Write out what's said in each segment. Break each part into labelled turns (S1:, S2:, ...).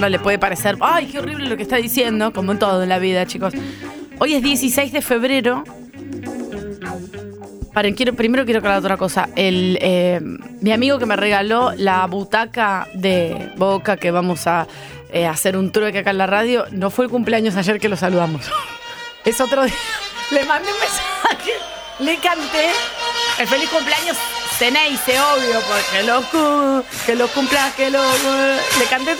S1: persona le puede parecer, ay, qué horrible lo que está diciendo, como en todo en la vida, chicos. Hoy es 16 de febrero. Paren, quiero, primero quiero aclarar otra cosa. El, eh, mi amigo que me regaló la butaca de Boca que vamos a eh, hacer un trueque acá en la radio, no fue el cumpleaños ayer que lo saludamos. es otro día. Le mandé un mensaje, le canté el feliz cumpleaños tenéis, obvio, porque lo que lo cumpla, que lo... Eh", le canté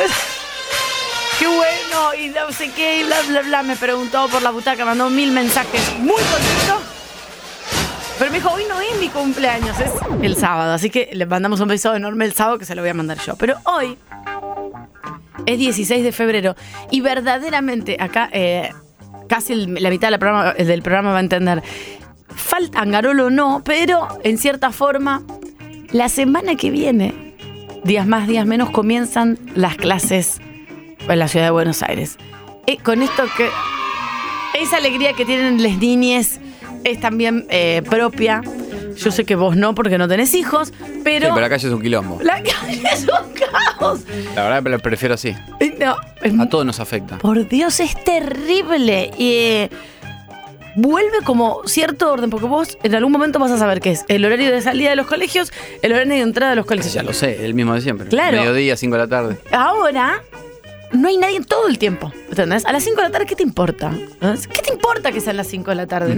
S1: qué bueno, y no sé qué, y bla, bla, bla. Me preguntó por la butaca, mandó mil mensajes, muy contento. Pero me dijo, hoy no es mi cumpleaños, es el sábado. Así que le mandamos un beso enorme el sábado que se lo voy a mandar yo. Pero hoy es 16 de febrero y verdaderamente acá eh, casi la mitad del programa, eh, del programa va a entender. Falta Angarolo no, pero en cierta forma, la semana que viene, días más, días menos, comienzan las clases en la ciudad de Buenos Aires. Eh, con esto que. Esa alegría que tienen las niñas es también eh, propia. Yo sé que vos no, porque no tenés hijos, pero.
S2: Pero la calle es un quilombo.
S1: La calle es un caos.
S2: La verdad, pero prefiero así.
S1: No.
S2: A todos nos afecta.
S1: Por Dios, es terrible. Y. Eh, vuelve como cierto orden, porque vos en algún momento vas a saber qué es el horario de salida de los colegios, el horario de entrada de los colegios.
S2: Ya lo sé, el mismo de siempre.
S1: Claro.
S2: Mediodía, 5 de la tarde.
S1: Ahora no hay nadie todo el tiempo. ¿Entendés? A las 5 de la tarde, ¿qué te importa? ¿Qué te importa que sean las 5 de la tarde?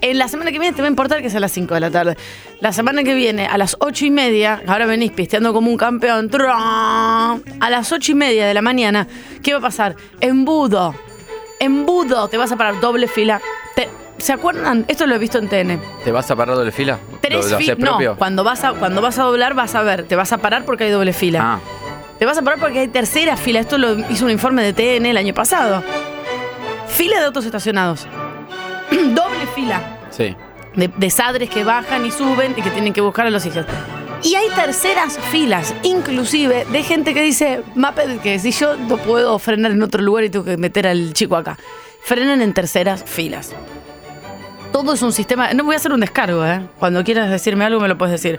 S1: En la semana que viene te va a importar que sean las 5 de la tarde. La semana que viene, a las 8 y media, ahora venís pisteando como un campeón. A las 8 y media de la mañana, ¿qué va a pasar? Embudo. Embudo. Te vas a parar doble fila. Te, ¿Se acuerdan? Esto lo he visto en TN.
S2: ¿Te vas a parar doble fila?
S1: Tres filas. No, cuando vas, a, cuando vas a doblar vas a ver. Te vas a parar porque hay doble fila.
S2: Ah.
S1: Te vas a parar porque hay tercera fila. Esto lo hizo un informe de TN el año pasado. Fila de autos estacionados. doble fila.
S2: sí.
S1: de, de sadres que bajan y suben y que tienen que buscar a los hijos. Y hay terceras filas, inclusive de gente que dice, Mape, que si yo no puedo frenar en otro lugar y tengo que meter al chico acá. Frenan en terceras filas. Todo es un sistema. No voy a hacer un descargo, ¿eh? Cuando quieras decirme algo, me lo puedes decir.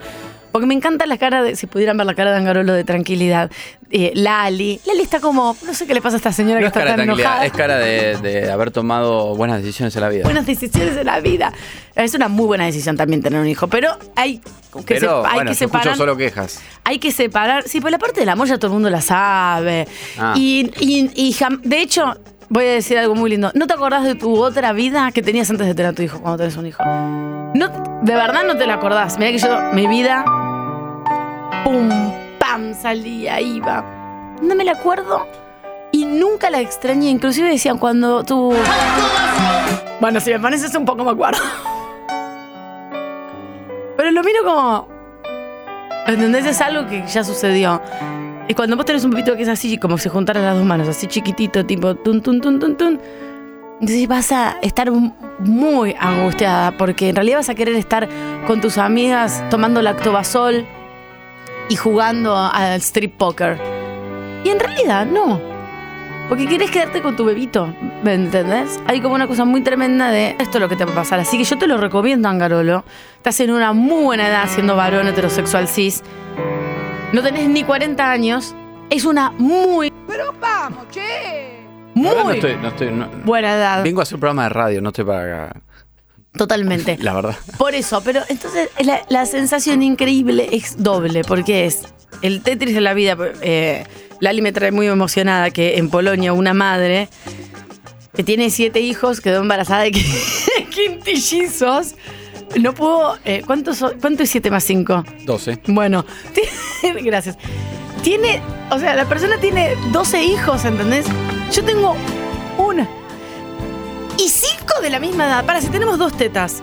S1: Porque me encanta la cara de. Si pudieran ver la cara de Angarolo de tranquilidad. Eh, Lali. Lali está como. No sé qué le pasa a esta señora
S2: No
S1: que
S2: es
S1: está
S2: cara
S1: tan enojada.
S2: es cara de, de haber tomado buenas decisiones en la vida.
S1: buenas decisiones de la vida. Es una muy buena decisión también tener un hijo, pero hay que,
S2: Pero
S1: se- hay
S2: bueno,
S1: que separar.
S2: solo quejas.
S1: Hay que separar. Sí, pues la parte del amor ya todo el mundo la sabe.
S2: Ah.
S1: Y, y- y jam- de hecho, voy a decir algo muy lindo. ¿No te acordás de tu otra vida que tenías antes de tener a tu hijo, cuando tenés un hijo? No, de verdad no te la acordás. Mira que yo, mi vida, pum, pam, salía, iba. No me la acuerdo y nunca la extrañé. Inclusive decían cuando tú... Bueno, si me pareces un poco me acuerdo. Pero lo miro como... ¿Entendés? Es algo que ya sucedió. Y cuando vos tenés un pepito que es así, como si juntaras las dos manos, así chiquitito, tipo tun, tun, tun, tun, tun. Entonces vas a estar muy angustiada porque en realidad vas a querer estar con tus amigas tomando lactobasol y jugando al strip poker. Y en realidad no. Porque querés quedarte con tu bebito, ¿me entendés? Hay como una cosa muy tremenda de esto es lo que te va a pasar. Así que yo te lo recomiendo, Angarolo. Estás en una muy buena edad siendo varón heterosexual cis. No tenés ni 40 años, Es una muy,
S3: Pero vamos, che.
S2: La verdad
S1: muy
S2: no estoy, no estoy, no-
S1: buena edad.
S2: vengo a hacer un programa de radio, no estoy para.
S1: Totalmente.
S2: La verdad.
S1: Por eso, pero entonces la, la sensación increíble es doble, porque es el Tetris de la vida. Eh, Lali me trae muy emocionada que en Polonia una madre que tiene siete hijos quedó embarazada de qui- quintillizos. No pudo. eh, ¿cuántos son- ¿Cuánto es siete más cinco?
S2: 12.
S1: Bueno, tiene- gracias. Tiene, o sea, la persona tiene 12 hijos, ¿entendés? Yo tengo una. Y cinco de la misma edad. Para, si tenemos dos tetas.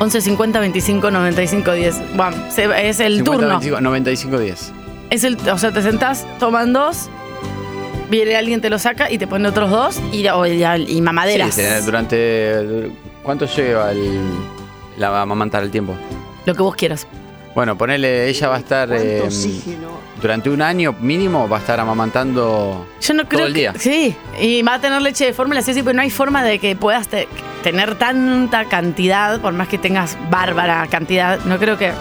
S1: 11, 50, 25, 95, 10. Bueno, es el
S2: 50,
S1: turno.
S2: 25, 95, 10.
S1: Es el, o sea, te sentás, toman dos, viene alguien, te lo saca y te pone otros dos y, y, y mamaderas.
S2: Sí, te- durante. ¿Cuánto lleva el, la amamantar el tiempo?
S1: Lo que vos quieras.
S2: Bueno, ponele, ella va a estar. eh, durante un año mínimo va a estar amamantando.
S1: Yo no creo
S2: Todo el día.
S1: que- sí, y va a tener leche de fórmula, sí, sí, pero no hay forma de que puedas te- tener tanta cantidad, por más que tengas bárbara cantidad. No creo que.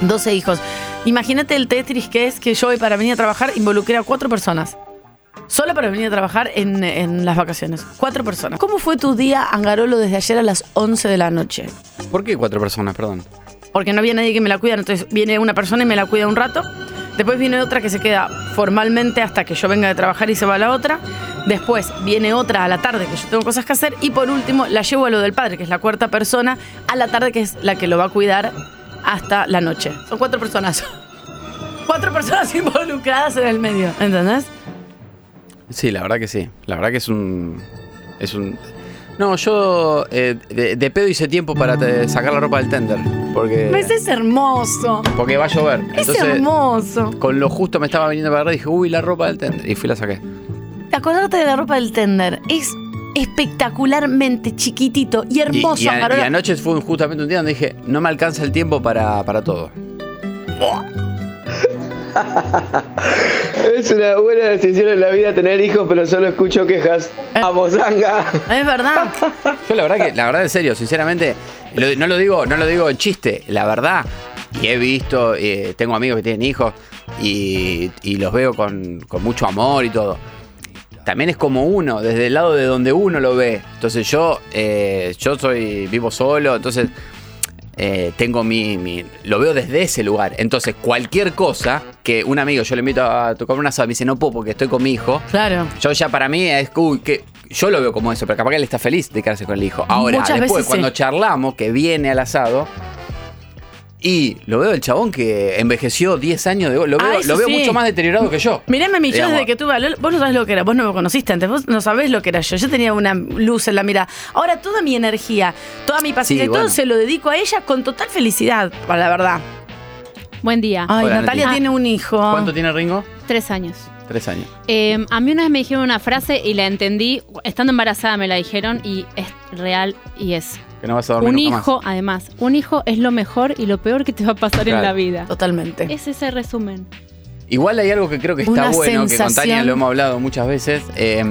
S1: 12 hijos. Imagínate el Tetris que es que yo hoy para venir a trabajar involucré a cuatro personas. Solo para venir a trabajar en, en las vacaciones. Cuatro personas. ¿Cómo fue tu día, Angarolo, desde ayer a las 11 de la noche?
S2: ¿Por qué cuatro personas, perdón?
S1: porque no había nadie que me la cuida. Entonces viene una persona y me la cuida un rato. Después viene otra que se queda formalmente hasta que yo venga de trabajar y se va la otra. Después viene otra a la tarde que yo tengo cosas que hacer. Y por último la llevo a lo del padre, que es la cuarta persona, a la tarde que es la que lo va a cuidar hasta la noche. Son cuatro personas. cuatro personas involucradas en el medio. ¿Entendés?
S2: Sí, la verdad que sí. La verdad que es un. Es un. No, yo eh, de, de pedo hice tiempo para te- sacar la ropa del tender. Porque.
S1: ¿Ves? Es hermoso.
S2: Porque va a llover.
S1: Es
S2: Entonces,
S1: hermoso.
S2: con lo justo me estaba viniendo para agarrar y dije, uy, la ropa del tender. Y fui y la saqué.
S1: Acordarte de la ropa del tender. Es espectacularmente chiquitito y
S2: Y,
S1: hermoso.
S2: y a-
S1: Carola.
S2: y anoche fue justamente un día donde dije, no me alcanza el tiempo para, para todo.
S4: Es una buena decisión en la vida tener hijos, pero solo escucho quejas. Vamos, Zanga.
S1: Es verdad.
S2: Yo la verdad que, la verdad en serio, sinceramente, lo- no lo digo, no lo digo en chiste, la verdad, y he visto, eh, tengo amigos que tienen hijos y, y los veo con, con mucho amor y todo. También es como uno, desde el lado de donde uno lo ve. Entonces yo, eh, yo soy, vivo solo, entonces eh, tengo mi, mi- Lo veo desde ese lugar. Entonces, cualquier cosa que un amigo, yo le invito a tocar una asado, me dice, no puedo porque estoy con mi hijo.
S1: Claro.
S2: Yo ya para mí es uy, que yo lo veo como eso, pero capaz que él está feliz de quedarse con el hijo. Ahora,
S1: Muchas
S2: después,
S1: veces sí.
S2: cuando charlamos, que viene al asado, y lo veo el chabón que envejeció 10 años, de, lo
S1: Ah,
S2: veo,
S1: eso
S2: lo veo
S1: sí.
S2: mucho más deteriorado que yo.
S1: Mirame a mí, yo desde que tuve vos no sabés lo que era, vos no me conociste antes, vos no sabés lo que era yo. Yo tenía una luz en la mirada. Ahora toda mi energía, toda mi paciencia
S2: Sí,
S1: y todo se lo dedico a ella con total felicidad, para la verdad.
S5: Buen día.
S1: Ay,
S2: Hola,
S1: Natalia
S2: Nati.
S1: tiene un hijo.
S2: ¿Cuánto tiene Ringo?
S5: Tres años.
S2: Tres años.
S5: Eh, a mí una vez me dijeron una frase y la entendí. Estando embarazada me la dijeron y es real y es.
S2: Que no vas a dormir
S5: Un
S2: nunca
S5: hijo, además, un hijo es lo mejor y lo peor que te va a pasar en la vida.
S1: Totalmente.
S5: Es ese resumen.
S2: Igual hay algo que creo que está
S1: Una
S2: bueno, que con. Tania lo hemos hablado muchas veces, eh,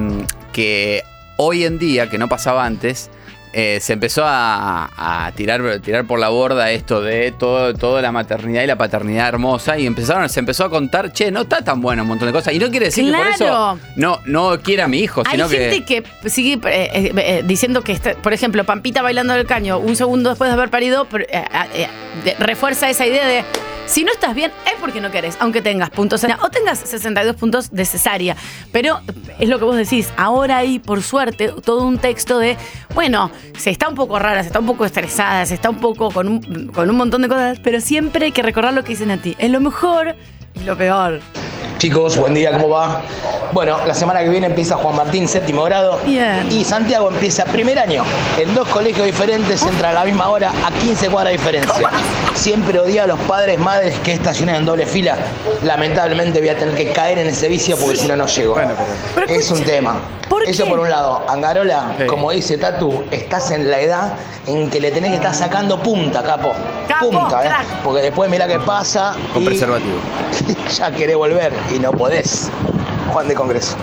S2: que hoy en día, que no pasaba antes, eh, se empezó a, a tirar, tirar por la borda esto de todo, toda la maternidad y la paternidad hermosa y empezaron, se empezó a contar, che, no está tan bueno un montón de cosas. Y no quiere decir que por eso no, no quiera a mi hijo,
S1: Hay
S2: sino
S1: gente que, sigue eh, eh, eh, diciendo que, está- por ejemplo, Pampita bailando el caño un segundo después de haber parido, de- refuerza esa idea de si no estás bien es porque no querés, aunque tengas puntos o tengas 62 puntos de cesárea. Pero es lo que vos decís, ahora hay, por suerte, todo un texto de, bueno, se está un poco rara, se está un poco estresada, se está un poco con un, con un montón de cosas, pero siempre hay que recordar lo que dicen a ti. Es lo mejor lo peor.
S6: Chicos, buen día, ¿cómo va? Bueno, la semana que viene empieza Juan Martín, séptimo grado.
S1: Bien.
S6: Y Santiago empieza primer año. En dos colegios diferentes, entra a la misma hora, a 15 cuadras de diferencia. Siempre odia a los padres, madres que estacionan en doble fila. Lamentablemente voy a tener que caer en ese vicio porque si no, no llego.
S1: Pero
S6: es un
S1: escucha,
S6: tema.
S1: ¿por
S6: Eso
S1: qué?
S6: por un lado. Angarola,
S2: Sí.
S6: como dice Tatu, estás en la edad en que le tenés que estar sacando punta, capo.
S1: Capo,
S6: punta, ¿eh?
S1: crack.
S6: Porque después mira qué pasa.
S2: con
S6: y
S2: preservativo.
S6: ya querés volver y no podés. Juan de Congreso.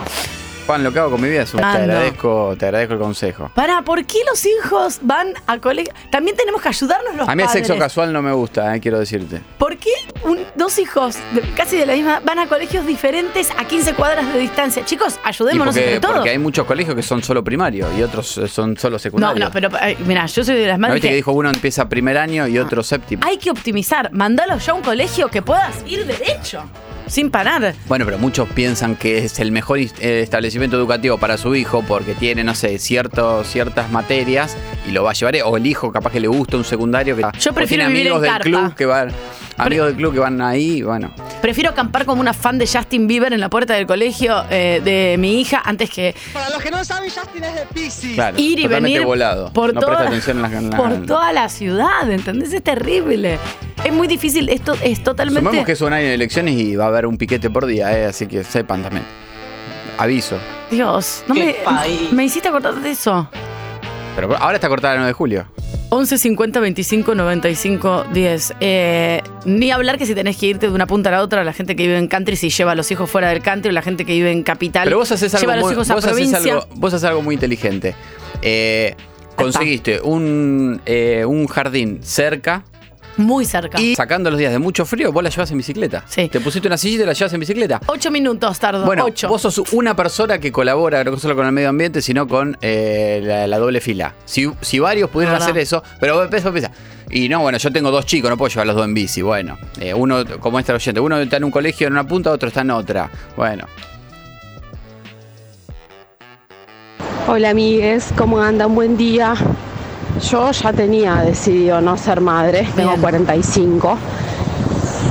S2: Juan, lo que hago con mi vida es un...
S1: Ah,
S2: te
S1: no.
S2: agradezco, te agradezco el consejo.
S1: Para, ¿por qué los hijos van a colegio? También tenemos que ayudarnos los
S2: A mí el
S1: padres.
S2: sexo casual no me gusta, eh, quiero decirte.
S1: ¿Por qué un- dos hijos de- casi de la misma van a colegios diferentes a 15 cuadras de distancia. Chicos,
S2: Y
S1: ayudémonos
S2: porque,
S1: entre todos.
S2: porque hay muchos colegios que son solo primarios y otros eh, son solo
S1: No,
S2: secundarios.
S1: no, pero eh, mira, yo soy de las
S2: ¿No
S1: madres
S2: viste que
S1: que
S2: dijo uno empieza primer año y otro séptimo?
S1: hay que optimizar. Mandalo ya a un colegio que puedas ir derecho, sin parar.
S2: Bueno, pero muchos piensan que es el mejor eh, establecimiento educativo para su hijo porque tiene, no sé, ciertas materias y lo va a llevar. O el hijo capaz que le gusta un secundario que
S1: Yo
S2: o
S1: prefiero
S2: tiene
S1: vivir
S2: amigos
S1: en
S2: del
S1: carpa.
S2: club que van, amigos del club que van ahí, bueno.
S1: Prefiero acampar como una fan de Justin Bieber en la puerta del colegio eh, de mi hija antes que
S3: Para los que no saben, Justin es de Pisces.
S2: Claro,
S1: ir y venir
S2: volado.
S1: por,
S2: no
S1: toda,
S2: presta atención en la, en la-
S1: por toda la ciudad, ¿entendés? Es terrible. Es muy difícil, esto es totalmente...
S2: Sumemos que es un año de elecciones y va a haber un piquete por día, eh, así que sepan también. Aviso.
S1: Dios, no me, me hiciste acordar de eso.
S2: Pero ahora está cortada el 9 de julio.
S1: 11 50 25 95 10. Eh, ni hablar que si tenés que irte de una punta a la otra, la gente que vive en country si lleva a los hijos fuera del country, la gente que vive en capital
S2: Pero vos haces algo,
S1: lleva a los
S2: muy,
S1: hijos a
S2: vos haces algo, vos haces algo muy inteligente. Eh, conseguiste un, eh, un jardín cerca
S1: Muy cerca.
S2: y sacando los días de mucho frío, vos la llevas en bicicleta.
S1: Sí.
S2: Te pusiste una silla y te la llevas en bicicleta.
S1: Ocho minutos tardo.
S2: Bueno,
S1: ocho.
S2: vos sos una persona que colabora no solo con el medio ambiente, sino con eh, la, la doble fila. Si, si varios pudieran
S1: Verdad.
S2: hacer eso, pero vos pensás, Y no, bueno, yo tengo dos chicos, no puedo llevar los dos en bici. Bueno, eh, uno, como este oyente, uno está en un colegio en una punta, otro está en otra. Bueno,
S7: Hola amigues, ¿cómo andan? Buen día. Yo ya tenía decidido no ser madre, tengo
S1: Bien.
S7: 45,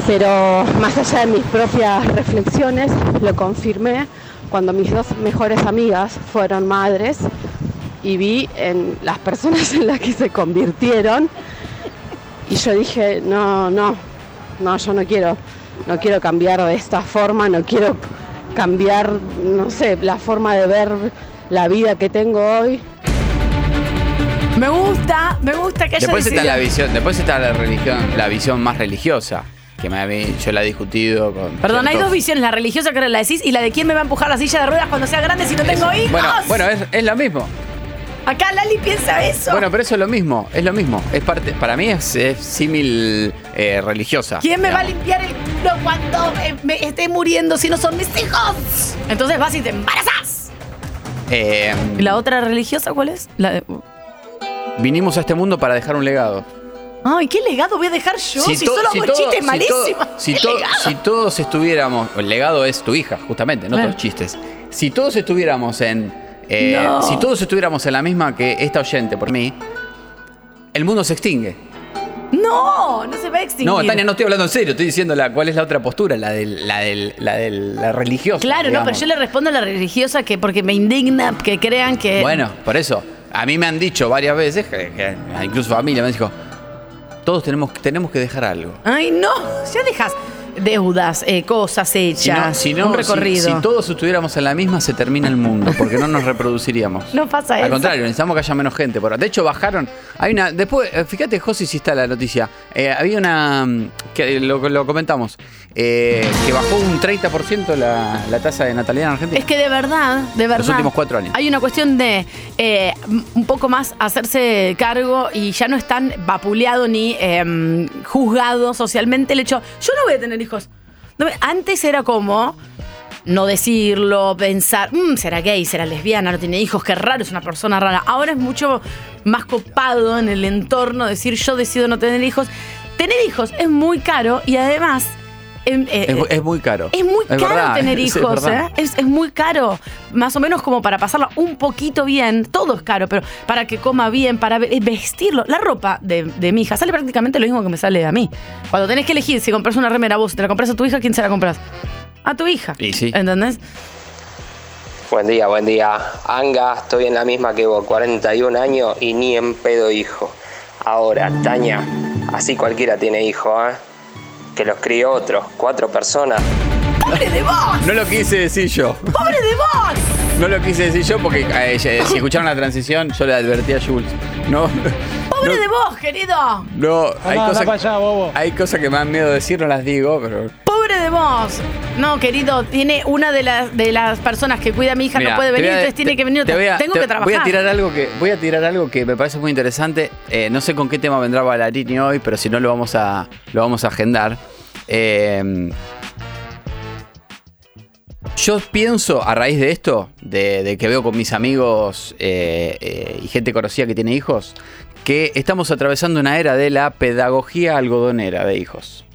S7: pero más allá de mis propias reflexiones, lo confirmé cuando mis dos mejores amigas fueron madres y vi en las personas en las que se convirtieron y yo dije, no, no, no, yo no quiero, no quiero cambiar de esta forma, no quiero cambiar, no sé, la forma de ver la vida que tengo hoy.
S1: Me gusta, me gusta que haya
S2: después está la visión, después está la religión, la visión más religiosa. Que me, a mí- yo la he discutido con.
S1: Perdón, hay
S2: ciertos-
S1: dos visiones, la religiosa que ahora la decís y la de quién me va a empujar la silla de ruedas cuando sea grande si no tengo hijos.
S2: Bueno, bueno, es, es lo mismo.
S1: Acá Lali piensa eso.
S2: Bueno, pero eso es lo mismo, es lo mismo. Es parte, para mí es, es símil eh, religiosa.
S1: ¿Quién me va a
S2: digamos.
S1: limpiar el culo cuando eh, me esté muriendo si no son mis hijos? Entonces vas y te embarazás.
S2: Eh,
S1: ¿Y la otra religiosa cuál es? La de-
S2: vinimos a este mundo para dejar un legado.
S1: Ay, ¿qué legado voy a dejar yo? Si, solo hago
S2: todo-
S1: chistes
S2: si
S1: malísimos.
S2: si todos estuviéramos. El legado es tu hija, justamente, no
S1: Claro.
S2: todos chistes. Si todos estuviéramos en. eh,
S1: No.
S2: Si todos estuviéramos en la misma que esta oyente, por mí, el mundo se extingue.
S1: No, no se va a extinguir.
S2: No, Tania, no estoy hablando en serio, estoy diciendo la, cuál es la otra postura, la del, la del, la del la religiosa.
S1: Claro, no, pero yo le respondo a la religiosa que porque me indigna que crean que.
S2: Bueno, por eso. A mí me han dicho varias veces, incluso familia me dijo, todos tenemos, tenemos que dejar algo.
S1: Ay, no, ya dejas deudas, eh, cosas
S2: Si
S1: hechas,
S2: no, si no,
S1: un recorrido.
S2: Si, todos estuviéramos en la misma, se termina el mundo, porque no nos reproduciríamos.
S1: No pasa
S2: Al
S1: eso.
S2: contrario, necesitamos que haya menos gente. Por, de hecho, bajaron. Hay una. Después, eh, fíjate, Josi, si está la noticia. Eh, había una. mm, que lo, lo comentamos. eh, que bajó un 30% la, la tasa de natalidad en Argentina.
S1: Es que de verdad, de verdad.
S2: últimos cuatro años.
S1: Hay una cuestión de un poco más hacerse cargo y ya no es tan vapuleado ni eh, juzgado socialmente el hecho. Yo no voy a tener No Antes era como no decirlo, pensar, "Mm, será gay, será lesbiana, no tiene hijos, qué raro, es una persona rara. Ahora es mucho más copado en el entorno decir yo decido no tener hijos. Tener hijos es muy caro y además... em, eh,
S2: Es, es muy caro.
S1: es muy caro
S2: verdad,
S1: tener
S2: es- es
S1: hijos. ¿eh? Es, es muy caro. Más o menos como para pasarla un poquito bien. Todo es caro, pero para que coma bien, para eh, vestirlo. La ropa de, de mi hija sale prácticamente lo mismo que me sale a mí. Cuando tenés que elegir si compras una remera vos, te la compras a tu hija, ¿quién se la compras? A tu hija.
S2: Y sí.
S1: ¿Entendés?
S8: Buen día, buen día. Anga, estoy en la misma que vos, 41 años y ni en pedo hijo. Ahora, Tania, así cualquiera tiene hijo, ¿eh? Que los críe otro, cuatro personas.
S1: ¡Pobre de vos!
S2: No lo quise decir yo.
S1: ¡Pobre de vos!
S2: No lo quise decir yo porque eh, si escucharon la transición, yo le advertí a Jules. No,
S1: ¡Pobre de vos, querido!
S2: no, hay
S3: Anda,
S2: cosas,
S3: allá, bobo.
S2: hay cosas que me dan miedo decir, no las digo, pero.
S1: ¡Pobre de vos! No, querido, tiene una de las, de las personas que cuida a mi hija,
S2: Mira,
S1: no puede venir,
S2: a-
S1: entonces tiene que venir.
S2: te voy a-
S1: Tengo
S2: te-
S1: que trabajar.
S2: Voy a tirar algo que, voy a tirar algo que me parece muy interesante. Eh, no sé con qué tema vendrá Ballarini hoy, pero si no lo vamos a, lo vamos a agendar. Eh, yo pienso, a raíz de esto, de, de que veo con mis amigos eh, y gente conocida que tiene hijos, que estamos atravesando una era de la pedagogía algodonera de hijos.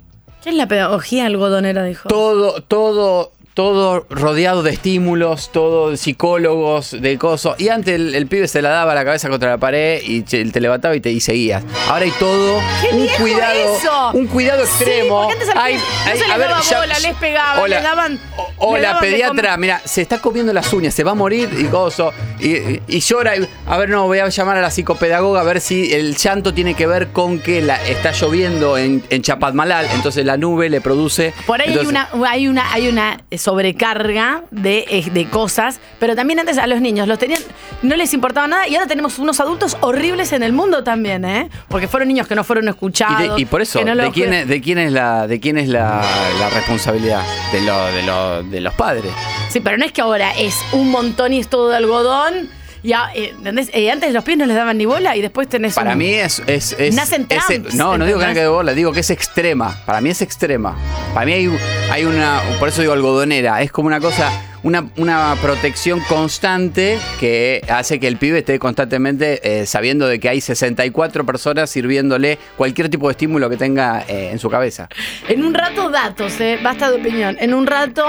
S1: ¿Qué es la pedagogía algodonera, dijo?
S2: Todo, todo, todo rodeado de estímulos, todo de psicólogos, de cosas. Y antes el, el pibe se la daba la cabeza contra la pared y te levantaba y te y seguías. Ahora hay todo
S1: ¡Qué
S2: un cuidado,
S1: eso!
S2: un cuidado
S1: Sí,
S2: extremo.
S1: porque antes
S2: Hay-
S1: no
S2: hay-
S1: se
S2: a
S1: les
S2: ver,
S1: daba
S2: ya-
S1: bola, les pegaban,
S2: Hola.
S1: les daban.
S2: O
S1: les
S2: la
S1: daban de
S2: pediatra, mira, se está comiendo las uñas, se va a morir y gozo. Y, y- y llora. y- a ver, no, voy a llamar a la psicopedagoga a ver si el llanto tiene que ver con que la, está lloviendo en, en Chapadmalal. Entonces la nube le produce.
S1: Por ahí
S2: entonces-
S1: hay, una, hay, una, hay una sobrecarga de, eh, de cosas, pero también antes a los niños los tenían, no les importaba nada y ahora tenemos unos adultos horribles en el mundo también, ¿eh? Porque fueron niños que no fueron
S2: Y,
S1: escuchados.
S2: de- y por eso,
S1: no
S2: ¿de quién, es, ¿de quién es la, de quién es la, la responsabilidad? De, lo, de, lo, de los padres.
S1: Sí, pero no es que ahora es un montón y es todo de algodón. Ya, eh, ¿entendés? Eh, antes los pies no les daban ni bola y después tenés
S2: Para
S1: un-
S2: mí es. es, es-
S1: Nacen
S2: es- no, no digo que quede bola, digo que es extrema. Para mí es extrema. Para mí hay, hay una. Por eso digo algodonera. Es como una cosa. Una, una protección constante que hace que el pibe esté constantemente eh, sabiendo de que hay 64 personas sirviéndole cualquier tipo de estímulo que tenga eh, en su cabeza.
S1: En un rato datos, eh, basta de opinión. En un rato,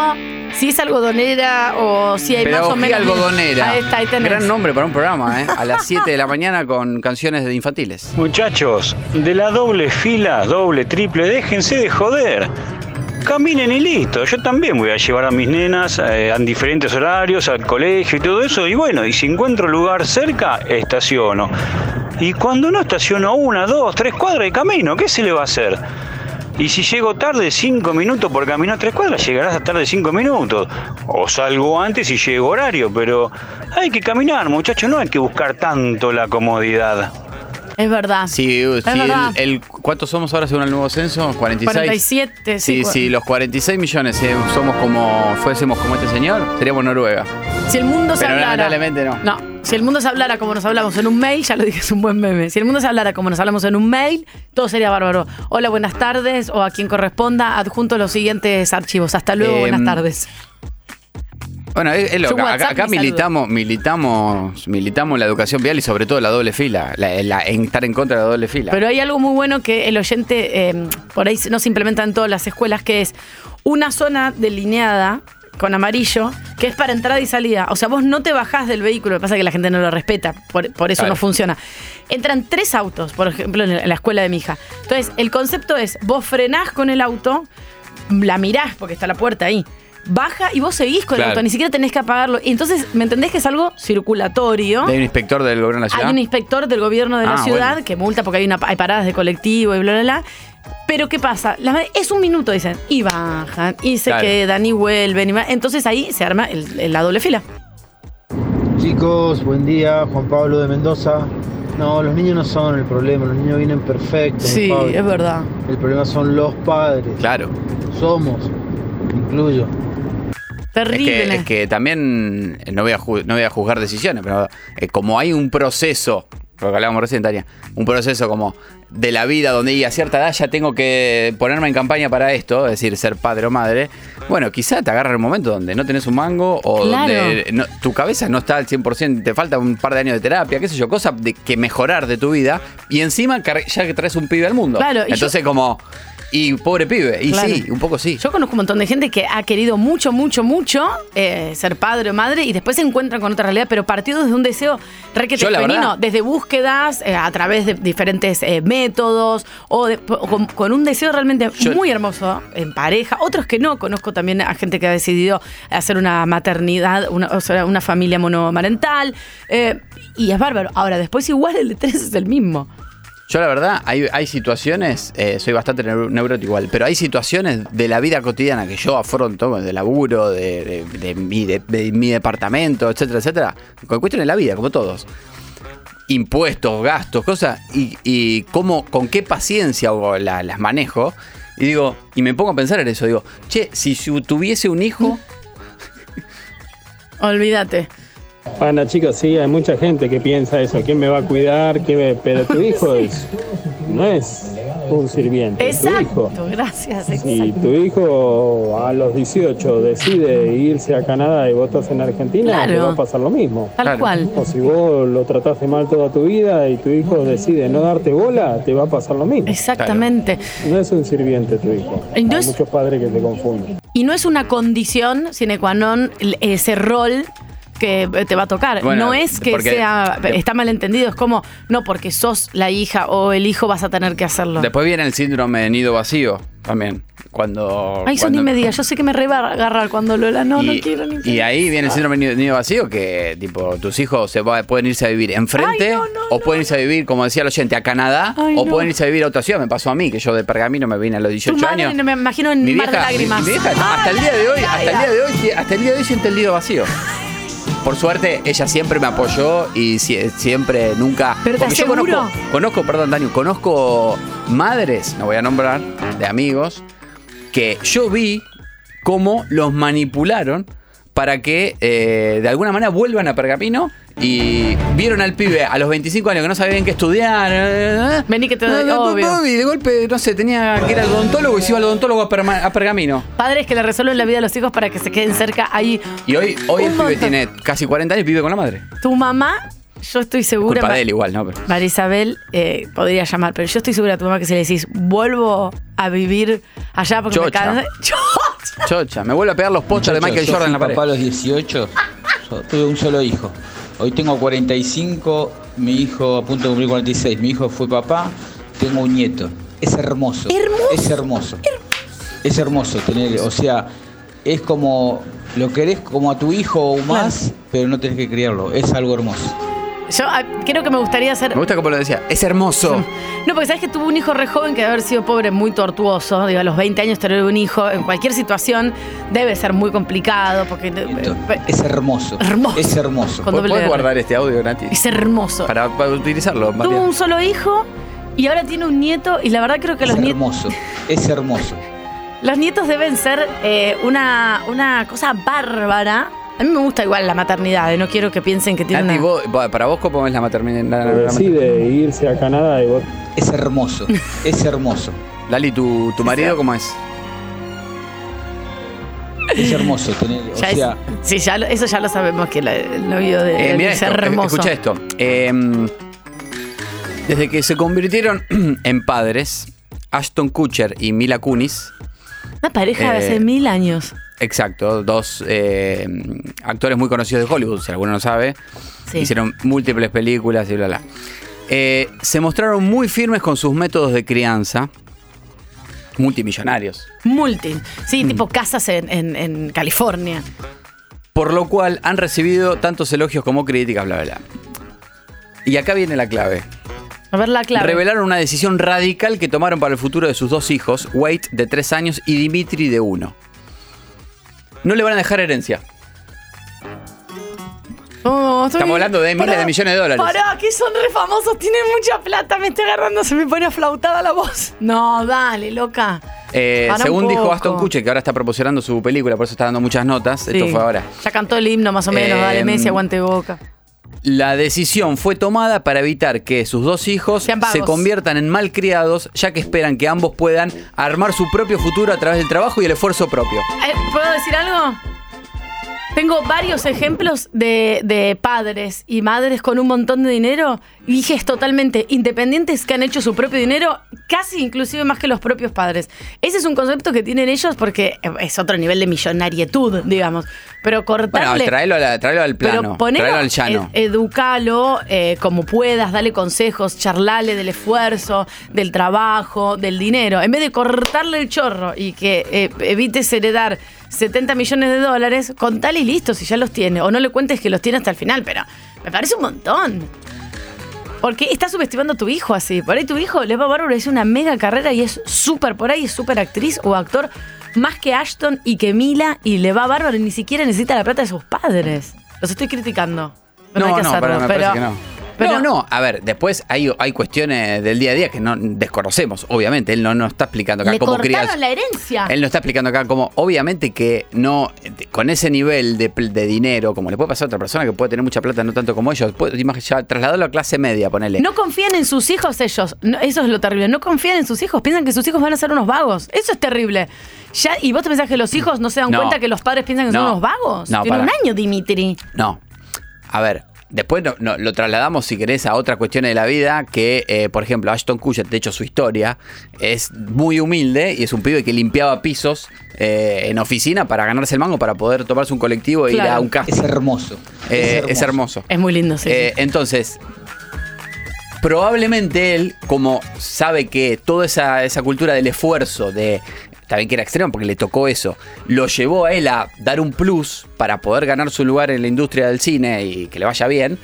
S1: si es algodonera o si hay más o menos.
S2: algodonera.
S1: Ahí está, ahí tenés.
S2: Gran nombre para un programa, ¿eh? A las 7 de la mañana con canciones de infantiles.
S9: Muchachos, de la doble fila, doble, triple, déjense de joder. Caminen y listo. Yo también voy a llevar a mis nenas eh, en diferentes horarios, al colegio y todo eso. Y bueno, y si encuentro lugar cerca, estaciono. Y cuando no estaciono una, dos, tres cuadras de camino, ¿qué se le va a hacer? Y si llego tarde cinco minutos por caminar tres cuadras, llegarás a tarde cinco minutos. O salgo antes y llego horario, pero hay que caminar, muchachos, no hay que buscar tanto la comodidad.
S1: Es verdad.
S2: Sí,
S1: Es
S2: sí,
S1: verdad.
S2: el, el- ¿Cuántos somos ahora según el nuevo censo? 46.
S1: 47, sí.
S2: Sí, sí, los 46 millones eh, somos como, fuésemos como este señor, seríamos Noruega.
S1: Si el mundo se
S2: Pero
S1: hablara.
S2: lamentablemente no.
S1: No, si el mundo se hablara como nos hablamos en un mail, ya lo dije, es un buen meme. Si el mundo se hablara como nos hablamos en un mail, todo sería bárbaro. Hola, buenas tardes, o a quien corresponda, adjunto los siguientes archivos. Hasta luego,
S2: Em,
S1: buenas tardes.
S2: Bueno, es, es lo
S1: Su
S2: que- acá, militamos, militamos, militamos la educación vial y sobre todo la doble fila, la, la- en estar en contra de la doble fila.
S1: Pero hay algo muy bueno que el oyente, eh, por ahí no se implementa en todas las escuelas, que es una zona delineada con amarillo, que es para entrada y salida. O sea, vos no te bajás del vehículo, lo que pasa es que la gente no lo respeta, por, por eso
S2: Claro.
S1: no funciona. Entran tres autos, por ejemplo, en la escuela de mi hija. Entonces, el concepto es, vos frenás con el auto, la mirás porque está la puerta ahí. Baja y vos seguís con el auto, ni siquiera tenés que apagarlo. Y entonces, ¿me entendés que es algo circulatorio?
S2: ¿Hay un inspector del gobierno de la ciudad?
S1: Hay un inspector del gobierno de la
S2: Ah,
S1: ciudad
S2: bueno.
S1: que multa porque hay, una, hay paradas de colectivo y bla, bla, bla. Pero ¿qué pasa? Es un minuto, dicen. Y bajan, y se
S10: Claro.
S1: quedan, y vuelven. Y Entonces ahí se arma el- el- la doble fila.
S10: Chicos, buen día, Juan Pablo de Mendoza. No, los niños no son el problema, los niños vienen perfectos.
S1: Sí,
S10: Pablo.
S1: es verdad.
S10: El problema son los padres.
S2: Claro.
S10: Somos, incluyo.
S2: Es
S1: Terrible.
S2: que, es que también eh, no voy, a no voy a juzgar decisiones, pero eh, como hay un proceso, lo que hablábamos recién, Tania, un proceso como de la vida donde a cierta edad ya tengo que ponerme en campaña para esto, es decir, ser padre o madre, bueno, quizá te agarra el momento donde no tenés un mango o
S1: Claro.
S2: donde no- tu cabeza no está al 100%, te falta un par de años de terapia, qué sé yo, cosas de que mejorar de tu vida y encima ya que traes un pibe al mundo.
S1: Claro,
S2: Entonces como, y pobre pibe, y
S1: Claro.
S2: sí, un poco sí.
S1: Yo conozco un montón de gente que ha querido mucho, mucho, mucho eh, ser padre o madre y después se encuentran con otra realidad, pero partido desde un deseo requete femenino, desde búsquedas eh, a través de diferentes eh, métodos o, de- o con, con un deseo realmente muy hermoso en pareja. Otros que no, conozco también a gente que ha decidido hacer una maternidad, una, o sea, una familia monomarental eh, y es bárbaro. Ahora, después igual el de tres es el mismo.
S2: Yo la verdad, hay, hay situaciones, eh, soy bastante neu- neurótico igual, pero hay situaciones de la vida cotidiana que yo afronto, de laburo, de, mi, de- de mi departamento, etcétera, etcétera, con cuestiones de la vida, como todos. Impuestos, gastos, cosas, y, cómo, con qué paciencia las manejo. Y digo, y me pongo a pensar en eso, digo, che, si tuviese un hijo,
S1: Olvídate.
S11: Bueno, chicos, sí, hay mucha gente que piensa eso. ¿Quién me va a cuidar? ¿Quién me- Pero tu hijo es, no es un sirviente. Tu hijo,
S1: Exacto, gracias.
S11: si
S1: exacto.
S11: tu hijo a los 18 decide irse a Canadá y vos estás en Argentina,
S1: Claro.
S11: te va a pasar lo mismo.
S1: Tal cual.
S11: O si vos lo trataste mal toda tu vida y tu hijo decide no darte bola, te va a pasar lo mismo.
S1: Exactamente.
S11: No es un sirviente tu hijo.
S1: Y no
S11: Hay
S1: es-
S11: muchos padres que te confunden.
S1: Y no es una condición sine qua non ese rol que te va a tocar.
S2: Bueno,
S1: no es que
S2: porque-
S1: sea, está mal entendido, es como, no porque sos la hija o el hijo vas a tener que hacerlo.
S2: Después viene el síndrome de nido vacío también. Cuando.
S1: Ay, eso
S2: cuando-
S1: ni me yo sé que me re va a agarrar cuando Lola, no, no quiero ni
S2: y ahí viene el síndrome de nido- vacío que tipo tus hijos se va- pueden irse a vivir enfrente o pueden irse a vivir como decía el oyente a Canadá
S1: Ay,
S2: o pueden irse a vivir a otra ciudad me pasó a mí que yo de Pergamino me vine a los
S1: Tu
S2: 18
S1: madre,
S2: años
S1: no me imagino en
S2: mi
S1: mar
S2: vieja,
S1: lágrimas.
S2: mi vieja, hasta el día de hoy hasta el día de hoy hasta el día de hoy siente el nido vacío por suerte, ella siempre me apoyó y sie- siempre, nunca.
S1: Pero te
S2: porque yo
S1: aseguro-
S2: conozco, conozco, perdón, Daniel, conozco madres, no voy a nombrar, de amigos, que yo vi cómo los manipularon para que eh, de alguna manera vuelvan a Pergamino y vieron al pibe a los 25 años que no sabía bien qué estudiar. eh,
S1: Vení que te doy,
S2: eh,
S1: obvio.
S2: Y de golpe, no sé, tenía que ir al odontólogo y se iba al odontólogo a, Perma- a Pergamino.
S1: Padres que le resuelven la vida a los hijos para que se queden cerca ahí.
S2: Y hoy, hoy el pibe tiene casi 40 años y vive con la madre.
S1: Tu mamá, yo estoy segura.
S2: Culpa de él igual, ¿no? Pero-
S1: María Isabel eh, podría llamar, pero yo estoy segura a tu mamá que si le decís, vuelvo a vivir allá porque me
S2: Chocha.
S1: cansé.
S2: Chocha, me vuelve a pegar los postos de Michael
S12: yo
S2: Jordan en la pared.
S12: papá a los 18, yo tuve un solo hijo. Hoy tengo 45, mi hijo a punto de cumplir 46. Mi hijo fue papá, tengo un nieto. Es hermoso. Es hermoso. Es hermoso tener, o sea, es como lo querés como a tu hijo o más, pero no tenés que criarlo. Es algo hermoso.
S1: Yo ah, creo que me gustaría hacer.
S2: Me gusta como lo decía. Es hermoso.
S1: No, porque sabes que tuvo un hijo re joven que debe haber sido pobre, muy tortuoso. Digo, a los 20 años tener un hijo en cualquier situación debe ser muy complicado. Porque eh,
S12: Es hermoso.
S1: Hermoso.
S12: Es hermoso.
S1: Con doble
S2: ¿Puedes
S1: R.
S2: guardar este audio, Nati?
S1: es hermoso.
S2: Para, para utilizarlo,
S1: Tuvo
S2: María.
S1: un solo hijo y ahora tiene un nieto. Y la verdad creo que
S12: Es
S1: los nietos.
S12: hermoso. Es hermoso.
S1: Los nietos deben ser eh, una, una cosa bárbara. A mí me gusta igual la maternidad, eh, no quiero que piensen que tiene
S2: Nati,
S1: una...
S2: vos- para vos, ¿cómo es la maternidad? La,
S11: Decide irse a Canadá y vos
S12: Es hermoso. Es hermoso.
S2: Lali, ¿tu, tu marido cómo es?
S12: Es hermoso tener, o
S1: es-
S12: sea,
S1: sí, ya lo- eso ya lo sabemos que la- el novio de
S2: Eh, mira
S1: es
S2: esto,
S1: hermoso.
S2: escucha esto. Eh, desde que se convirtieron en padres, Ashton Kutcher y Mila Kunis,
S1: Una pareja de
S2: Eh,
S1: hace mil años.
S2: Exacto, dos eh, actores muy conocidos de Hollywood, si alguno no sabe,
S1: Sí.
S2: hicieron múltiples películas y bla, bla. Eh, se mostraron muy firmes con sus métodos de crianza, multimillonarios.
S1: Multi.
S2: Mm.
S1: Sí, tipo casas en, en- en California.
S2: Por lo cual han recibido tantos elogios como críticas, bla, bla, bla. Y acá viene la clave.
S1: A ver la clave.
S2: Revelaron una decisión radical que tomaron para el futuro de sus dos hijos, Wade de 3 años y Dimitri de 1. No le van a dejar herencia.
S1: Oh, estoy-
S2: Estamos hablando de miles
S1: Pará,
S2: de millones de dólares.
S1: Pará, que son re famosos, tienen mucha plata, me estoy agarrando, se me pone aflautada la voz. No, dale, loca.
S2: Eh,
S1: Para un
S2: según dijo
S1: poco.
S2: Aston Kutcher, que ahora está promocionando su película, por eso está dando muchas notas, esto
S1: Sí.
S2: fue ahora.
S1: Ya cantó el himno más o menos,
S2: Eh,
S1: dale Messi, aguante boca.
S2: La decisión fue tomada para evitar que sus dos hijos se conviertan en malcriados, ya que esperan que ambos puedan armar su propio futuro a través del trabajo y el esfuerzo propio.
S1: Eh, ¿Puedo decir algo? Tengo varios ejemplos de, de padres y madres con un montón de dinero, hijes totalmente independientes que han hecho su propio dinero, casi inclusive más que los propios padres. Ese es un concepto que tienen ellos porque es otro nivel de millonarietud, digamos. Pero
S2: Bueno,
S1: cortarle...
S2: tráelo, a la- tráelo al plano,
S1: Pero ponelo,
S2: tráelo al llano.
S1: ed- educalo eh, como puedas, dale consejos, charlale del esfuerzo, del trabajo, del dinero. En vez de cortarle el chorro y que eh, evites heredar 70 millones de dólares, contale y listo si ya los tiene. O no le cuentes que los tiene hasta el final, pero me parece un montón. Porque estás subestimando a tu hijo así. Por ahí tu hijo le va bárbaro, es una mega carrera y es súper, por ahí es súper actriz o actor, más que Ashton y que Mila, y le va bárbaro y ni siquiera necesita la plata de sus padres. Los estoy criticando. No,
S2: No,
S1: hay que
S2: no,
S1: hacerlo,
S2: para- me
S1: pero,
S2: parece que no.
S1: Pero-
S2: no, no, a ver, después hay, hay cuestiones del día a día que no desconocemos, obviamente. Él no nos está explicando acá
S1: Le
S2: cómo
S1: cortaron
S2: crías.
S1: la herencia.
S2: Él nos está explicando acá cómo, obviamente que no, con ese nivel de, dinero, como le puede pasar a otra persona que puede tener mucha plata, no tanto como ellos, puede, ya trasladarlo a clase media, ponele.
S1: No confían en sus hijos ellos. No, eso es lo terrible. No confían en sus hijos. Piensan que sus hijos van a ser unos vagos. Eso es terrible. Ya, ¿Y vos te pensás que los hijos no se dan
S2: No.
S1: cuenta que los padres piensan que son
S2: No.
S1: unos vagos?
S2: No,
S1: Tiene
S2: para.
S1: un año, Dimitri.
S2: No. A ver, después no- no, lo trasladamos, si querés, a otras cuestiones de la vida, que, eh, por ejemplo, Ashton Kutcher, de hecho, su historia es muy humilde y es un pibe que limpiaba pisos eh, en oficina para ganarse el mango, para poder tomarse un colectivo e ir a un casting.
S12: Es hermoso.
S2: Eh, es hermoso.
S1: Es muy lindo, sí.
S2: Eh, entonces, probablemente él, como sabe que toda esa, esa cultura del esfuerzo, de también que era extremo porque le tocó eso, lo llevó a él a dar un plus para poder ganar su lugar en la industria del cine y que le vaya bien.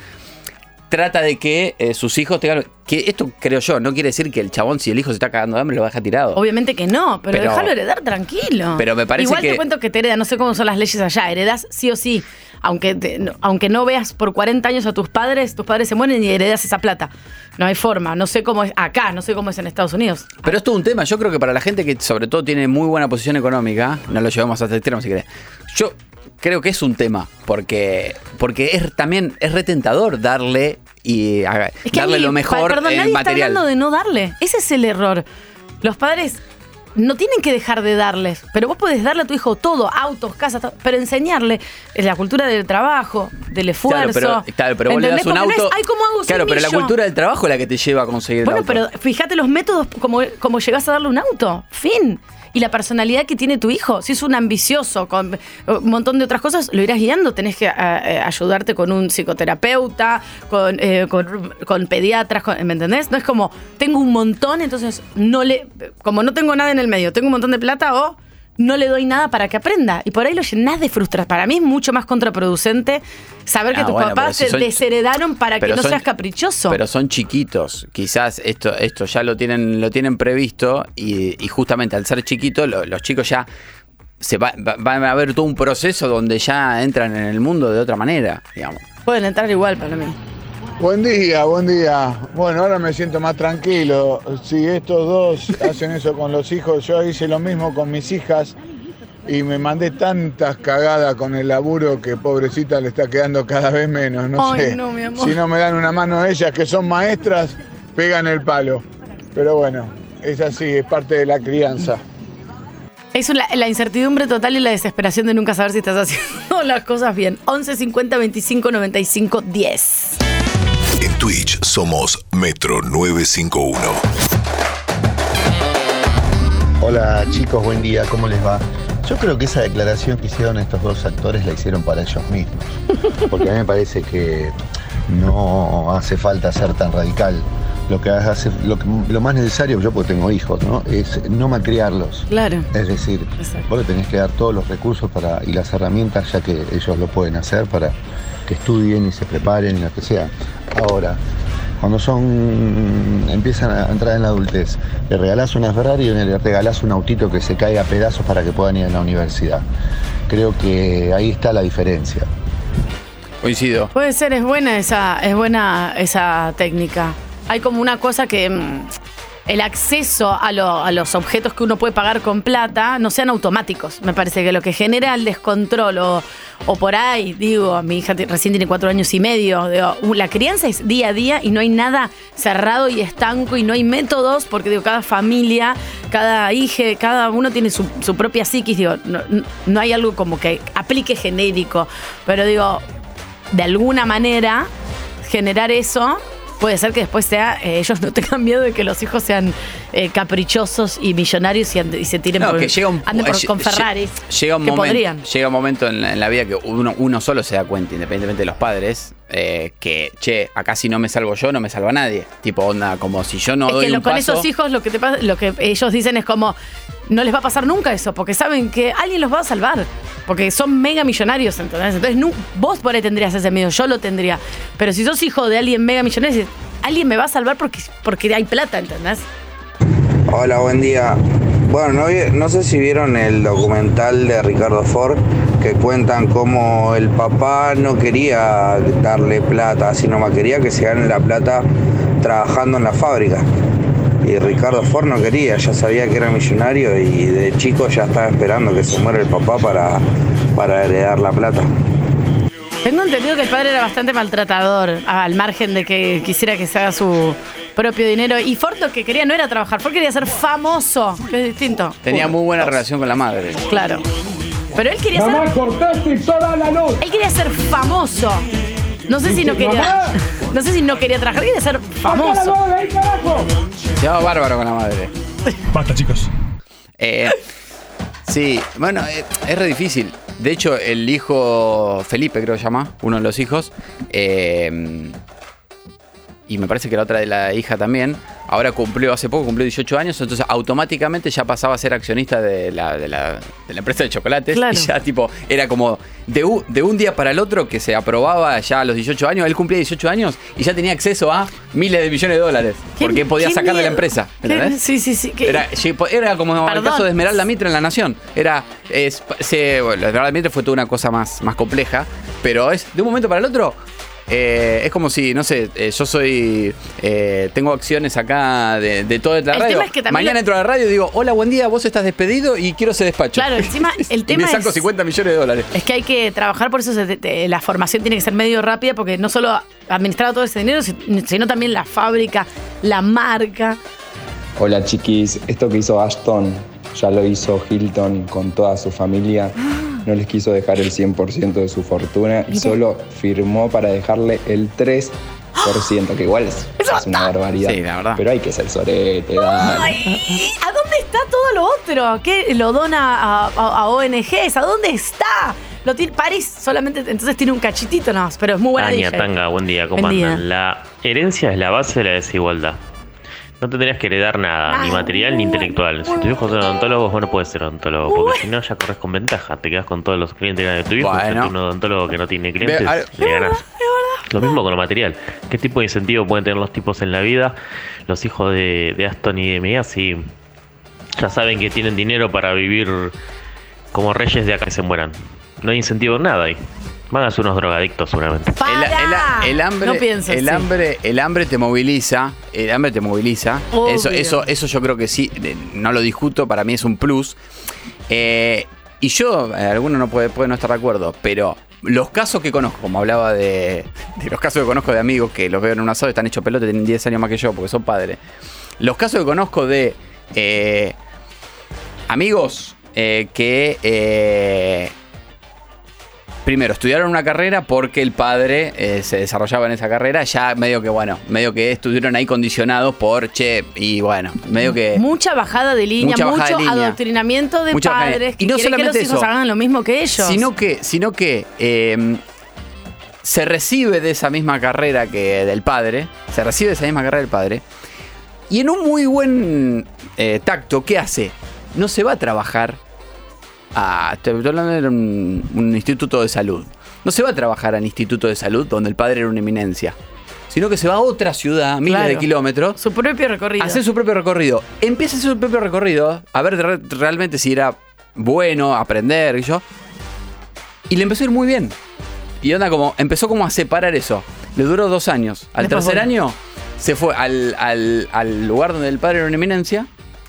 S2: Trata de que eh, sus hijos tengan. Que esto creo yo, no quiere decir que el chabón, si el hijo se está cagando de hambre, lo deja tirado.
S1: Obviamente que no, pero,
S2: Pero-
S1: déjalo heredar tranquilo.
S2: Pero me parece
S1: Igual
S2: que-
S1: te cuento que te hereda, no sé cómo son las leyes allá, heredas sí o sí. Aunque, te- no- aunque no veas por 40 años a tus padres, tus padres se mueren y heredas esa plata. No hay forma. No sé cómo es acá, no sé cómo es en Estados Unidos.
S2: Pero es todo un tema. Yo creo que para la gente que sobre todo tiene muy buena posición económica, no lo llevamos hasta el extremo si querés. Yo creo que es un tema, porque, porque es también es retentador darle y
S1: Es que
S2: darle
S1: mí,
S2: lo mejor
S1: pa- perdón,
S2: en
S1: nadie
S2: material.
S1: está hablando de no darle. Ese es el error. Los padres no tienen que dejar de darles, pero vos podés darle a tu hijo todo, autos, casas, todo, pero enseñarle la cultura del trabajo, del esfuerzo.
S2: Claro, pero, claro, pero vos le das un
S1: Porque no
S2: auto.
S1: es, Ay, ¿cómo hago
S2: claro, pero la cultura del trabajo es la que te lleva a conseguir
S1: Bueno,
S2: el auto.
S1: pero fíjate los métodos como, como llegás a darle un auto. Fin. Y la personalidad que tiene tu hijo. Si es un ambicioso, con eh, un montón de otras cosas, lo irás guiando. Tenés que eh, eh, ayudarte con un psicoterapeuta, con, eh, con, pediatras, ¿me entendés? No es como, tengo un montón, entonces no le. Como no tengo nada en el medio, tengo un montón de plata o no le doy nada para que aprenda. Y por ahí lo llenás de frustración. Para mí es mucho más contraproducente saber que
S2: Ah,
S1: tus
S2: bueno,
S1: papás te desheredaron para que no
S2: son-
S1: seas caprichoso.
S2: Pero son chiquitos. Quizás esto, esto ya lo tienen, lo tienen previsto y, y justamente al ser chiquitos, lo- los chicos ya se va, va- van a haber todo un proceso donde ya entran en el mundo de otra manera, digamos.
S1: Pueden entrar igual para mí.
S13: Buen día, buen día. Bueno, ahora me siento más tranquilo. Si estos dos hacen eso con los hijos, yo hice lo mismo con mis hijas y me mandé tantas cagadas con el laburo que pobrecita le está quedando cada vez menos. No
S1: Ay,
S13: sé.
S1: no, mi amor.
S13: Si no me dan una mano ellas que son maestras, pegan el palo. Pero bueno, es así, es parte de la crianza.
S1: Es la, la incertidumbre total y la desesperación de nunca saber si estás haciendo las cosas bien. 11 50 25 95 10.
S14: En Twitch somos Metro 951.
S15: Hola chicos, buen día, ¿cómo les va? Yo creo que esa declaración que hicieron estos dos actores la hicieron para ellos mismos. Porque a mí me parece que no hace falta ser tan radical. Lo que hace, lo, más necesario, yo porque tengo hijos, ¿no? Es no malcriarlos.
S1: Claro.
S15: Es decir, vos le tenés que dar todos los recursos para, y las herramientas, ya que ellos lo pueden hacer, para que estudien y se preparen y lo que sea. Ahora, cuando son empiezan a entrar en la adultez, le regalás una Ferrari y le regalás un autito que se caiga a pedazos para que puedan ir a la universidad. Creo que ahí está la diferencia.
S2: Coincido.
S1: Puede ser, es buena esa, es buena esa técnica. Hay como una cosa que mm, el acceso a, lo- a los objetos que uno puede pagar con plata no sean automáticos. Me parece que lo que genera el descontrol o, por ahí, digo, mi hija recién tiene cuatro años y medio, uh, la crianza es día a día y no hay nada cerrado y estanco y no hay métodos porque digo, cada familia, cada hija, cada uno tiene su, propia psiquis, digo, no hay algo como que aplique genérico, pero digo, de alguna manera generar eso puede ser que después sea eh, ellos no tengan miedo de que los hijos sean eh, caprichosos y millonarios y, y se tiren
S2: No,
S1: por,
S2: que llega un,
S1: anden por-
S2: lle-
S1: con Ferraris
S2: Llega un,
S1: que
S2: momento,
S1: podrían
S2: llega un momento en la, en la vida que uno, uno solo se da cuenta, independientemente de los padres, eh, que, che, acá si no me salvo yo, no me salva nadie. Tipo, onda, como si yo no
S1: es
S2: doy
S1: que lo-
S2: un
S1: con
S2: paso...
S1: esos hijos lo que te pasa, lo que ellos dicen es como no les va a pasar nunca eso porque saben que alguien los va a salvar porque son mega millonarios ¿entendés? entonces vos por ahí tendrías ese miedo yo lo tendría pero si sos hijo de alguien mega millonario alguien me va a salvar porque, porque hay plata ¿entendés?
S16: Hola, buen día. Bueno, no, no sé si vieron el documental de Ricardo Ford que cuentan cómo el papá no quería darle plata, sino más quería que se gane la plata trabajando en la fábrica. Y Ricardo Ford no quería, ya sabía que era millonario y de chico ya estaba esperando que se muera el papá para, para heredar la plata.
S1: Tengo entendido que el padre era bastante maltratador, al margen de que quisiera que se haga su propio dinero. Y Ford lo que quería no era trabajar, Ford quería ser famoso, que es distinto.
S2: Tenía muy buena relación con la madre.
S1: Claro. Pero él quería ser.
S11: cortaste toda la luz.
S1: Él quería ser famoso. No sé si no quería. No sé si no quería trabajar, quería ser famoso.
S2: Se llevaba bárbaro con la madre.
S17: Basta, chicos.
S2: Eh, sí, bueno, eh, es re difícil. De hecho, el hijo Felipe, creo que se llama, uno de los hijos, eh, y me parece que la otra de la hija también, ahora cumplió, hace poco cumplió 18 años, entonces automáticamente ya pasaba a ser accionista de la, de la, de la empresa de chocolates.
S1: Claro.
S2: Y ya tipo, era como de, u- de un día para el otro que se aprobaba ya a los 18 años, él cumplía 18 años y ya tenía acceso a miles de millones de dólares, porque podía sacar de la empresa.
S1: Sí, sí, sí. ¿qué?
S2: Era, era como el caso de Esmeralda Mitre en La Nación. Era, es, se, bueno, Esmeralda Mitre fue toda una cosa más, más compleja, pero es de un momento para el otro. Eh, es como si, no sé, eh, yo soy. eh, tengo acciones acá de, de toda la
S1: El
S2: radio.
S1: tema es que también
S2: Mañana
S1: lo-
S2: entro a la radio y digo: Hola, buen día, vos estás despedido y quiero ese despacho.
S1: Claro, encima el
S2: y
S1: tema
S2: me saco
S1: es.
S2: 50 millones de dólares.
S1: Es que hay que trabajar, por eso se- te- la formación tiene que ser medio rápida, porque no solo administrar todo ese dinero, si- sino también la fábrica, la marca.
S18: Hola chiquis, esto que hizo Ashton ya lo hizo Hilton con toda su familia. No les quiso dejar el 100% de su fortuna y solo firmó para dejarle el 3%, que igual es, es una barbaridad.
S2: Sí, la verdad.
S18: Pero hay que ser sorete, dale.
S1: Ay, ¿A dónde está todo lo otro? ¿Qué lo dona a, a- a ONGs? ¿A dónde está? Lo tiene París solamente, entonces tiene un cachitito no, pero es muy buena
S19: Tania. Tanga, buen día, ¿cómo
S1: Buen día.
S19: andan? La herencia es la base de la desigualdad. No tendrías que heredar nada, ni material ni intelectual. Si tu hijo es odontólogo, vos no puedes ser odontólogo, porque si no ya corres con ventaja. Te quedas con todos los clientes de tu hijo,
S2: Bueno.
S19: y un odontólogo que no tiene clientes,
S2: Ve,
S19: le ganás. Lo mismo con lo material. ¿Qué tipo de incentivo pueden tener los tipos en la vida? Los hijos de, de Aston y de Mia, sí, ya saben que tienen dinero para vivir como reyes de acá que se mueran. No hay incentivo en nada ahí. Van a ser unos drogadictos seguramente.
S2: El, el- el hambre,
S1: No pienso
S2: el
S1: así.
S2: hambre, el hambre te moviliza, el hambre te moviliza.
S1: Obvio.
S2: Eso, eso, eso yo creo que sí, no lo discuto, para mí es un plus. Eh, y yo, eh, alguno no puede, puede no estar de acuerdo, pero los casos que conozco, como hablaba de, de los casos que conozco de amigos que los veo en un asado, están hechos pelota, tienen 10 años más que yo, porque son padres. Los casos que conozco de eh, amigos eh, que eh, primero estudiaron una carrera porque el padre eh, se desarrollaba en esa carrera, ya medio que bueno, medio que estuvieron ahí condicionados por che, y bueno, medio que
S1: Mucha bajada de línea,
S2: Mucha
S1: mucho
S2: de línea.
S1: adoctrinamiento de padres
S2: y
S1: que
S2: no
S1: quieren que los hijos
S2: eso,
S1: hagan lo mismo que ellos.
S2: Sino que, sino que eh, se recibe de esa misma carrera que del padre, se recibe de esa misma carrera del padre, y en un muy buen eh, tacto, ¿qué hace? No se va a trabajar a. Estoy hablando de un, un instituto de salud. No se va a trabajar al instituto de salud donde el padre era una eminencia. Sino que se va a otra ciudad, miles
S1: Claro.
S2: de kilómetros.
S1: Su propio recorrido.
S2: Hacer su propio recorrido. Empieza a hacer su propio recorrido, a ver re- realmente si era bueno aprender y yo. Y le empezó a ir muy bien. Y onda como, empezó como a separar eso. Le duró dos años. Al
S1: Después
S2: tercer año se fue al, al- al lugar donde el padre era una eminencia.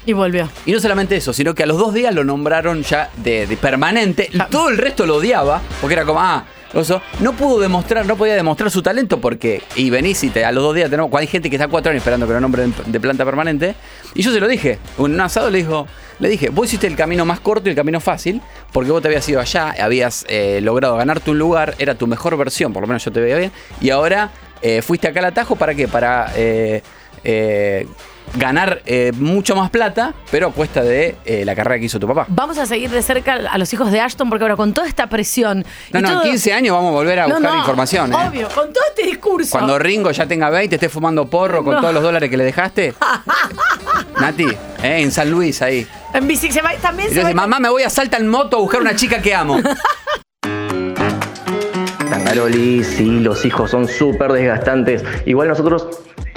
S1: Y volvió.
S2: Y no solamente eso, sino que a los dos días lo nombraron ya de, de permanente. Todo el resto lo odiaba, porque era como, ah, oso. No pudo demostrar, no podía demostrar su talento porque, y venís y te, a los dos días tenemos, hay gente que está cuatro años esperando que lo nombren de planta permanente. Y yo se lo dije, un asado le dijo, le dije, vos hiciste el camino más corto y el camino fácil, porque vos te habías ido allá, habías eh, logrado ganarte un lugar, era tu mejor versión, por lo menos yo te veía bien, y ahora eh, fuiste acá al atajo para qué? Para eh, eh, ganar eh, mucho más plata, pero a cuesta de eh, la carrera que hizo tu papá.
S1: Vamos a seguir de cerca a los hijos de Ashton porque ahora con toda esta presión.
S2: No,
S1: y
S2: no, en
S1: todo-
S2: 15 años vamos a volver a
S1: No,
S2: buscar
S1: no,
S2: información. ¿eh?
S1: Obvio, con todo este discurso.
S2: Cuando Ringo ya tenga 20, esté fumando porro con
S1: No.
S2: todos los dólares que le dejaste. Nati, ¿eh? en San Luis ahí.
S1: En bici se va, también
S2: Y
S1: se
S2: yo
S1: va.
S2: dice, mamá, me voy a saltar en moto a buscar una chica que amo.
S20: Tangaroli, sí, los hijos son súper desgastantes. Igual nosotros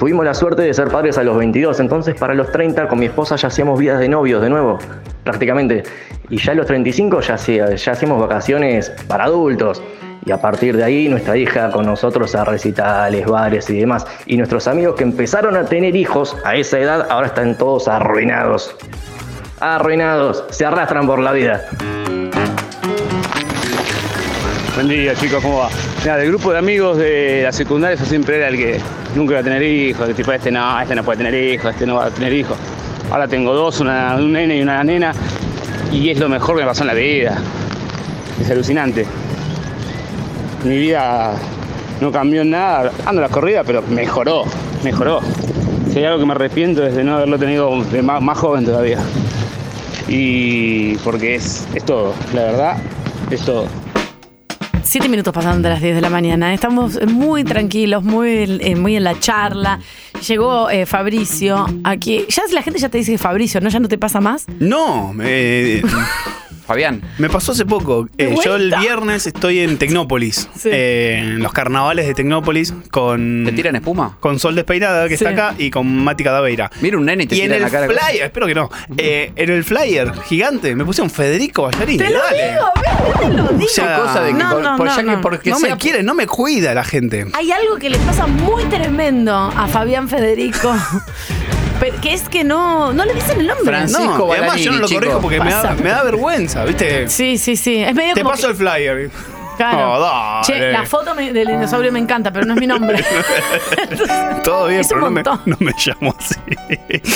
S21: Tuvimos la suerte de ser padres a los 22, entonces para los 30 con mi esposa ya hacíamos vidas de novios de nuevo, prácticamente. Y ya a los 35 ya, hacía- ya hacíamos vacaciones para adultos. Y a partir de ahí nuestra hija con nosotros a recitales, bares y demás. Y nuestros amigos que empezaron a tener hijos a esa edad ahora están todos arruinados. Arruinados, se arrastran por la vida.
S17: Buen día, chicos, ¿cómo va? Mira, del grupo de amigos de la secundaria yo siempre era el que nunca iba a tener hijos, el tipo este no, este no puede tener hijos, este no va a tener hijos. Ahora tengo dos, una, un nene y una nena, y es lo mejor que me pasó en la vida. Es alucinante. Mi vida no cambió en nada, ando a la corrida, pero mejoró, mejoró. Si hay algo que me arrepiento es de no haberlo tenido más, más joven todavía. Y porque es, es todo, la verdad, es todo.
S1: Siete minutos pasando de las 10 de la mañana. Estamos muy tranquilos, muy, eh, muy en la charla. Llegó eh, Fabricio aquí. Ya la gente ya te dice Fabricio, ¿no? ¿Ya no te pasa más?
S20: No, me,
S2: Fabián.
S20: Me pasó hace poco. Eh, yo el viernes estoy en Tecnópolis. eh, en los carnavales de Tecnópolis con.
S2: ¿Te tiran espuma?
S20: Con Sol Despeinada, que
S2: Sí.
S20: está acá, y con Mati Cadaveira.
S2: Mira un nene y te
S20: Y en
S2: tira en
S20: el
S2: la cara.
S20: flyer, espero que no. eh, en el flyer gigante me puse un Federico Ballarini.
S1: Te lo
S20: dale.
S1: digo, ¿ves? Te lo digo.
S20: O sea,
S2: cosa de que
S1: No,
S2: por-
S1: no,
S2: por-
S1: no,
S2: ya que
S1: no.
S2: porque
S20: no
S2: sea-
S20: me quiere, no me cuida la gente.
S1: Hay algo que le pasa muy tremendo a Fabián Federico. pero que es que no, no le dicen el nombre.
S20: no, y además yo no lo corrijo porque me da, me da vergüenza, ¿viste?
S1: Sí, sí, sí. Es medio
S20: Te
S1: como
S20: paso
S1: que-
S20: el flyer.
S1: Claro.
S20: Oh, dale.
S1: Che, la foto me- del dinosaurio me encanta, pero no es mi nombre.
S20: Todo bien,
S1: Es un
S20: pero no me,
S1: montón.
S20: no me llamo así.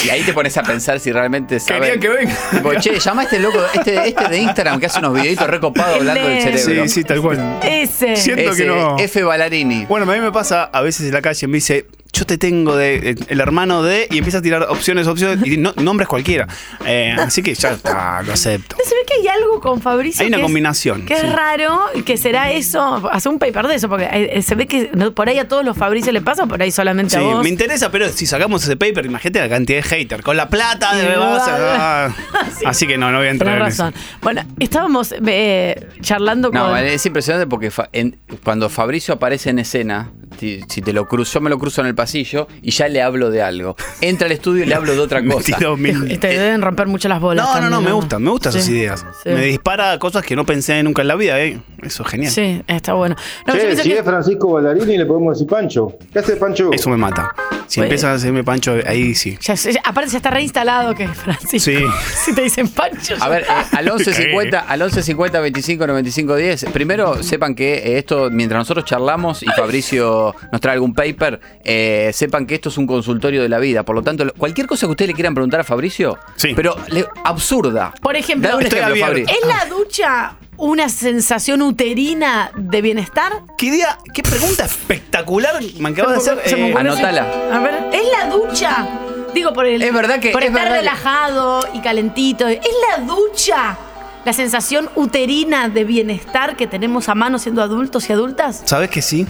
S2: Y ahí te pones a pensar si realmente saben.
S20: Quería que venga.
S2: Tipo, che, llama a este loco, este, este de Instagram que hace unos videitos recopados hablando del
S1: de-
S2: cerebro.
S20: Sí, sí, tal cual.
S1: Ese.
S20: Siento
S2: Ese,
S20: que no.
S2: F. Ballarini.
S20: Bueno, a mí me pasa a veces en la calle, me dice, yo te tengo de el hermano de, y empieza a tirar opciones, opciones, y no- nombres cualquiera. Eh, así que ya está, lo acepto.
S1: Se ve que hay algo con Fabricio.
S20: Hay una
S1: que es-
S20: combinación,
S1: que
S20: sí.
S1: es raro que será eso. Hace un paper de eso, porque eh, se ve que no- por ahí a todos los Fabricios le pasa, por ahí solamente
S20: Sí,
S1: a vos.
S20: me interesa, pero si sacamos ese paper, imagínate la cantidad de haters. Con la plata de
S1: Y
S20: vas
S1: va-
S20: a- Así que no, no voy a entrar
S1: Tenés
S20: en eso.
S1: razón. Bueno, estábamos eh, charlando
S2: No,
S1: con.
S2: es impresionante porque fa- en- cuando Fabricio aparece en escena, si te lo cruzo, yo me lo cruzo en el pasillo y ya le hablo de algo. Entra al estudio y le hablo de otra cosa.
S1: Te, te deben romper mucho las bolas.
S20: No, no, no, me gustan, me gustan esas
S1: Sí,
S20: ideas.
S1: sí.
S20: Me dispara cosas que no pensé nunca en la vida, ¿eh? Eso es genial.
S1: Sí, está bueno. No,
S10: Che, si
S1: que-
S10: es Francisco Ballarini le podemos decir Pancho. ¿Qué hace Pancho?
S20: Eso me mata. Si
S1: Bueno.
S20: empiezas a hacerme pancho, ahí sí.
S1: ya- ya- aparte ya está reinstalado que es Francisco.
S20: Sí.
S1: Si te dicen Pancho.
S2: A ver, eh, al
S20: Me
S2: 1150, al 1150 25 95 10. Primero, sepan que esto, mientras nosotros charlamos y Fabricio nos trae algún paper, eh, sepan que esto es un consultorio de la vida. Por lo tanto, cualquier cosa que ustedes le quieran preguntar a Fabricio, pero le- absurda.
S1: Por ejemplo,
S2: Dale un ejemplo, Fabri.
S1: ¿es la ducha una sensación uterina de bienestar?
S20: ¿Qué día, qué pregunta espectacular me acabas de hacer? Eh,
S2: anotala.
S1: A ver, ¿es la ducha? Digo, por el.
S2: Es verdad que-
S1: Por
S2: es
S1: estar
S2: verdad que-
S1: relajado y calentito. ¿Es la ducha la sensación uterina de bienestar que tenemos a mano siendo adultos y adultas?
S20: ¿Sabes que sí?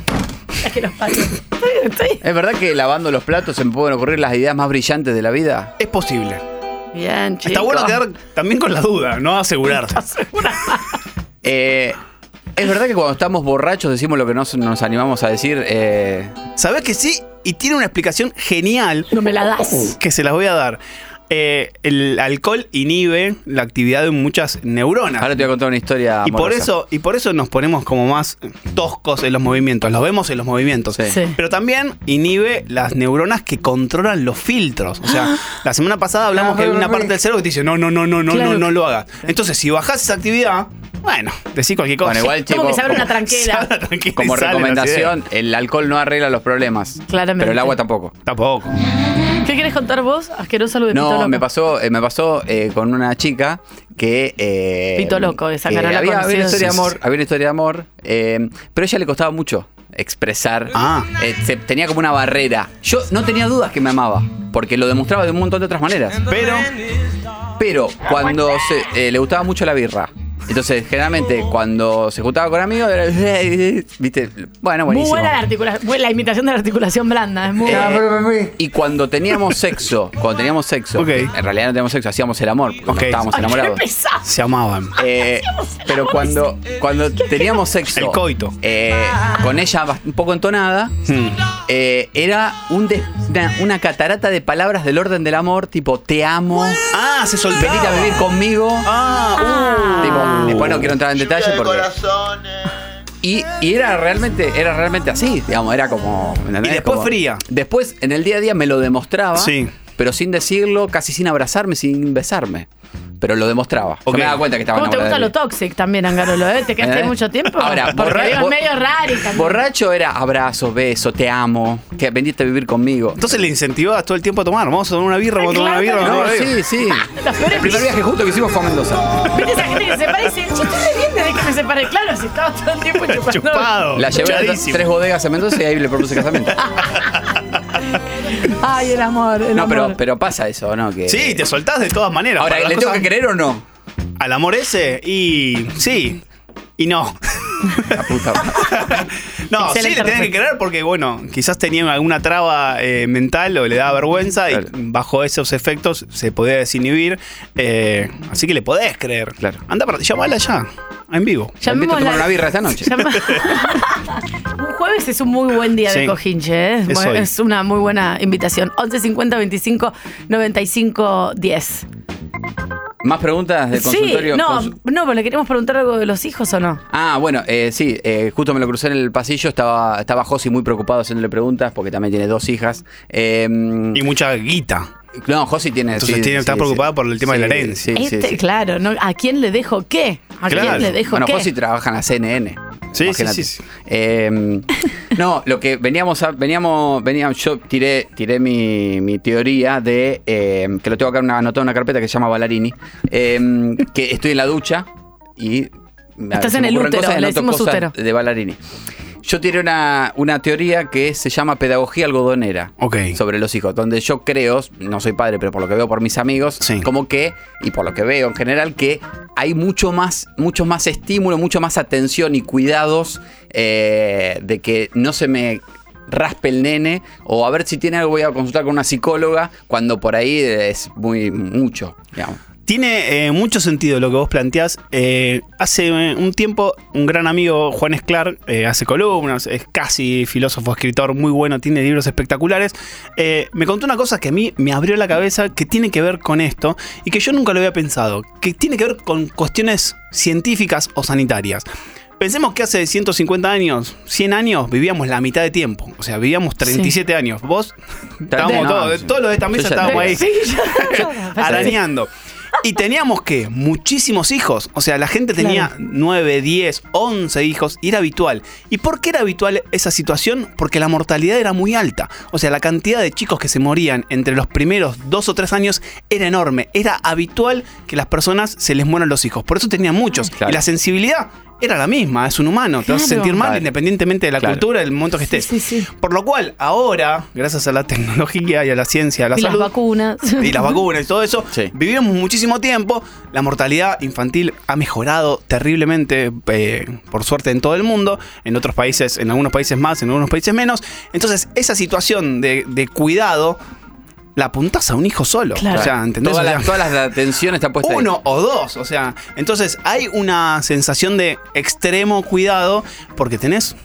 S1: Es que los parió. Estoy- estoy-
S2: ¿Es verdad que lavando los platos se me pueden ocurrir las ideas más brillantes de la vida?
S20: Es posible.
S1: Bien, chicos.
S20: Está bueno quedar también con la duda, no asegurarse.
S2: Eh, es verdad que cuando estamos borrachos decimos lo que no nos animamos a decir. Eh,
S20: ¿Sabes que sí? Y tiene una explicación genial.
S1: No me la das.
S20: Que se las voy a dar. Eh, el alcohol inhibe la actividad de muchas neuronas.
S2: ahora te voy a contar una historia.
S20: Y por, eso, y por eso nos ponemos como más toscos en los movimientos, los vemos en los movimientos.
S1: Sí.
S20: Pero también inhibe las neuronas que controlan los filtros. O sea, la semana pasada hablamos que hay una parte del cerebro que te dice, no, no, no, no, no,
S1: Claro.
S20: no, no lo hagas. Entonces, si bajás esa actividad, bueno, decís cualquier cosa.
S2: Bueno, igual,
S1: Como
S2: chico,
S1: que se abre
S2: como-
S1: una tranquera.
S20: Tranquila
S2: Como recomendación, el alcohol no arregla los problemas.
S1: Claramente.
S2: Pero el agua tampoco.
S20: Tampoco.
S1: ¿Qué quieres contar vos? Asqueroso lo de Pito
S2: No,
S1: Loco.
S2: me pasó, eh, me pasó eh, con una chica que. eh,
S1: Pito Loco, esa cara la
S2: había, había una historia de amor, había una historia de amor, eh, pero a ella le costaba mucho expresar.
S20: Ah.
S2: Eh, se- tenía como una barrera. Yo no tenía dudas que me amaba, porque lo demostraba de un montón de otras maneras. Pero, pero cuando se- eh, le gustaba mucho la birra. Entonces, generalmente, cuando se juntaba con amigos, era, viste, bueno,
S1: Muy
S2: buenísimo.
S1: buena la articulación, la imitación de la articulación blanda. Es muy
S2: Eh, y cuando teníamos sexo, cuando teníamos sexo, en realidad no teníamos sexo, hacíamos el amor, porque no estábamos
S1: Ay, qué
S2: enamorados.
S1: pesado.
S20: Se amaban.
S2: Eh, pero cuando, cuando teníamos sexo,
S20: El coito.
S2: eh, con ella un poco entonada,
S20: Hmm.
S2: eh, era un des- una, una catarata de palabras del orden del amor, tipo te amo.
S20: Ah, se soltaba.
S2: Venite a vivir conmigo.
S20: Ah,
S2: Tipo, después no quiero entrar en detalle porque. Y, y era realmente, era realmente así, digamos, era como. ¿entendés?
S20: Y después
S2: Como-
S20: fría.
S2: Después, en el día a día me lo demostraba.
S20: Sí.
S2: Pero sin decirlo, casi sin abrazarme, sin besarme. Pero lo demostraba. Yo
S20: Ok.
S2: me daba cuenta que estaba
S1: ¿Cómo te gusta lo toxic también, Angarolo? ¿eh? ¿Te quedaste
S2: ¿Eh?
S1: mucho tiempo?
S2: Ahora,
S1: Porque
S2: borra-
S1: digo, es
S2: bo-
S1: medio raro.
S2: Borracho era abrazo, beso, te amo, que vendiste a vivir conmigo.
S20: Entonces le incentivabas todo el tiempo a tomar. Vamos a tomar una birra, vamos a tomar una birra.
S2: No, sí, sí. El primer viaje justo que hicimos fue a Mendoza.
S1: ¿Viste esa gente que se dice, yo estoy que me separé? Claro, si estaba todo el tiempo chupando.
S20: Chupado.
S2: La llevé a tres bodegas a Mendoza y ahí le propuse casamiento.
S1: Ay, el amor, el
S2: No,
S1: amor.
S2: pero, pero pasa eso, ¿no? Que...
S20: Sí, te soltás de todas maneras.
S2: Ahora, ¿le tengo
S20: cosas-
S2: que creer o no?
S20: ¿Al amor ese? Y sí. Y no.
S2: La puta madre.
S20: No, sí le tenés que creer porque, bueno, quizás tenía alguna traba eh, mental o le daba vergüenza
S2: Claro.
S20: y bajo esos efectos se podía desinhibir. eh, así que le podés creer.
S2: Claro.
S20: Anda, para, llamala ya, en vivo.
S2: Te invito a tomar una birra esta noche.
S1: Llama- un jueves es un muy buen día de cojinche, ¿eh?
S20: Es hoy.
S1: Es una muy buena invitación. 11 50 25 95 10.
S2: ¿Más preguntas del
S1: Sí,
S2: consultorio?
S1: no,
S2: Consu-
S1: no, pero le queremos preguntar algo de los hijos o no.
S2: Ah, bueno, eh, sí, eh, justo me lo crucé en el pasillo, estaba, estaba Josi muy preocupado haciéndole preguntas porque también tiene dos hijas. Eh,
S20: Y mucha guita.
S2: No, Josi tiene...
S20: Entonces
S2: sí,
S20: tiene, está
S2: sí,
S20: preocupada
S2: sí.
S20: por el tema de la herencia.
S2: sí, sí,
S1: Este,
S2: sí.
S1: Claro, ¿no? ¿a quién le dejo qué? ¿A
S20: Claro.
S1: quién le dejo
S2: Bueno,
S1: qué?
S2: Josi trabaja en la CNN.
S20: Sí, sí,
S2: imagínate.
S20: sí, sí.
S2: Eh, no, lo que veníamos, a- veníamos, veníamos, yo tiré, tiré mi, mi teoría de eh, que lo tengo acá una, anotado en una carpeta que se llama Ballarini, eh, que estoy en la ducha y me-
S1: Estás en el útero, le decimos útero.
S2: de Ballarini. Yo tiré una, una teoría que se llama pedagogía algodonera sobre los hijos, donde yo creo, no soy padre, pero por lo que veo por mis amigos,
S20: Sí.
S2: como que, y por lo que veo en general, que hay mucho más, mucho más estímulo, mucho más atención y cuidados eh, de que no se me raspe el nene o a ver si tiene algo voy a consultar con una psicóloga cuando por ahí es muy mucho, digamos.
S20: Tiene eh, mucho sentido lo que vos planteás. Eh, hace eh, un tiempo, un gran amigo, Juan Esclar, eh, hace columnas, es casi filósofo, escritor, muy bueno, tiene libros espectaculares. Eh, me contó una cosa que a mí me abrió la cabeza que tiene que ver con esto y que yo nunca lo había pensado, que tiene que ver con cuestiones científicas o sanitarias. Pensemos que hace 150 años, 100 años, vivíamos la mitad de tiempo. O sea, vivíamos 37 años. Vos, estábamos
S2: No,
S20: todos,
S2: sí.
S20: todos los de esta mesa estábamos ahí
S1: Sí,
S20: arañando. Y teníamos que muchísimos hijos. O sea, la gente tenía 9, 10, 11 hijos y era habitual. ¿Y por qué era habitual esa situación? Porque la mortalidad era muy alta. O sea, la cantidad de chicos que se morían entre los primeros dos o tres años era enorme. Era habitual que las personas se les mueran los hijos. Por eso tenían muchos.
S2: Claro.
S20: Y la sensibilidad era la misma. Es un humano. Te vas a sentir mal
S2: Claro.
S20: independientemente de la
S2: Claro.
S20: cultura, del momento que estés.
S1: Sí, sí, sí.
S20: Por lo cual, ahora, gracias a la tecnología y a la ciencia, a la
S1: Y las vacunas.
S20: y las vacunas y todo eso,
S2: Sí.
S20: vivimos muchísimo tiempo. La mortalidad infantil ha mejorado terriblemente, eh, por suerte, en todo el mundo. En otros países, en algunos países más, en algunos países menos. Entonces, esa situación de, de cuidado la apuntás a un hijo solo.
S1: Claro.
S20: O sea, ¿entendés?
S2: Toda
S20: O sea,
S2: la, toda la atención está puesta ahí.
S20: uno o dos. O sea, entonces hay una sensación de extremo cuidado porque tenés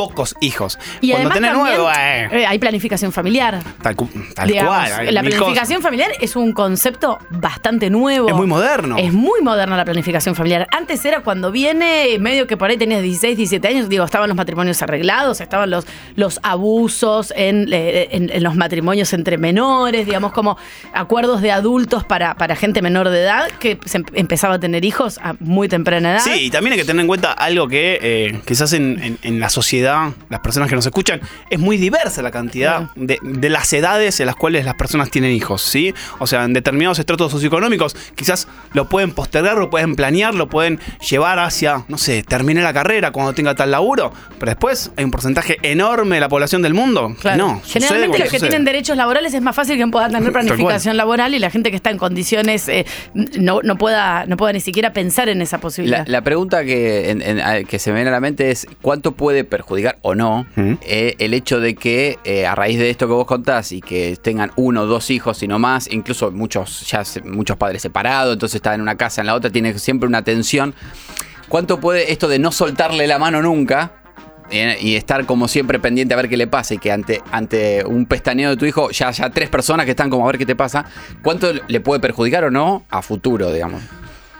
S20: pocos hijos.
S1: Y
S20: Cuando
S1: además
S20: tenés nuevo, eh,
S1: eh, hay planificación familiar.
S20: tal, cu- tal
S1: Digamos,
S20: cual.
S1: la planificación familiar es un concepto bastante nuevo.
S20: Es muy moderno.
S1: Es muy moderna la planificación familiar. Antes era cuando viene, medio que por ahí tenías 16, 17 años, digo, estaban los matrimonios arreglados, estaban los, los abusos en, eh, en- en los matrimonios entre menores, digamos, como acuerdos de adultos para, para gente menor de edad que se em- empezaba a tener hijos a muy temprana edad.
S20: Sí, y también hay que tener en cuenta algo que eh, quizás en- en la sociedad, las personas que nos escuchan, es muy diversa la cantidad de, de las edades en las cuales las personas tienen hijos, ¿sí? O sea, en determinados estratos socioeconómicos quizás lo pueden postergar, lo pueden planear, lo pueden llevar hacia, no sé, terminar la carrera cuando tenga tal laburo, pero después hay un porcentaje enorme de la población del mundo.
S1: Claro.
S20: No,
S1: Generalmente los que
S20: sucede.
S1: tienen derechos laborales es más fácil que puedan tener planificación laboral y la gente que está en condiciones eh, no, no pueda no pueda ni siquiera pensar en esa posibilidad.
S2: la pregunta que, en- en- a- que se me viene a la mente es cuánto puede perjudicar o no eh, el hecho de que eh, a raíz de esto que vos contás y que tengan uno o dos hijos y no más, incluso muchos ya muchos padres separados, entonces están en una casa en la otra, tiene siempre una tensión. ¿Cuánto puede esto de no soltarle la mano nunca eh, y estar como siempre pendiente a ver qué le pasa y que ante, ante un pestaneo de tu hijo ya haya tres personas que están como a ver qué te pasa, ¿cuánto le puede perjudicar o no a futuro, digamos?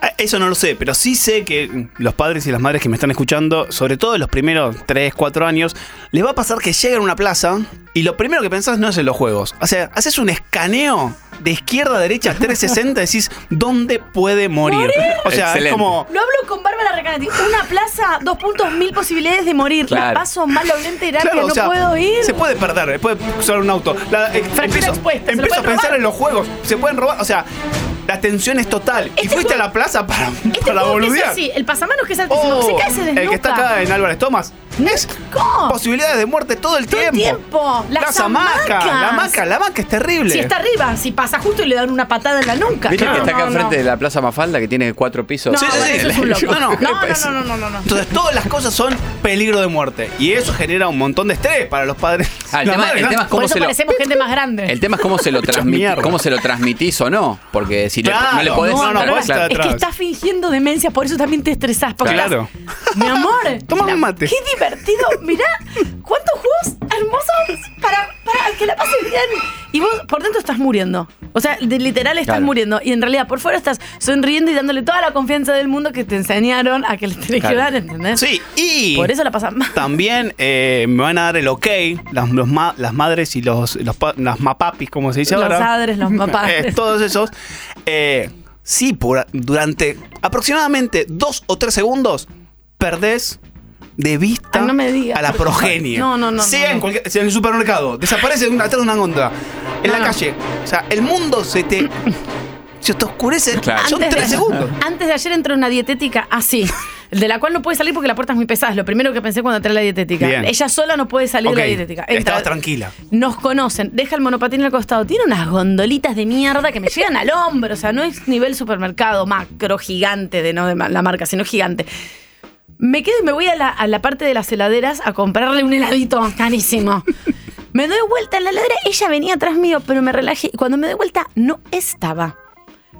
S20: Ah, Eso no lo sé, pero sí sé que los padres y las madres que me están escuchando, sobre todo en los primeros 3, 4 años, les va a pasar que llegan a una plaza y lo primero que pensás no es en los juegos. O sea, haces un escaneo de izquierda a derecha 360 y decís dónde puede morir. O sea,
S2: Excelente.
S20: es como.
S1: Lo hablo con Bárbara Recanati. Una plaza, dos puntos, mil posibilidades de morir.
S20: Claro.
S1: La paso mal, doble terapia,
S20: Claro,
S1: no
S20: o sea,
S1: puedo ir.
S20: Se puede perder, puede usar un auto. La- eh, empiezo
S1: expuesta, ¿se lo
S20: empiezo a pensar
S1: robar?
S20: en los juegos. Se pueden robar. O sea, la tensión es total. y fuiste a la plaza para,
S1: Este
S20: para
S1: que
S20: boludear.
S1: así, el pasamanos que es altísimo,
S20: Oh,
S1: se cae, se
S20: el que está acá en Álvarez Tomás. Es posibilidades de muerte todo el tiempo.
S1: tiempo. Las
S20: Las hamacas, la hamaca, la hamaca es terrible.
S1: Si está arriba, si pasa justo y le dan una patada en la nuca.
S2: ¿Viste
S1: No,
S2: que está acá
S1: no,
S2: enfrente
S1: no.
S2: de la Plaza Mafalda que tiene cuatro pisos?
S1: No, bueno, eso es un loco.
S20: No, no.
S1: no, no, no, no, no, no, no.
S20: Entonces todas las cosas son peligro de muerte. Y eso genera un montón de estrés para los padres.
S2: Ah, el tema-
S20: madres,
S2: el
S20: ¿no?
S2: tema es cómo
S1: Por eso
S2: se lo-
S1: parecemos gente más grande.
S2: El tema es cómo se lo, cómo se lo transmitís o no. Porque si le-
S20: Claro,
S2: no le podés.
S20: no, no, podés estar
S1: Es que estás fingiendo demencia, por eso también te estresás. Porque
S20: Claro.
S1: estás- mi amor.
S20: Toma
S1: la-
S20: un mate.
S1: Qué divertido. Mirá, cuántos que la pases bien. Y vos por dentro estás muriendo. O sea, de literal estás
S20: Claro.
S1: muriendo. Y en realidad por fuera estás sonriendo y dándole toda la confianza del mundo que te enseñaron a que le tenés que dar, ¿entendés?
S20: Sí, y.
S1: Por eso la pasas mal.
S20: También eh, me van a dar el ok, las, los ma- las madres y los, los las mapapis, como se dice
S1: Los
S20: ahora.
S1: padres, los mapadres.
S20: Eh, todos esos. Eh, sí, por, durante aproximadamente dos o tres segundos perdés de vista
S1: Ay, no me digas,
S20: a la progenie.
S1: No, no, no,
S20: Sea
S1: no,
S20: en, cualquier- sea en el supermercado, desaparece de una- atrás de una gonda, en la calle. O sea, el mundo se te. se te oscurece. Son
S1: Antes
S20: tres
S1: de-
S20: segundos.
S1: Antes de ayer entró una dietética así. De la cual no puede salir porque la puerta es muy pesada. Es lo primero que pensé cuando entré a la dietética.
S20: Bien.
S1: Ella sola no puede salir de la dietética. Entra-
S20: Estaba tranquila.
S1: nos conocen, deja el monopatín al costado, tiene unas gondolitas de mierda que me llegan al hombro, o sea, no es nivel supermercado macro gigante de no de la marca, sino gigante. Me quedo y me voy a la, a la parte de las heladeras a comprarle un heladito carísimo. Me doy vuelta en la heladera, ella venía atrás mío, pero me relajé y cuando me doy vuelta no estaba.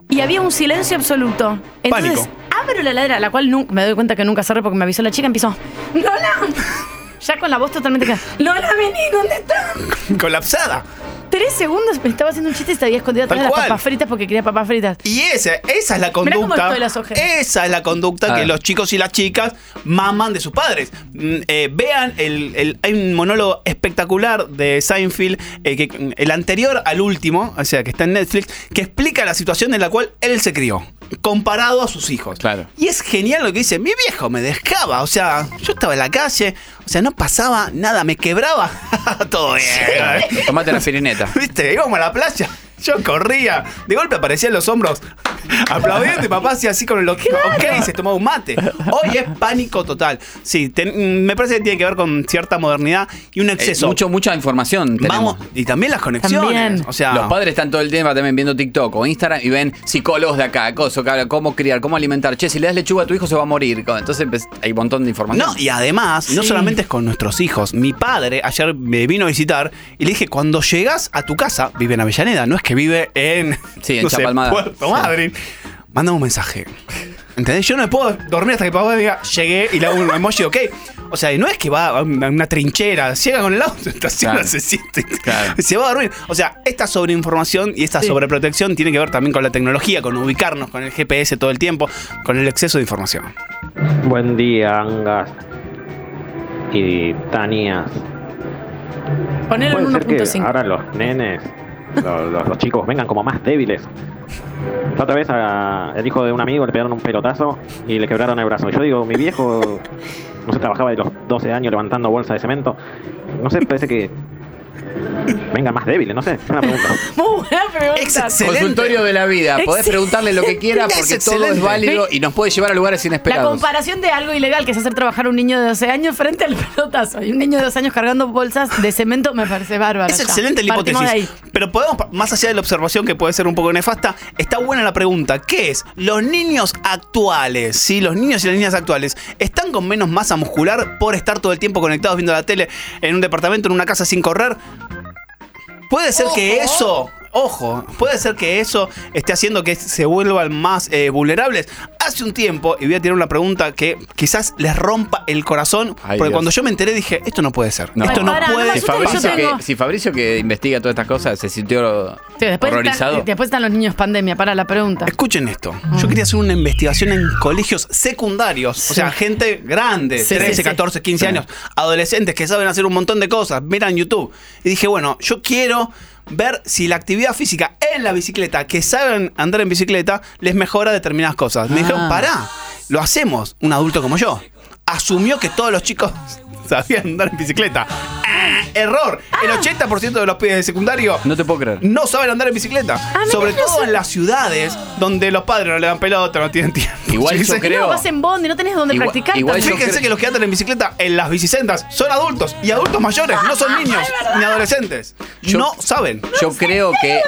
S1: Y había un silencio absoluto. Entonces,
S20: Pánico.
S1: abro la heladera, la cual nunca, me doy cuenta que nunca cerré porque me avisó la chica, empezó, Lola, ya con la voz totalmente Lola, vení, ¿dónde estás?
S20: Colapsada.
S1: Tres segundos me estaba haciendo un chiste y se había escondido atrás de las
S20: cual.
S1: papas fritas porque quería papas fritas.
S20: Y esa, esa es la conducta.
S1: las.
S20: Esa es la conducta que los chicos y las chicas maman de sus padres. Mm, eh, vean, el, el- hay un monólogo espectacular de Seinfeld, eh, que, mm, el anterior al último, o sea, que está en Netflix, que explica la situación en la cual él se crió, comparado a sus hijos.
S2: Claro.
S20: Y es genial lo que dice, mi viejo me dejaba, o sea, yo estaba en la calle, sea, no pasaba nada, me quebraba, todo bien.
S2: Tomate la firineta.
S20: ¿Viste? Íbamos a la playa. Yo corría. De golpe aparecían los hombros aplaudiendo y papá hacía así con el ok, ok, se tomaba un mate. Hoy es pánico total. Sí, ten- me parece que tiene que ver con cierta modernidad y un exceso.
S2: Eh, mucho, mucha información. tenemos.
S20: Vamos, y también las conexiones.
S1: También.
S20: O sea,
S2: Los padres están todo el tiempo también viendo TikTok o Instagram y ven psicólogos de acá, cosas, que hablan cómo criar, cómo alimentar. Che, si le das lechuga a tu hijo se va a morir. Entonces empe- hay un montón de información.
S20: No, y además, no solamente es con nuestros hijos. Mi padre ayer me vino a visitar y le dije, cuando llegas a tu casa, vive en Avellaneda, no es que vive en,
S2: Sí, en
S20: no sé,
S2: Chapalmada.
S20: Puerto
S2: Sí.
S20: Madryn. Mándame un mensaje. ¿Entendés? Yo no me puedo dormir hasta que papá diga, llegué y le hago un emoji, ok. O sea, no es que va a una una trinchera, llega con el auto, estaciona,
S2: Claro.
S20: se siente,
S2: Claro.
S20: se va a dormir. O sea, esta sobreinformación y esta
S1: Sí.
S20: sobreprotección tiene que ver también con la tecnología, con ubicarnos, con el GPS todo el tiempo, con el exceso de información.
S22: Buen día, Angas y Tanias.
S1: Ponelo en
S22: Puede ser que
S1: 1.5.
S22: ahora los nenes, los, chicos, vengan como más débiles. La otra vez a- el hijo de un amigo le pegaron un pelotazo y le quebraron el brazo. Yo digo, mi viejo, no sé, trabajaba de los 12 años levantando bolsa de cemento. No sé, parece que vengan más débiles, no sé, es una pregunta.
S1: Muy buena pregunta.
S20: Excelente.
S2: Consultorio de la vida. Podés
S1: Excelente.
S2: preguntarle lo que quiera
S20: Es
S2: porque todo es válido y nos puede llevar a lugares
S1: La
S2: inesperados.
S1: comparación de algo ilegal que es hacer trabajar a un niño de 12 años frente al pelotazo. Y un niño de 12 años cargando bolsas de cemento me parece bárbaro.
S20: Es
S1: ya.
S20: excelente la
S1: Partimos
S20: hipótesis.
S1: de ahí.
S20: Pero podemos, más allá de la observación que puede ser un poco nefasta, está buena la pregunta. ¿Qué es? Los niños actuales, ¿sí? Los niños y las niñas actuales, ¿están con menos masa muscular por estar todo el tiempo conectados viendo la tele en un departamento, en una casa sin correr? Puede ser que eso ojo, puede ser que eso esté haciendo que se vuelvan más eh, vulnerables. Hace un tiempo, y voy a tirar una pregunta que quizás les rompa el corazón,
S2: Ay,
S20: porque
S2: Dios.
S20: cuando yo me enteré dije, esto no puede ser. Esto no
S1: no
S20: puede
S1: me
S2: Si Fabricio,
S1: tengo-
S2: que, si Fabricio que investiga todas estas cosas se sintió
S1: Sí, después,
S2: horrorizado.
S1: están, después están los niños pandemia, para la pregunta.
S20: Escuchen esto. Yo quería hacer una investigación en colegios secundarios. O sea, gente grande,
S1: Sí,
S20: 13,
S1: sí, sí.
S20: 14, 15 años, adolescentes que saben hacer un montón de cosas, miran YouTube. Y dije, bueno, yo quiero ver si la actividad física en la bicicleta, que saben andar en bicicleta, les mejora determinadas cosas. Me
S2: Ah.
S20: dijeron, pará, lo hacemos, un adulto como yo. Asumió que todos los chicos sabían andar en bicicleta. Ah, error. El 80% de los pibes de secundario
S2: No te puedo creer.
S20: no saben andar en bicicleta.
S1: Ah,
S20: Sobre todo en las ciudades donde los padres no le dan pelota, no tienen tiempo.
S2: Igual yo creo-
S1: No, vas en bondi, no tenés dónde
S2: Igual-
S1: practicar.
S2: igual yo
S20: Fíjense que los que andan en bicicleta en las bicisendas son adultos y adultos mayores, no son niños ni adolescentes.
S2: Yo-
S20: no saben.
S2: Yo creo que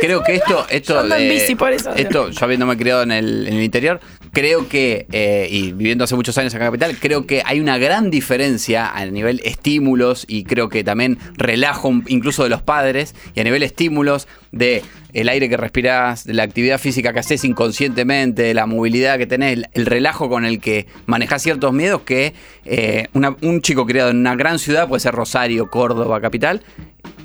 S2: creo que esto esto
S1: Yo ando en
S2: de-
S1: bici por eso.
S2: esto yo habiéndome criado en el, en el interior creo que eh, y viviendo hace muchos años acá en capital creo que hay una gran diferencia a nivel estímulos y creo que también relajo incluso de los padres y a nivel estímulos de el aire que respirás, de la actividad física que haces inconscientemente, de la movilidad que tenés, el, el relajo con el que manejás ciertos miedos que eh, un chico criado en una gran ciudad, puede ser Rosario, Córdoba, capital,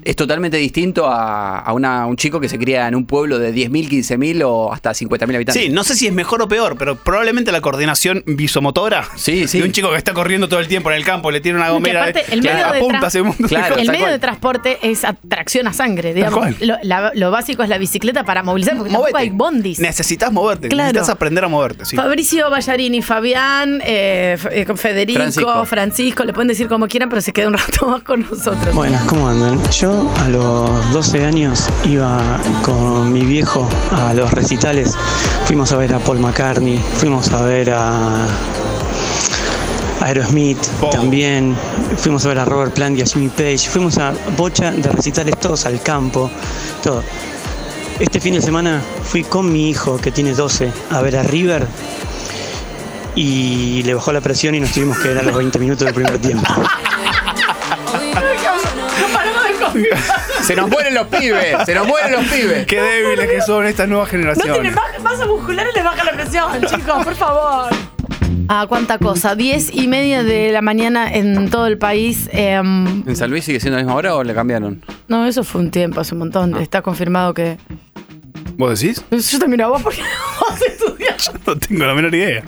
S2: es totalmente distinto a, a una- un chico que se cría en un pueblo de 10.000, 15.000 o hasta 50.000 habitantes.
S20: Sí, no sé si es mejor o peor, pero probablemente la coordinación visomotora
S2: Sí, sí.
S20: de un chico que está corriendo todo el tiempo en el campo, le tiene una gomera,
S1: aparte, el medio de
S20: apunta
S1: tra-
S20: hacia un montón de
S2: Claro,
S20: cosas.
S1: el
S2: tal
S1: medio
S2: cual.
S1: de transporte es atracción a sangre, digamos. Lo, la- lo básico es la bicicleta para movilizar, porque tampoco
S20: Movete.
S1: hay bondis.
S20: Necesitas moverte,
S1: Claro.
S20: necesitas aprender a moverte. Sí.
S1: Fabricio Ballarini, Fabián, eh, eh, Federico,
S2: Francisco.
S1: Francisco. le pueden decir como quieran, pero se queda un rato más con nosotros.
S23: Buenas, ¿cómo andan? Yo a los 12 años iba con mi viejo a los recitales. Fuimos a ver a Paul McCartney, fuimos a ver a Aerosmith también, fuimos a ver a Robert Plant y a Jimmy Page, fuimos a bocha de recitales todos al campo, todo. Este fin de semana fui con mi hijo que tiene 12 a ver a River y le bajó la presión y nos tuvimos que ver a los 20 minutos del primer tiempo.
S2: Se nos mueren los pibes, se nos mueren los pibes.
S20: Qué débiles que son estas nuevas
S1: No
S20: generaciones.
S1: tienen baja- masa muscular y les baja la presión, chicos, por favor. Ah, cuánta cosa. Diez y media de la mañana en todo el país. em,
S2: ¿En San Luis sigue siendo la misma hora o le cambiaron?
S1: no, eso fue un tiempo, hace un montón. Está confirmado que.
S20: ¿Vos decís?
S1: Yo también a vos porque vos estudiás.
S20: No tengo la menor idea.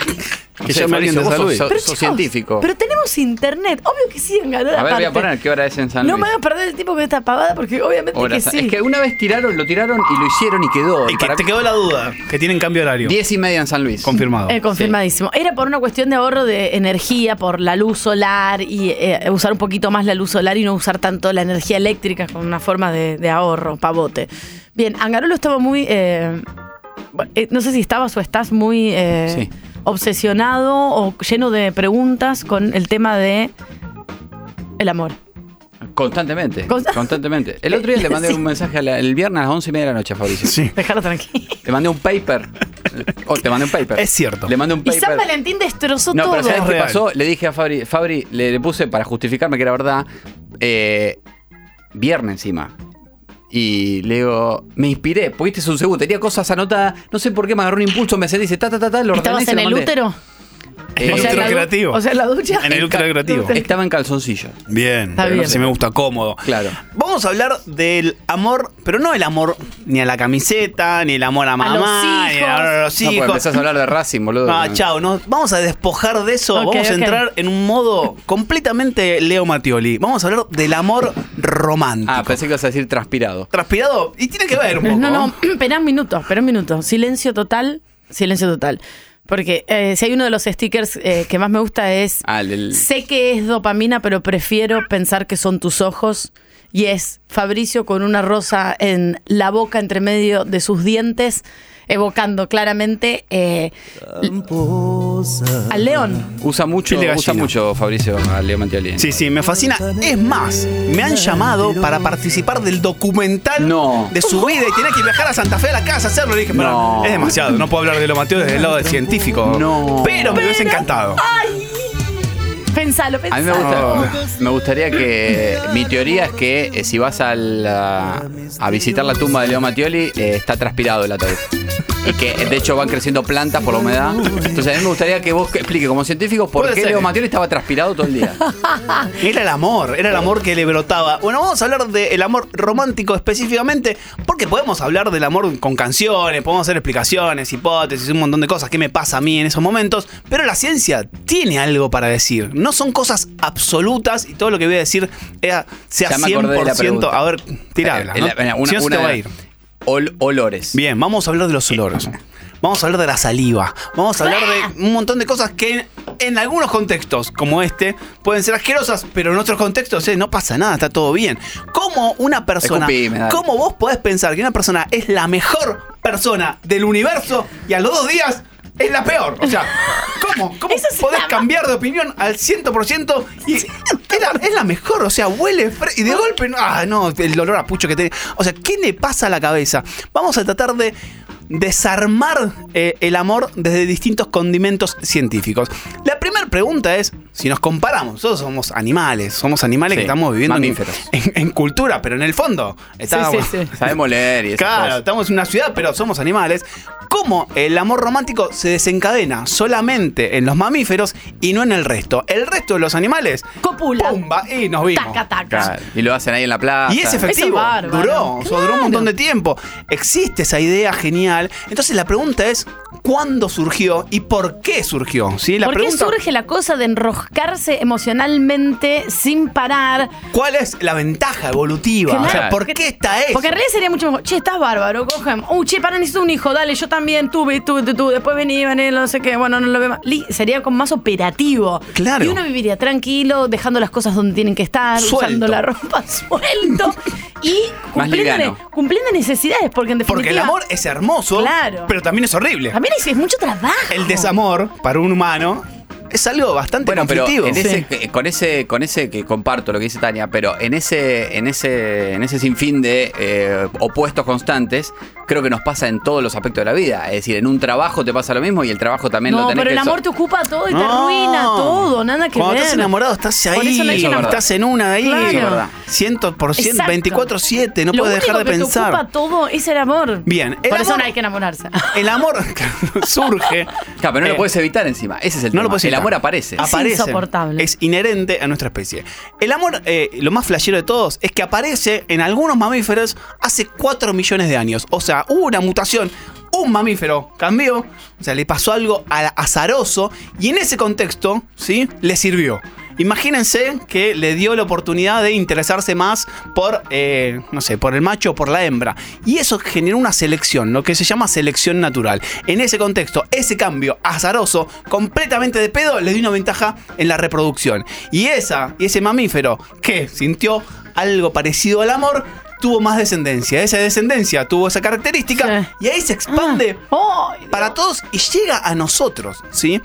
S2: No
S20: Que
S2: sé,
S20: llame alguien de Luis.
S2: sos-
S1: Pero,
S2: sos
S1: chicos,
S2: científico.
S1: Pero tenemos internet. Obvio que sí, en
S2: A ver, voy a poner qué hora es en San
S1: No
S2: Luis.
S1: me voy a perder el tiempo con esta pavada porque obviamente
S2: Hora
S1: que
S2: San-
S1: sí.
S2: Es que una vez tiraron, lo tiraron y lo hicieron y quedó.
S20: Y que
S2: Para-
S20: te quedó la duda, que tienen cambio horario.
S2: Diez y media en San Luis.
S20: Confirmado.
S1: Eh, confirmadísimo. Era por una cuestión de ahorro de energía, por la luz solar y eh, usar un poquito más la luz solar y no usar tanto la energía eléctrica con una forma de, de ahorro, pavote. Bien, Angarolo estaba muy. eh, bueno, eh, no sé si estabas o estás muy eh,
S2: Sí.
S1: Obsesionado o lleno de preguntas con el tema de. El amor.
S2: Constantemente.
S1: Consta-
S2: Constantemente. El otro día le mandé
S1: Sí.
S2: un mensaje a la- el viernes a las once y media de la noche a Fabricio.
S20: Sí.
S1: Déjalo tranquilo.
S2: Le mandé un paper. Oh, te mandé un paper.
S20: Es cierto.
S2: Le mandé un
S1: Y San
S2: paper.
S1: Valentín destrozó
S2: No,
S1: todo.
S2: pero ¿sabes
S20: Es
S2: qué
S20: real.
S2: pasó? Le dije a Fabri, Fabri le, le puse para justificarme que era verdad, eh, viernes encima. Y le digo, me inspiré, porque este es un segundo, tenía cosas anotadas, no sé por qué me agarró un impulso, me dice, ta, ta, ta, ta, lo
S1: ¿Estabas
S2: se
S1: en
S2: lo
S1: el
S2: mandé.
S1: útero?
S2: Eh,
S20: O sea,
S1: en la
S20: creativo.
S1: O sea, en la ducha.
S20: En el útero creativo.
S2: Estaba en calzoncillo.
S20: Bien,
S1: Está bien.
S20: así me gusta cómodo.
S2: Claro.
S20: Vamos a hablar del amor, pero no el amor ni a la camiseta, ni el amor a mamá,
S1: los
S20: ni el amor a los
S2: No, porque
S20: hijos.
S2: empezás a hablar de Racing, boludo.
S20: Ah, chao, no, vamos a despojar de eso. Vamos a entrar en un modo completamente Leo Mattioli. Vamos a hablar del amor romántico.
S2: Ah, pensé que ibas a decir transpirado.
S20: Transpirado, y tiene que ver un poco.
S1: No, no, espera un minuto, espera un minuto. Silencio total, silencio total. Porque eh, si hay uno de los stickers eh, que más me gusta es,
S2: Ah, el, el-
S1: sé que es dopamina, pero prefiero pensar que son tus ojos. Y es Fabricio con una rosa en la boca entre medio de sus dientes, evocando claramente eh, al león.
S2: Usa mucho,
S20: Piel de
S2: usa
S20: gallina.
S2: mucho Fabricio a Leo Mantioli.
S20: Sí, sí, me fascina. Es más, me han llamado para participar del documental
S2: No.
S20: de su vida y tenía que viajar a Santa Fe a la casa a hacerlo. Y dije, pero
S2: No.
S20: es demasiado, no puedo hablar de lo Mateo desde el lado del científico.
S2: No.
S20: Pero me hubiese encantado.
S1: Pensalo,
S2: A
S1: pensalo.
S2: mí me, gusta- me gustaría que. Mi teoría es que eh, si vas al, a, a visitar la tumba de Leo Mattioli, eh, está transpirado el ataúd. Y que de hecho van creciendo plantas por la humedad. Entonces a mí me gustaría que vos explique como científico por qué
S20: ser.
S2: Leo Mattioli estaba transpirado todo el día.
S20: Era el amor, era el amor que le brotaba. Bueno, vamos a hablar del amor romántico específicamente, porque podemos hablar del amor con canciones, podemos hacer explicaciones, hipótesis, un montón de cosas, qué me pasa a mí en esos momentos, pero la ciencia tiene algo para decir. No son cosas absolutas y todo lo que voy a decir era- sea
S2: Ya me acordé de la
S20: 100%.
S2: pregunta.
S20: A ver, tirala.
S2: Eh,
S20: ¿no?
S2: la- una-
S20: Si no, se
S2: una-
S20: te va a ir.
S2: Ol- olores.
S20: Bien, vamos a hablar de los olores. Vamos a hablar de la saliva. Vamos a hablar de un montón de cosas que en algunos contextos, como este, pueden ser asquerosas, pero en otros contextos eh, no pasa nada, está todo bien. ¿Cómo una persona,
S2: Escupime, dale.
S20: cómo vos podés pensar que una persona es la mejor persona del universo y a los dos días es la peor? O sea, ¿cómo? ¿Cómo podés cambiar de opinión al 100% y era- es la mejor? O sea, huele y de golpe, no, ah, no, el olor a pucho que tiene. O sea, ¿qué le pasa a la cabeza? Vamos a tratar de desarmar eh, el amor desde distintos condimentos científicos. La primera pregunta es, si nos comparamos, nosotros somos animales, somos animales
S2: Sí,
S20: que estamos viviendo en,
S2: mamíferos.
S20: en- en cultura, pero en el fondo estamos,
S2: Sabemos leer y esas
S20: Claro,
S2: cosas.
S20: estamos en una ciudad, pero somos animales. ¿Cómo el amor romántico se desencadena solamente en los mamíferos y no en el resto? El resto de los animales.
S1: Copula.
S20: Pumba, y nos vimos.
S1: Taca, taca.
S2: Claro, Y lo hacen ahí en la plaza.
S20: Y es efectivo. duró, o sea, duró un montón de tiempo. Existe esa idea genial. Entonces la pregunta es, ¿cuándo surgió y por qué surgió? ¿Sí? La
S1: ¿Por qué
S20: pregunta,
S1: surge la cosa de enroscarse emocionalmente sin parar?
S20: ¿Cuál es la ventaja evolutiva? O sea. ¿por qué está eso?
S1: Porque en realidad sería mucho mejor. Che, estás bárbaro, cogen. Uh, che, para, necesito un hijo, dale, yo también tuve, tuve, tuve, tuve. Después vení, vení, no sé qué, bueno, no lo veo más. Sería como más operativo.
S20: Claro.
S1: Y uno viviría tranquilo, dejando las cosas donde tienen que estar,
S20: Suelto.
S1: usando la ropa suelto y cumpliendo, necesidades, porque en definitiva.
S20: Porque el amor es hermoso,
S1: Claro.
S20: pero también es horrible.
S1: También es, es mucho trabajo.
S20: El desamor para un humano es algo bastante
S2: Bueno, pero
S20: conflictivo.
S2: en ese, que- con ese, con ese que comparto lo que dice Tania, pero en ese, en ese, en ese sinfín de eh, opuestos constantes, creo que nos pasa en todos los aspectos de la vida. Es decir, en un trabajo te pasa lo mismo y el trabajo también lo
S1: No,
S2: tenés
S1: pero
S2: que
S1: el
S2: so-
S1: amor te ocupa todo y te
S20: No.
S1: arruina todo, nada que
S20: Cuando
S1: ver.
S20: estás enamorado estás
S1: Por
S20: ahí,
S1: eso no
S20: estás en una ahí,
S1: Claro. Eso es verdad.
S20: 100%,
S1: Exacto.
S20: 24-7, no
S1: Lo
S20: puedes dejar de
S1: que
S20: pensar.
S1: Te ocupa todo es el amor.
S20: Bien, el
S1: Por eso no hay que enamorarse.
S20: El amor surge.
S2: Claro, pero no
S20: Eh,
S2: lo puedes evitar encima. Ese es el
S20: No
S2: tema.
S20: lo puedes
S2: el amor aparece.
S20: Aparece.
S1: insoportable.
S20: Es inherente a nuestra especie. El amor, eh, lo más flashero de todos, es que aparece en algunos mamíferos hace 4 millones de años. O sea, una mutación. Un mamífero cambió, o sea, le pasó algo azaroso y en ese contexto, ¿sí? Le sirvió. Imagínense que le dio la oportunidad de interesarse más por, eh, no sé, por el macho o por la hembra. Y eso generó una selección, lo que se llama selección natural. En ese contexto, ese cambio azaroso, completamente de pedo, le dio una ventaja en la reproducción. Y esa, y ese mamífero que sintió algo parecido al amor, tuvo más descendencia. Esa descendencia tuvo esa característica y ahí se expande para todos y llega a nosotros, ¿sí?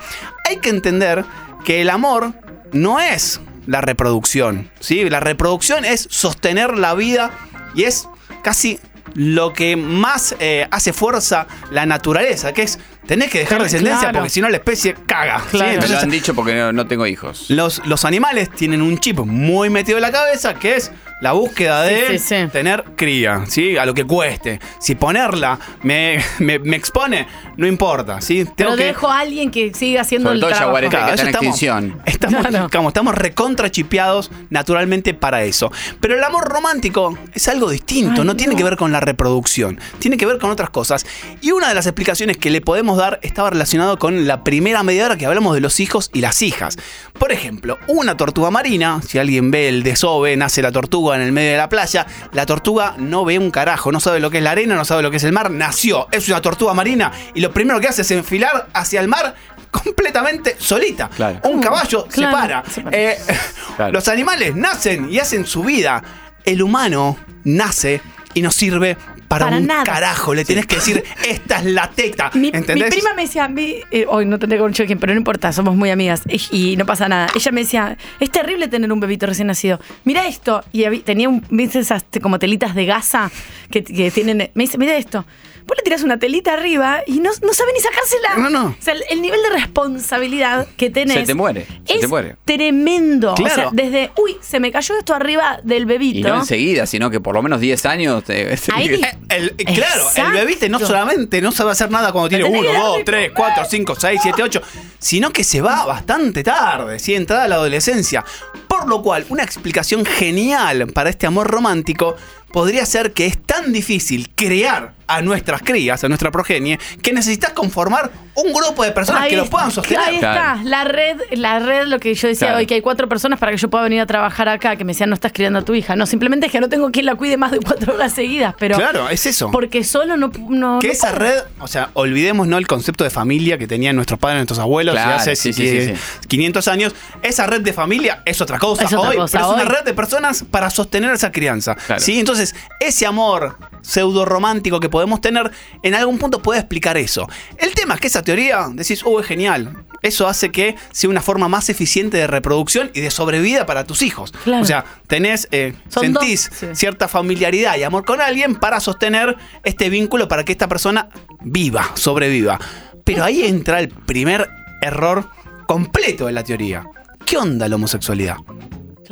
S20: Hay que entender que el amor no es la reproducción, ¿sí? La reproducción es sostener la vida y es casi lo que más eh, hace fuerza la naturaleza, que es tenés que dejar
S2: Claro.
S20: descendencia porque si no la especie caga. ¿sí?
S2: Me lo han dicho porque no, no tengo hijos.
S20: los, los animales tienen un chip muy metido en la cabeza que es la búsqueda de
S1: Sí, sí, sí.
S20: tener cría, ¿sí? A lo que cueste. Si ponerla me, me- me expone, no importa, ¿sí?
S1: Pero
S20: que...
S1: dejo a alguien que siga haciendo
S2: Sobre
S1: el
S2: todo
S1: trabajo.
S2: jaguarete que
S20: Claro,
S2: está en
S20: estamos-
S2: extinción.
S20: Estamos, como estamos recontra chipeados naturalmente para eso. Pero el amor romántico es algo distinto,
S1: Ay,
S20: no tiene que ver con la reproducción, tiene que ver con otras cosas. Y una de las explicaciones que le podemos dar estaba relacionado con la primera media hora que hablamos de los hijos y las hijas. Por ejemplo, una tortuga marina, si alguien ve el desove, nace la tortuga en el medio de la playa, la tortuga no ve un carajo, no sabe lo que es la arena, no sabe lo que es el mar, nació, es una tortuga marina y lo primero que hace es enfilar hacia el mar completamente solita. Un caballo se
S1: Claro,
S20: para.
S1: se para.
S20: Eh,
S2: Claro.
S20: Los animales nacen y hacen su vida. El humano nace y no sirve para,
S1: Para
S20: un
S1: nada.
S20: carajo. Le tenés que decir, esta es la teta.
S1: Mi,
S20: ¿Entendés?
S1: mi prima me decía, mi- eh, hoy no tendré con quién, pero no importa, somos muy amigas y, y no pasa nada. Ella me decía, es terrible tener un bebito recién nacido. Mira esto. Y habí- tenía un, ¿viste esas como telitas de gasa que, que tienen. Me dice, mira esto. Después le tiras una telita arriba y no, no sabe ni sacársela.
S20: No, no.
S1: O sea, el, el nivel de responsabilidad que tenés.
S2: Se te muere. Se
S1: es
S2: te muere.
S1: tremendo. O sea,
S2: Claro.
S1: desde, uy, se me cayó esto arriba del
S2: Y
S1: bebito.
S2: no enseguida, sino que por lo menos 10 años. te-
S1: Ahí-
S20: El- eh, claro,
S1: Exacto.
S20: el bebiste no solamente no sabe hacer nada cuando tiene
S1: Lo tenés
S20: 1,
S1: que dar
S20: 2,
S1: de
S20: 3, 4, 5, 6, 7, 8, sino que se va bastante tarde, ¿sí? entrada a la adolescencia. Por lo cual, una explicación genial para este amor romántico podría ser que es tan difícil crear a nuestras crías, a nuestra progenie, que necesitas conformar un grupo de personas que
S1: Ahí
S20: lo
S1: es-
S20: puedan sostener.
S1: Ahí está, la red, la red, lo que yo decía
S20: Claro.
S1: hoy, que hay cuatro personas para que yo pueda venir a trabajar acá, que me decían, no estás criando a tu hija. No, simplemente es que no tengo quien la cuide más de cuatro horas seguidas, pero.
S20: Claro, es eso.
S1: Porque solo no. no
S20: Que
S1: no
S20: esa
S1: puedo.
S20: red, o sea, olvidemos no el concepto de familia que tenían nuestros padres, nuestros abuelos
S2: Claro,
S20: de hace
S2: sí, sí,
S20: eh,
S2: sí, sí.
S20: 500 años. Esa red de familia es otra cosa
S1: Es otra
S20: hoy,
S1: cosa
S20: pero es una red de personas para sostener esa crianza. ¿sí? Entonces, ese amor pseudo romántico que podemos tener, en algún punto puede explicar eso. El tema es que esa teoría, decís, oh, es genial. Eso hace que sea una forma más eficiente de reproducción y de sobrevida para tus hijos.
S1: Claro.
S20: O sea, tenés, eh, sentís
S1: dos, sí.
S20: cierta familiaridad y amor con alguien para sostener este vínculo para que esta persona viva, sobreviva. Pero ahí entra el primer error completo de la teoría. ¿Qué onda la homosexualidad?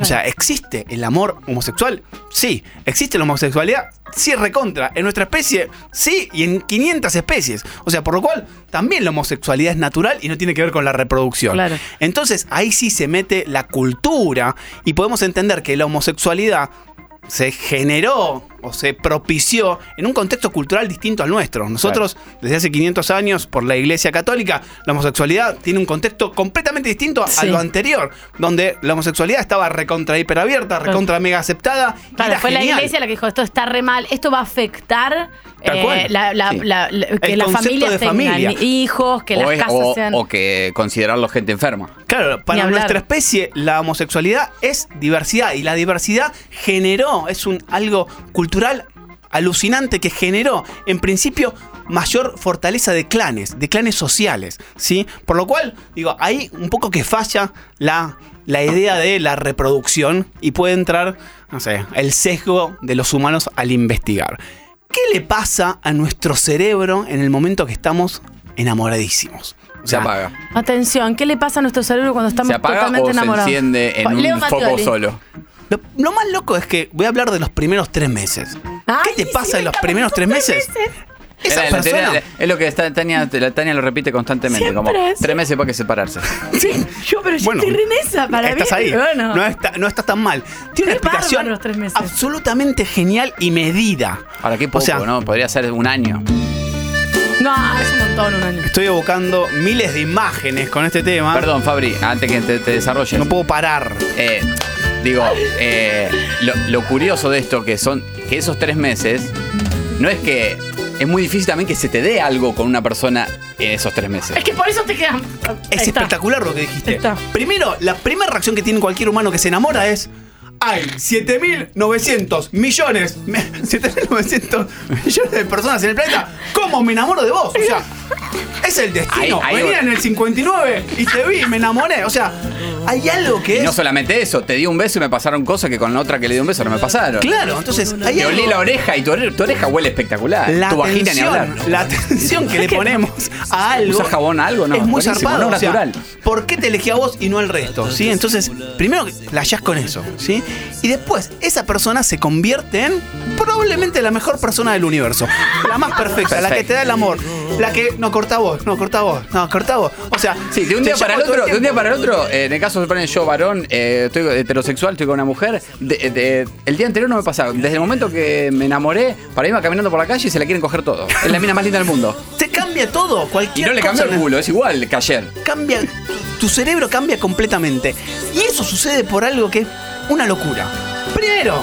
S20: O sea, ¿existe el amor homosexual? Sí. ¿Existe la homosexualidad? Sí, recontra. En nuestra especie, sí, y en 500 especies. O sea, por lo cual, también la homosexualidad es natural y no tiene que ver con la reproducción.
S1: Claro.
S20: Entonces, ahí sí se mete la cultura y podemos entender que la homosexualidad se generó o se propició en un contexto cultural distinto al nuestro. Nosotros, desde hace 500 años, por la Iglesia Católica, la homosexualidad tiene un contexto completamente distinto a
S1: Sí.
S20: lo anterior, donde la homosexualidad estaba recontra hiperabierta, recontra mega aceptada. y
S1: Claro,
S20: era
S1: fue la iglesia la que dijo, esto está re mal, esto va a afectar eh, la, la-
S20: Sí.
S1: la- la- que
S20: El
S1: las
S20: concepto
S1: familias
S20: de
S1: tengan
S20: familia.
S1: hijos, que
S2: o,
S1: las
S2: es-
S1: casas
S2: o-
S1: sean...
S2: o que considerarlo gente enferma.
S20: Claro, para nuestra especie la homosexualidad es diversidad y la diversidad generó, es un algo cultural alucinante que generó en principio mayor fortaleza de clanes, de clanes sociales, ¿sí? Por lo cual, digo, ahí un poco que falla la, la idea de la reproducción y puede entrar, no sé, el sesgo de los humanos al investigar. ¿Qué le pasa a nuestro cerebro en el momento que estamos enamoradísimos?
S2: Se apaga.
S1: Atención, ¿qué le pasa a nuestro cerebro cuando estamos
S2: ¿Se apaga
S1: totalmente
S2: o se
S1: enamorados?
S2: enciende en un foco solo?
S20: Lo, lo más loco es que voy a hablar de los primeros tres meses. ¿Qué te pasa en los primeros tres meses? Esa
S2: Era es lo que está, Tania, la Tania lo repite constantemente, como
S1: es.
S2: tres meses para que separarse.
S1: Sí, yo, pero yo
S20: Bueno,
S1: estoy re en esa para
S20: Estás ahí.
S1: Bueno.
S20: No, está, no estás tan mal. Tiene una explicación
S1: bárbaro los tres meses.
S20: absolutamente genial y medida.
S2: Ahora, qué poco,
S20: sea-
S2: ¿no? Podría ser un año.
S1: No, es un montón un año.
S20: Estoy evocando miles de imágenes con este tema.
S2: Perdón, Fabri, antes que te, te desarrolles.
S20: No puedo parar.
S2: Eh, digo, eh, lo, lo curioso de esto que son que esos tres meses no es que es muy difícil también que se te dé algo con una persona en esos tres meses.
S1: Es que por eso te quedan.
S20: Es
S1: está.
S20: espectacular lo que dijiste.
S1: Está.
S20: Primero, la primera reacción que tiene cualquier humano que se enamora es. Hay 7.900 millones, me- 7.900 millones de personas en el planeta. ¿Cómo me enamoro de vos? O sea, es el destino.
S2: Ahí- ahí-
S20: Venía en el 59 y te vi y me enamoré. O sea, hay algo que
S2: Y
S20: es.
S2: no solamente eso, te di un beso y me pasaron cosas que con la otra que le di un beso no me pasaron.
S20: Claro, entonces hay
S2: Te
S20: algo-
S2: olí la oreja y tu, ore- tu oreja huele espectacular.
S20: La
S2: tu vagina ni hablar.
S20: atención, la atención que le ponemos a algo.
S2: ¿Usas jabón a algo? No,
S20: es muy
S2: buenísimo,
S20: zarpado.
S2: no
S20: o sea,
S2: natural.
S20: ¿Por qué te elegí a vos y no al resto? ¿sí? Entonces, primero flasheás con eso. ¿sí? Y después, esa persona se convierte en probablemente la mejor persona del universo. La más perfecta, la que te da el amor. La que. No, corta vos, no, corta vos, no, corta vos. O sea,
S2: Sí, de un día para el otro, de un día para el otro, eh, en el caso de yo varón, eh, estoy heterosexual, estoy con una mujer, de- de- el día anterior no me pasaba. Desde el momento que me enamoré, para irme caminando por la calle y se la quieren coger todo. Es la mina más linda del mundo.
S20: Te cambia todo,
S2: Y
S20: cualquier
S2: no le cambió
S20: cosa
S2: el culo, es igual que ayer.
S20: cambia, tu cerebro cambia completamente. Y eso sucede por algo que una locura. Primero,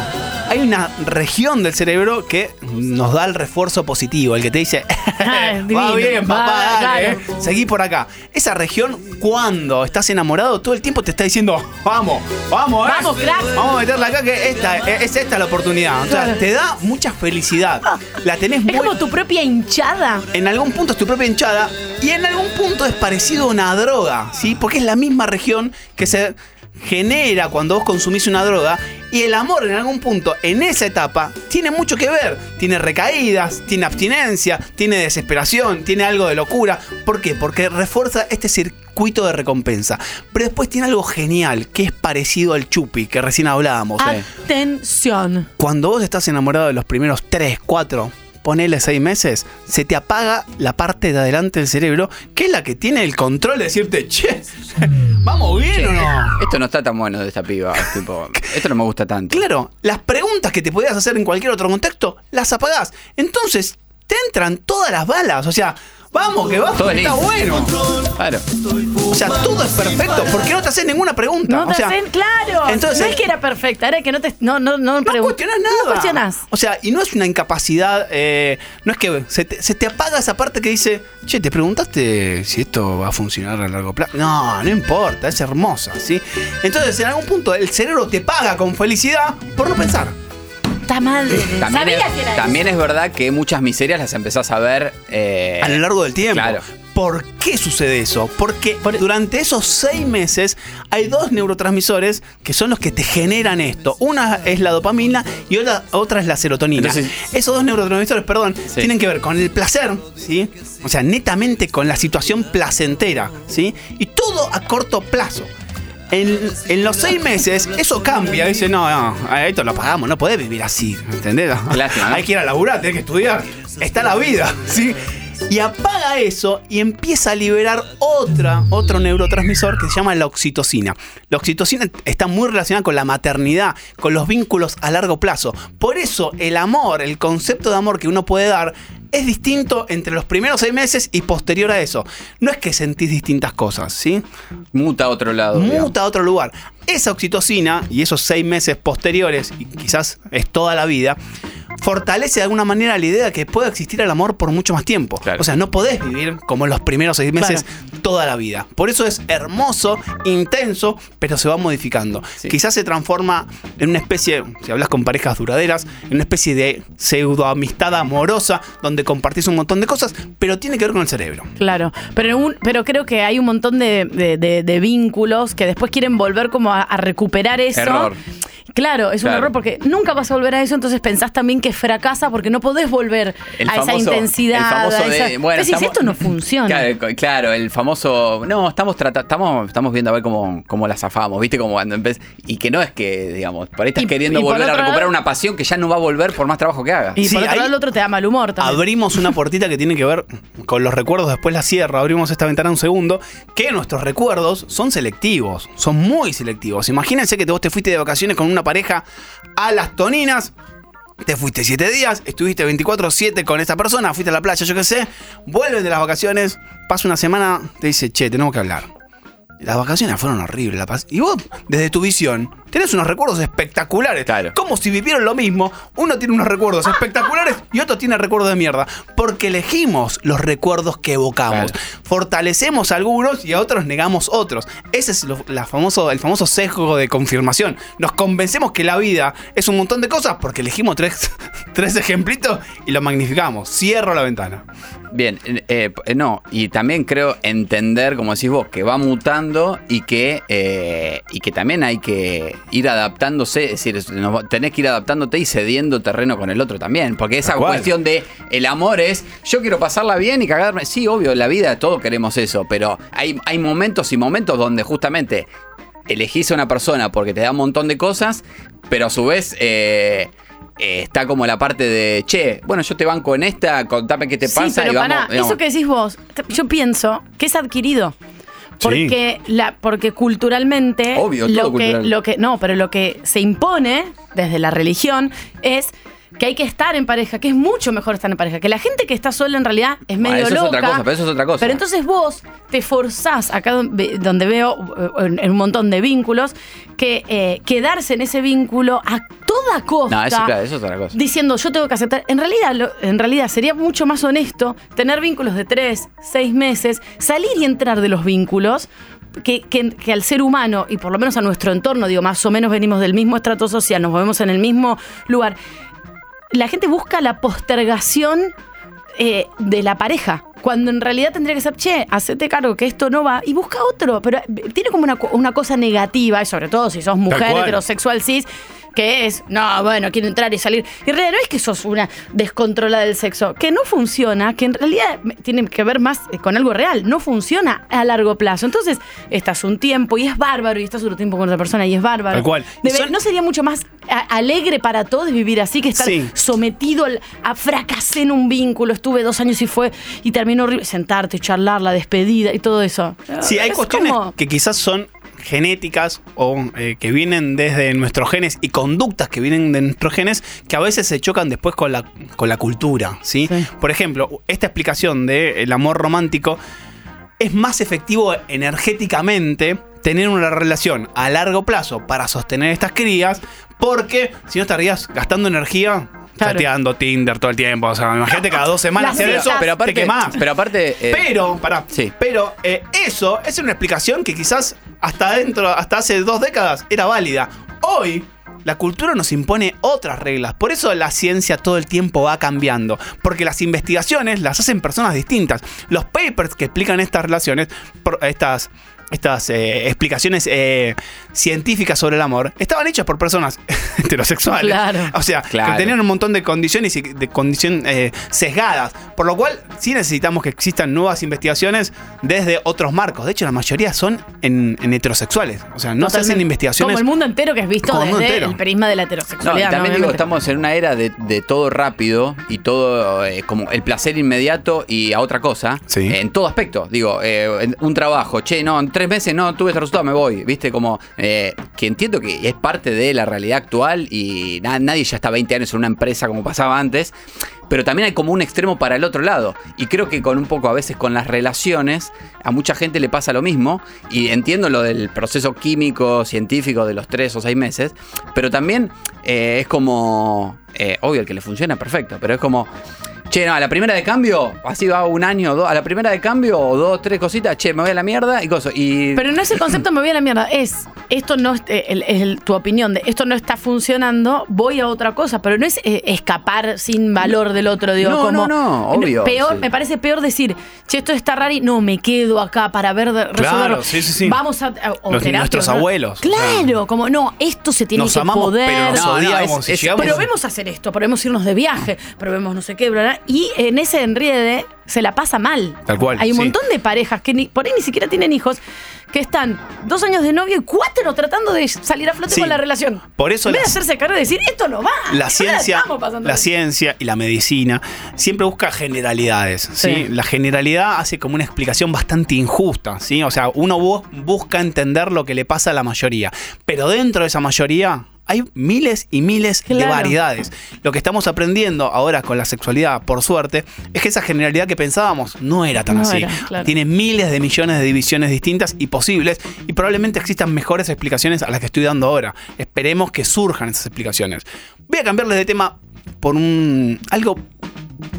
S20: hay una región del cerebro que nos da el refuerzo positivo, el que te dice,
S1: Ah,
S20: va bien, papá,
S1: Va,
S20: dale,
S1: claro.
S20: eh, seguí por acá. Esa región, cuando estás enamorado, todo el tiempo te está diciendo, vamos, vamos, eh.
S1: Vamos, crack.
S20: Vamos a meterla acá, que esta, eh, es esta la oportunidad. O sea,
S1: Claro.
S20: te da mucha felicidad. La tenés
S1: Es
S20: muy
S1: como tu propia hinchada.
S20: en algún punto es tu propia hinchada y en algún punto es parecido a una droga, ¿sí? Porque es la misma región que se genera cuando vos consumís una droga Y el amor en algún punto, en esa etapa, tiene mucho que ver. Tiene recaídas, tiene abstinencia, tiene desesperación, tiene algo de locura. ¿Por qué? Porque refuerza este circuito de recompensa. Pero después tiene algo genial, que es parecido al chupi, que recién hablábamos.
S1: Atención.
S20: Cuando vos estás enamorado de los primeros 3, 4, ponele 6 meses, se te apaga la parte de adelante del cerebro, que es la que tiene el control de decirte, che, ¿vamos bien o no?
S2: Esto no está tan bueno de esta piba. tipo, esto no me gusta tanto.
S20: Claro, las preguntas que te podías hacer en cualquier otro contexto, las apagás. Entonces, te entran todas las balas. O sea, vamos, que va,
S2: Todo es
S20: está
S2: lindo.
S20: bueno.
S2: Claro.
S20: O sea, todo es perfecto. porque no te haces ninguna pregunta?
S1: No te
S20: o sea,
S1: hacen, claro.
S20: entonces-
S1: no es que era perfecta, era que no te. No, no, no, no
S20: cuestionás nada.
S1: No cuestionás.
S20: O sea, y no es una incapacidad, eh, no es que se te, se te apaga esa parte que dice, che, ¿te preguntaste si esto va a funcionar a largo plazo? No, no importa, es hermosa, ¿sí? Entonces, en algún punto, el cerebro te paga con felicidad por no pensar.
S1: Está mal.
S2: También,
S1: Sabía
S2: es,
S1: que era
S2: también es verdad que muchas miserias las empezás a ver eh,
S20: a lo largo del tiempo.
S2: Claro.
S20: ¿Por qué sucede eso? Porque durante esos seis meses hay dos neurotransmisores que son los que te generan esto. Una es la dopamina y otra, otra es la serotonina.
S2: Entonces-
S20: Esos dos neurotransmisores, perdón, tienen que ver con el placer, ¿sí? O sea, netamente con la situación placentera, ¿sí? Y todo a corto plazo. En, en los seis meses eso cambia. Dice, no, no, esto lo pagamos, no podés vivir así, ¿entendés?
S2: Lástima, ¿no?
S20: Hay que ir a laburar, tenés que estudiar. Está la vida, ¿sí? Y apaga eso y empieza a liberar otra, otro neurotransmisor que se llama la oxitocina. La oxitocina está muy relacionada con la maternidad, con los vínculos a largo plazo. Por eso el amor, el concepto de amor que uno puede dar es distinto entre los primeros seis meses y posterior a eso. No es que sentís distintas cosas, ¿sí?
S2: Muta a otro lado. digamos.
S20: Muta a otro lugar. Esa oxitocina y esos seis meses posteriores, y quizás es toda la vida, fortalece de alguna manera la idea de que puede existir el amor por mucho más tiempo. O sea, no podés vivir como en los primeros seis meses toda la vida. Por eso es hermoso, intenso, pero se va modificando. Quizás se transforma en una especie, si hablas con parejas duraderas, en una especie de pseudo amistad amorosa donde compartís un montón de cosas, pero tiene que ver con el cerebro.
S1: Claro, pero, un- pero creo que hay un montón de, de- de- de vínculos que después quieren volver como a, a recuperar eso.
S2: Error.
S1: Claro, es un
S2: Claro.
S1: error porque nunca vas a volver a eso, entonces pensás también que fracasa porque no podés volver
S2: El
S1: a esa intensidad.
S2: el famoso
S1: a esa-
S2: de, bueno,
S1: Decís,
S2: estamos-
S1: esto no funciona.
S2: Claro, el famoso. No, estamos estamos, estamos viendo a ver cómo, cómo la zafamos, ¿viste? Como cuando Y que no es que, digamos, por ahí estás
S1: Y-
S2: queriendo
S1: y
S2: volver a recuperar
S1: lado-
S2: una pasión que ya no va a volver por más trabajo que haga.
S1: Y
S20: Sí,
S1: por otro
S20: ahí-
S1: lado, el otro te da mal humor también.
S20: Abrimos una puertita que tiene que ver con los recuerdos, después la cierro, abrimos esta ventana un segundo, que nuestros recuerdos son selectivos, son muy selectivos. Imagínense que vos te fuiste de vacaciones con una pareja a las toninas, te fuiste 7 días, estuviste 24-7 con esa persona, fuiste a la playa, yo qué sé, vuelves de las vacaciones, pasa una semana, te dice, che, tenemos que hablar. Las vacaciones fueron horribles. la y vos, desde tu visión, tenés unos recuerdos espectaculares. Como si vivieron lo mismo. Uno tiene unos recuerdos espectaculares y otro tiene recuerdos de mierda. Porque elegimos los recuerdos que evocamos. Fortalecemos algunos y a otros negamos otros. Ese es lo- la famoso, el famoso sesgo de confirmación. Nos convencemos que la vida es un montón de cosas porque elegimos tres, tres ejemplitos y lo magnificamos. Cierro la ventana.
S2: Bien, eh, eh, no, y también creo entender, como decís vos, que va mutando y que, eh, y que también hay que ir adaptándose, es decir, tenés que ir adaptándote y cediendo terreno con el otro también, porque esa cuestión de el amor es, yo quiero pasarla bien y cagarme, sí, obvio, en la vida todos queremos eso, pero hay, hay momentos y momentos donde justamente elegís a una persona porque te da un montón de cosas, pero a su vez... eh, eh, está como la parte de, che, bueno, yo te banco en esta, contame qué te
S1: Sí,
S2: pasa
S1: pero
S2: y vamos.
S1: pará,
S2: digamos.
S1: eso que decís vos, yo pienso que es adquirido. Porque, la, porque culturalmente
S2: Obvio, todo
S1: lo, que,
S2: cultural.
S1: lo que no, pero lo que se impone desde la religión es que hay que estar en pareja, que es mucho mejor estar en pareja, que la gente que está sola en realidad es medio
S2: Ah, eso es
S1: loca.
S2: otra cosa, pero eso es otra cosa.
S1: Pero entonces vos te forzás, acá donde donde veo eh, en un montón de vínculos, que eh, quedarse en ese vínculo a toda costa
S2: No, eso, claro, eso es otra cosa.
S1: diciendo yo tengo que aceptar. En realidad, lo- en realidad sería mucho más honesto tener vínculos de tres, seis meses, salir y entrar de los vínculos. Que, que- que al ser humano, y por lo menos a nuestro entorno, digo, más o menos venimos del mismo estrato social, nos movemos en el mismo lugar. La gente busca la postergación eh, de la pareja. Cuando en realidad tendría que ser, che, hacete cargo que esto no va y busca otro. Pero eh, tiene como una, una cosa negativa, y sobre todo si sos mujer heterosexual cis, que es, no, bueno, quiero entrar y salir. Y en realidad no es que sos una descontrolada del sexo, que no funciona, que en realidad tiene que ver más eh, con algo real, no funciona a largo plazo. Entonces, estás un tiempo y es bárbaro, y estás otro tiempo con otra persona y es bárbaro.
S20: Tal cual. Y
S1: Debe-
S20: son-
S1: ¿No sería mucho más alegre para todos vivir así que estar
S20: Sí.
S1: sometido al- a fracasé en un vínculo, estuve dos años y fue, y terminó horrible, sentarte, charlar, la despedida y todo eso?
S20: Sí, hay
S1: Es
S20: cuestiones
S1: como-
S20: que quizás son genéticas o eh, que vienen desde nuestros genes y conductas que vienen de nuestros genes que a veces se chocan después con la, con la cultura, ¿sí? Por ejemplo, esta explicación del amor romántico es más efectivo energéticamente tener una relación a largo plazo para sostener estas crías porque si no estarías gastando energía chateando Tinder todo el tiempo. O sea, imagínate cada dos semanas hacer eso,
S2: pero aparte,
S20: te quemás.
S2: pero aparte, eh,
S20: Pero, pará, pero eh, eso es una explicación que quizás hasta dentro, hasta hace dos décadas era válida. Hoy la cultura nos impone otras reglas. Por eso la ciencia todo el tiempo va cambiando. Porque las investigaciones las hacen personas distintas. Los papers que explican estas relaciones, estas, estas eh, explicaciones eh, científicas sobre el amor, estaban hechas por personas heterosexuales.
S1: Claro.
S20: O sea,
S2: Claro.
S20: que tenían un montón de condiciones y de condiciones eh, sesgadas. Por lo cual, sí necesitamos que existan nuevas investigaciones desde otros marcos. De hecho, la mayoría son en, en heterosexuales. O sea, no se hacen investigaciones.
S1: Como el mundo entero que es visto
S20: Como el mundo
S1: desde
S20: entero.
S1: el prisma de la
S2: No, y
S1: heterosexualidad.
S2: también
S1: ¿no?
S2: digo, estamos en una era de, de todo rápido y todo eh, como el placer inmediato y a otra cosa. eh, en todo aspecto. Digo, eh, en un trabajo, che, no, en tres meses no tuve este resultado, me voy. Viste, como eh, que entiendo que es parte de la realidad actual y na- nadie ya está 20 años en una empresa como pasaba antes. Pero también hay como un extremo para el otro lado. Y creo que con un poco a veces con las relaciones, a mucha gente le pasa lo mismo. Y entiendo lo del proceso químico, científico de los tres o seis meses. Pero también eh, es como. eh, obvio, el que le funciona, perfecto. Pero es como. Che, no, a la primera de cambio, así va un año o dos. A la primera de cambio, o dos, tres cositas, che, me voy a la mierda y cosas. Y.
S1: Pero no es el concepto me voy a la mierda, es esto no es eh, el- el- tu opinión de esto no está funcionando, voy a otra cosa, pero no es eh, escapar sin valor del otro, digo,
S2: No,
S1: como
S2: no, no, obvio,
S1: peor,
S2: sí.
S1: me parece peor decir, che, esto está raro y no me quedo acá para ver resolverlo.
S20: sí, sí, sí.
S1: Vamos a, o
S20: Los-
S1: terapia,
S20: nuestros
S1: ¿no?
S20: abuelos, o
S1: Claro, como no, esto se tiene
S20: Nos
S1: que
S20: amamos,
S1: poder.
S20: pero nos
S2: No, no,
S20: odiamos.
S2: es- es-
S20: llegamos-
S1: Probemos hacer esto, probemos irnos de viaje, probemos no sé qué, bla, bla, y en ese enriede se la pasa mal.
S20: Tal cual,
S1: Hay un
S20: sí.
S1: montón de parejas que ni- por ahí ni siquiera tienen hijos, que están dos años de novio y cuatro tratando de salir a flote
S20: Sí.
S1: con la relación.
S20: Por eso
S1: en vez de hacerse cargo y decir, esto no va.
S20: la ciencia, la
S1: bien".
S20: ciencia y la medicina siempre busca generalidades, ¿sí?
S1: Sí.
S20: La generalidad hace como una explicación bastante injusta, ¿sí? O sea, uno bu- busca entender lo que le pasa a la mayoría, pero dentro de esa mayoría hay miles y miles de variedades. Lo que estamos aprendiendo ahora con la sexualidad, por suerte, es que esa generalidad que pensábamos no era tan
S1: No
S20: así.
S1: era, claro.
S20: Tiene miles de millones de divisiones distintas y posibles y probablemente existan mejores explicaciones a las que estoy dando ahora. Esperemos que surjan esas explicaciones. Voy a cambiarles de tema por un algo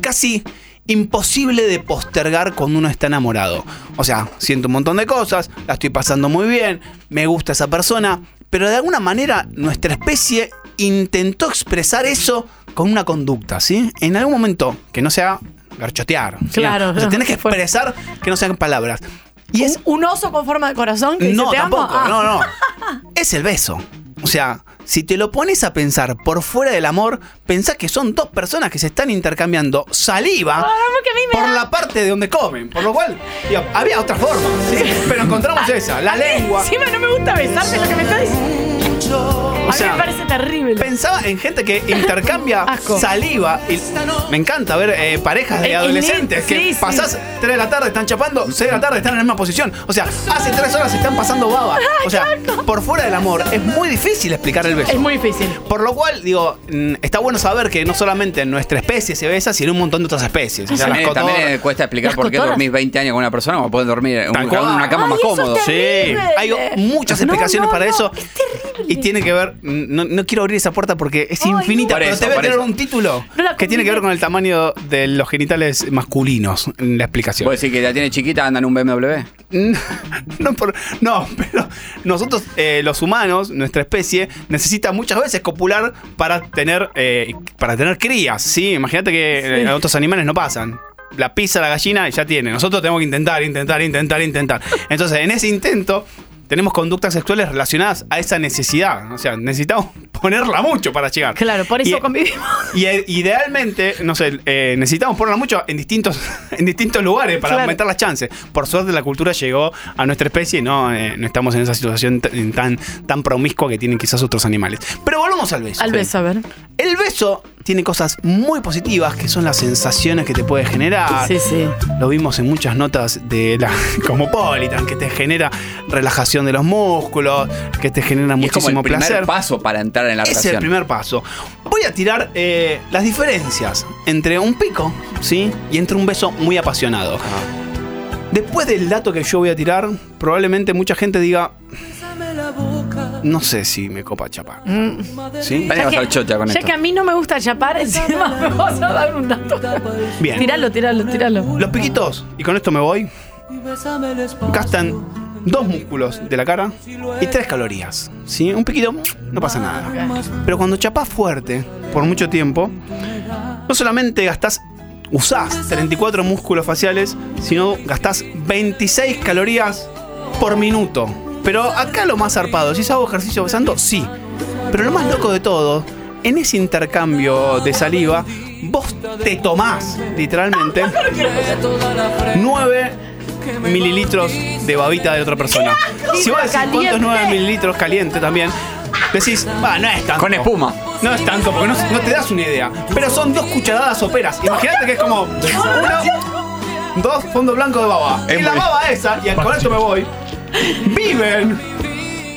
S20: casi imposible de postergar cuando uno está enamorado. O sea, siento un montón de cosas, la estoy pasando muy bien, me gusta esa persona, pero de alguna manera nuestra especie intentó expresar eso con una conducta, ¿sí? En algún momento que no sea garchotear. ¿sí?
S1: Claro,
S20: O sea, tenés que expresar que no sean palabras. Y es
S1: Un oso con forma de corazón que dice,
S20: no,
S1: te amo.
S20: tampoco,
S1: Ah.
S20: no, no. Es el beso. O sea, si te lo pones a pensar por fuera del amor, pensá que son dos personas que se están intercambiando saliva
S1: Ah,
S20: por
S1: da-
S20: la parte de donde comen. Por lo cual, digo, había otra forma, ¿sí? Pero encontramos esa, la
S1: A mí
S20: lengua.
S1: Encima no me gusta besarte lo que me estás diciendo.
S20: O
S1: a mí me parece terrible.
S20: Pensaba en gente que intercambia saliva. Y me encanta ver eh, parejas de
S1: El- el
S20: adolescentes que
S1: sí, sí.
S20: pasás 3 de la tarde, están chapando, 6 de la tarde están en la misma posición. O sea, hace 3 horas están pasando baba. O sea, por fuera del amor es muy difícil explicar el beso.
S1: Es muy difícil.
S20: Por lo cual, digo, mm, está bueno saber que no solamente en nuestra especie se besa, sino en un montón de otras especies. O sea,
S2: También, cuesta explicar
S20: las
S2: por qué dormís 20 años con una persona como puedes dormir en, una cama
S1: Ay,
S2: más cómodo.
S20: Sí, hay muchas
S1: No,
S20: explicaciones
S1: no,
S20: para
S1: no,
S20: eso.
S1: es terrible.
S20: Y tiene que ver, no, no quiero abrir esa puerta porque es
S1: Ay,
S20: infinita,
S2: no.
S20: pero
S2: Por
S20: te
S2: eso,
S20: voy a tener
S2: eso.
S20: un título
S1: No
S20: que tiene que ver con el tamaño de los genitales masculinos en la explicación.
S2: ¿Puedes decir que la tiene chiquita, anda en un BMW?
S20: no, por- no, pero nosotros, eh, los humanos, nuestra especie, necesita muchas veces copular para tener, eh, para tener crías, ¿sí? Imagínate que eh,
S1: Sí.
S20: otros animales no pasan. La pisa la gallina y ya tiene. Nosotros tenemos que intentar, intentar, intentar, intentar. Entonces, en ese intento, tenemos conductas sexuales relacionadas a esa necesidad. O sea, necesitamos ponerla mucho para llegar.
S1: Claro, por eso
S20: Y-
S1: convivimos.
S20: Y eh, idealmente, no sé, eh, necesitamos ponerla mucho en distintos, en distintos lugares para
S1: Claro.
S20: aumentar las chances. Por suerte la cultura llegó a nuestra especie y no, eh, no estamos en esa situación tan, tan promiscua que tienen quizás otros animales. Pero volvamos al beso.
S1: Al beso, a ver.
S20: El beso tiene cosas muy positivas que son las sensaciones que te puede generar.
S1: Sí, sí.
S20: Lo vimos en muchas notas de la Cosmopolitan, que te genera relajación de los músculos, que te genera
S2: Y es como
S20: muchísimo
S2: el primer
S20: placer.
S2: paso para entrar en la
S20: Ese es
S2: relación.
S20: el primer paso. Voy a tirar eh, las diferencias entre un pico, ¿sí? Y entre un beso muy apasionado. Después del dato que yo voy a tirar, probablemente mucha gente diga. No sé si me copa chapar.
S1: Mm.
S20: ¿Sí?
S2: Venimos al chocha con
S1: Ya
S2: esto.
S1: que a mí no me gusta chapar, encima me vas a dar un dato.
S20: Bien.
S1: Tíralo, tíralo, tíralo.
S20: Los piquitos, y con esto me voy, gastan dos músculos de la cara y tres calorías. ¿sí? Un piquito, no pasa nada. Pero cuando chapás fuerte por mucho tiempo, no solamente gastás, usás 34 músculos faciales, sino gastás 26 calorías por minuto. Pero acá lo más zarpado, si hago ejercicio besando, sí. Pero lo más loco de todo, en ese intercambio de saliva, vos te tomás, literalmente, 9 mililitros de babita de otra persona. Si vos decís cuántos
S1: Caliente.
S20: 9 mililitros caliente también, decís, va, no es tanto.
S2: Con espuma.
S20: No es tanto, porque no, no te das una idea. Pero son dos cucharadas soperas. Imagínate que es como una, dos fondos blancos de baba.
S2: Es
S20: y la baba esa, y con esto me voy, viven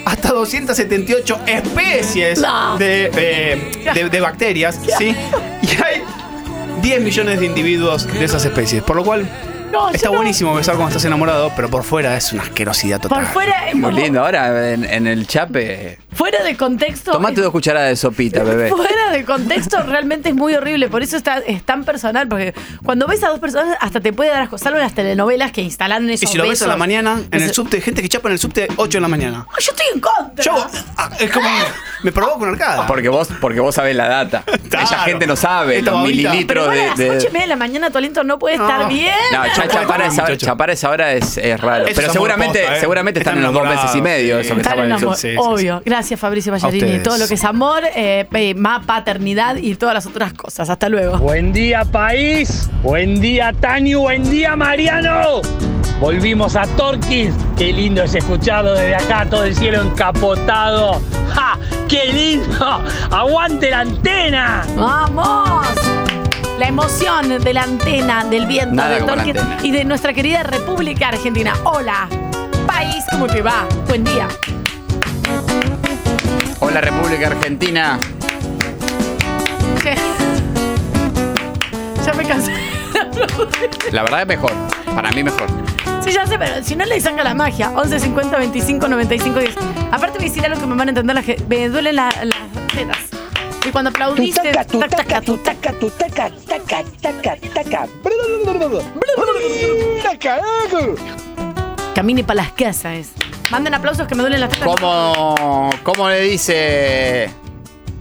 S20: hasta 278 especies
S1: No.
S20: de, eh, de- de bacterias, ¿sí? Y hay 10 millones de individuos de esas especies. Por lo cual,
S1: No,
S20: está
S1: yo no-
S20: buenísimo besar cuando estás enamorado, pero por fuera es una asquerosidad total.
S1: Por fuera, es
S2: Muy lindo. Ahora en, en el chape.
S1: fuera de contexto.
S2: Tomate dos cucharadas de sopita, bebé.
S1: Fuera de contexto realmente es muy horrible, por eso está, es tan personal, porque cuando ves a dos personas hasta te puede dar asco, salvo en las telenovelas que instalaron esos
S20: Y si lo ves a la
S1: besos.
S20: mañana, en el subte, gente que chapa en el subte 8 de la mañana.
S1: Yo estoy en contra.
S20: Yo, ah, es como, me provoca una arcada.
S2: Porque vos, porque vos sabés la data.
S20: Claro.
S2: Esa gente no sabe
S20: Esta
S2: los
S20: babita.
S1: Pero
S2: mililitros
S1: a
S2: de.
S1: las
S2: de-
S1: ocho y media de la mañana tu aliento no puede
S20: No.
S1: estar bien.
S2: No, ya Chapar a esa,
S20: muchacho.
S2: chapar a esa hora es, es raro.
S20: Eso
S2: Pero seguramente,
S20: posta, ¿eh?
S2: seguramente están,
S20: Están
S2: en los dos meses y medio.
S20: sí.
S2: Eso que chapan
S1: en amor,
S20: sí, sí,
S1: obvio. Gracias Fabricio Ballarini. Todo lo que es amor, eh, eh, más paternidad y todas las otras cosas. Hasta luego.
S3: Buen día, país. Buen día, Tani. Buen día, Mariano. Volvimos a Torkins. Qué lindo es escucharlo desde acá, todo el cielo encapotado. ¡Ja! ¡Qué lindo! ¡Aguante la antena!
S1: ¡Vamos! La emoción de la antena, del viento,
S2: Nada
S1: de
S2: como la
S1: Torque
S2: antena.
S1: y de nuestra querida República Argentina. Hola, país, ¿cómo te va? Buen día.
S2: Hola, República Argentina.
S1: Che. Ya me cansé.
S2: La verdad es mejor. Para mí mejor.
S1: Sí, ya sé, pero si no le saca la magia. 11 50 25 95 10. Aparte, a decir algo que me van a entender la gente. Me duelen la- las tetas. Y cuando aplaudiste.
S3: taca, taca, taca, taca, taca.
S1: Camine para las casas. Manden aplausos que me duelen las tetas.
S2: ¿Cómo, ¿Cómo le dice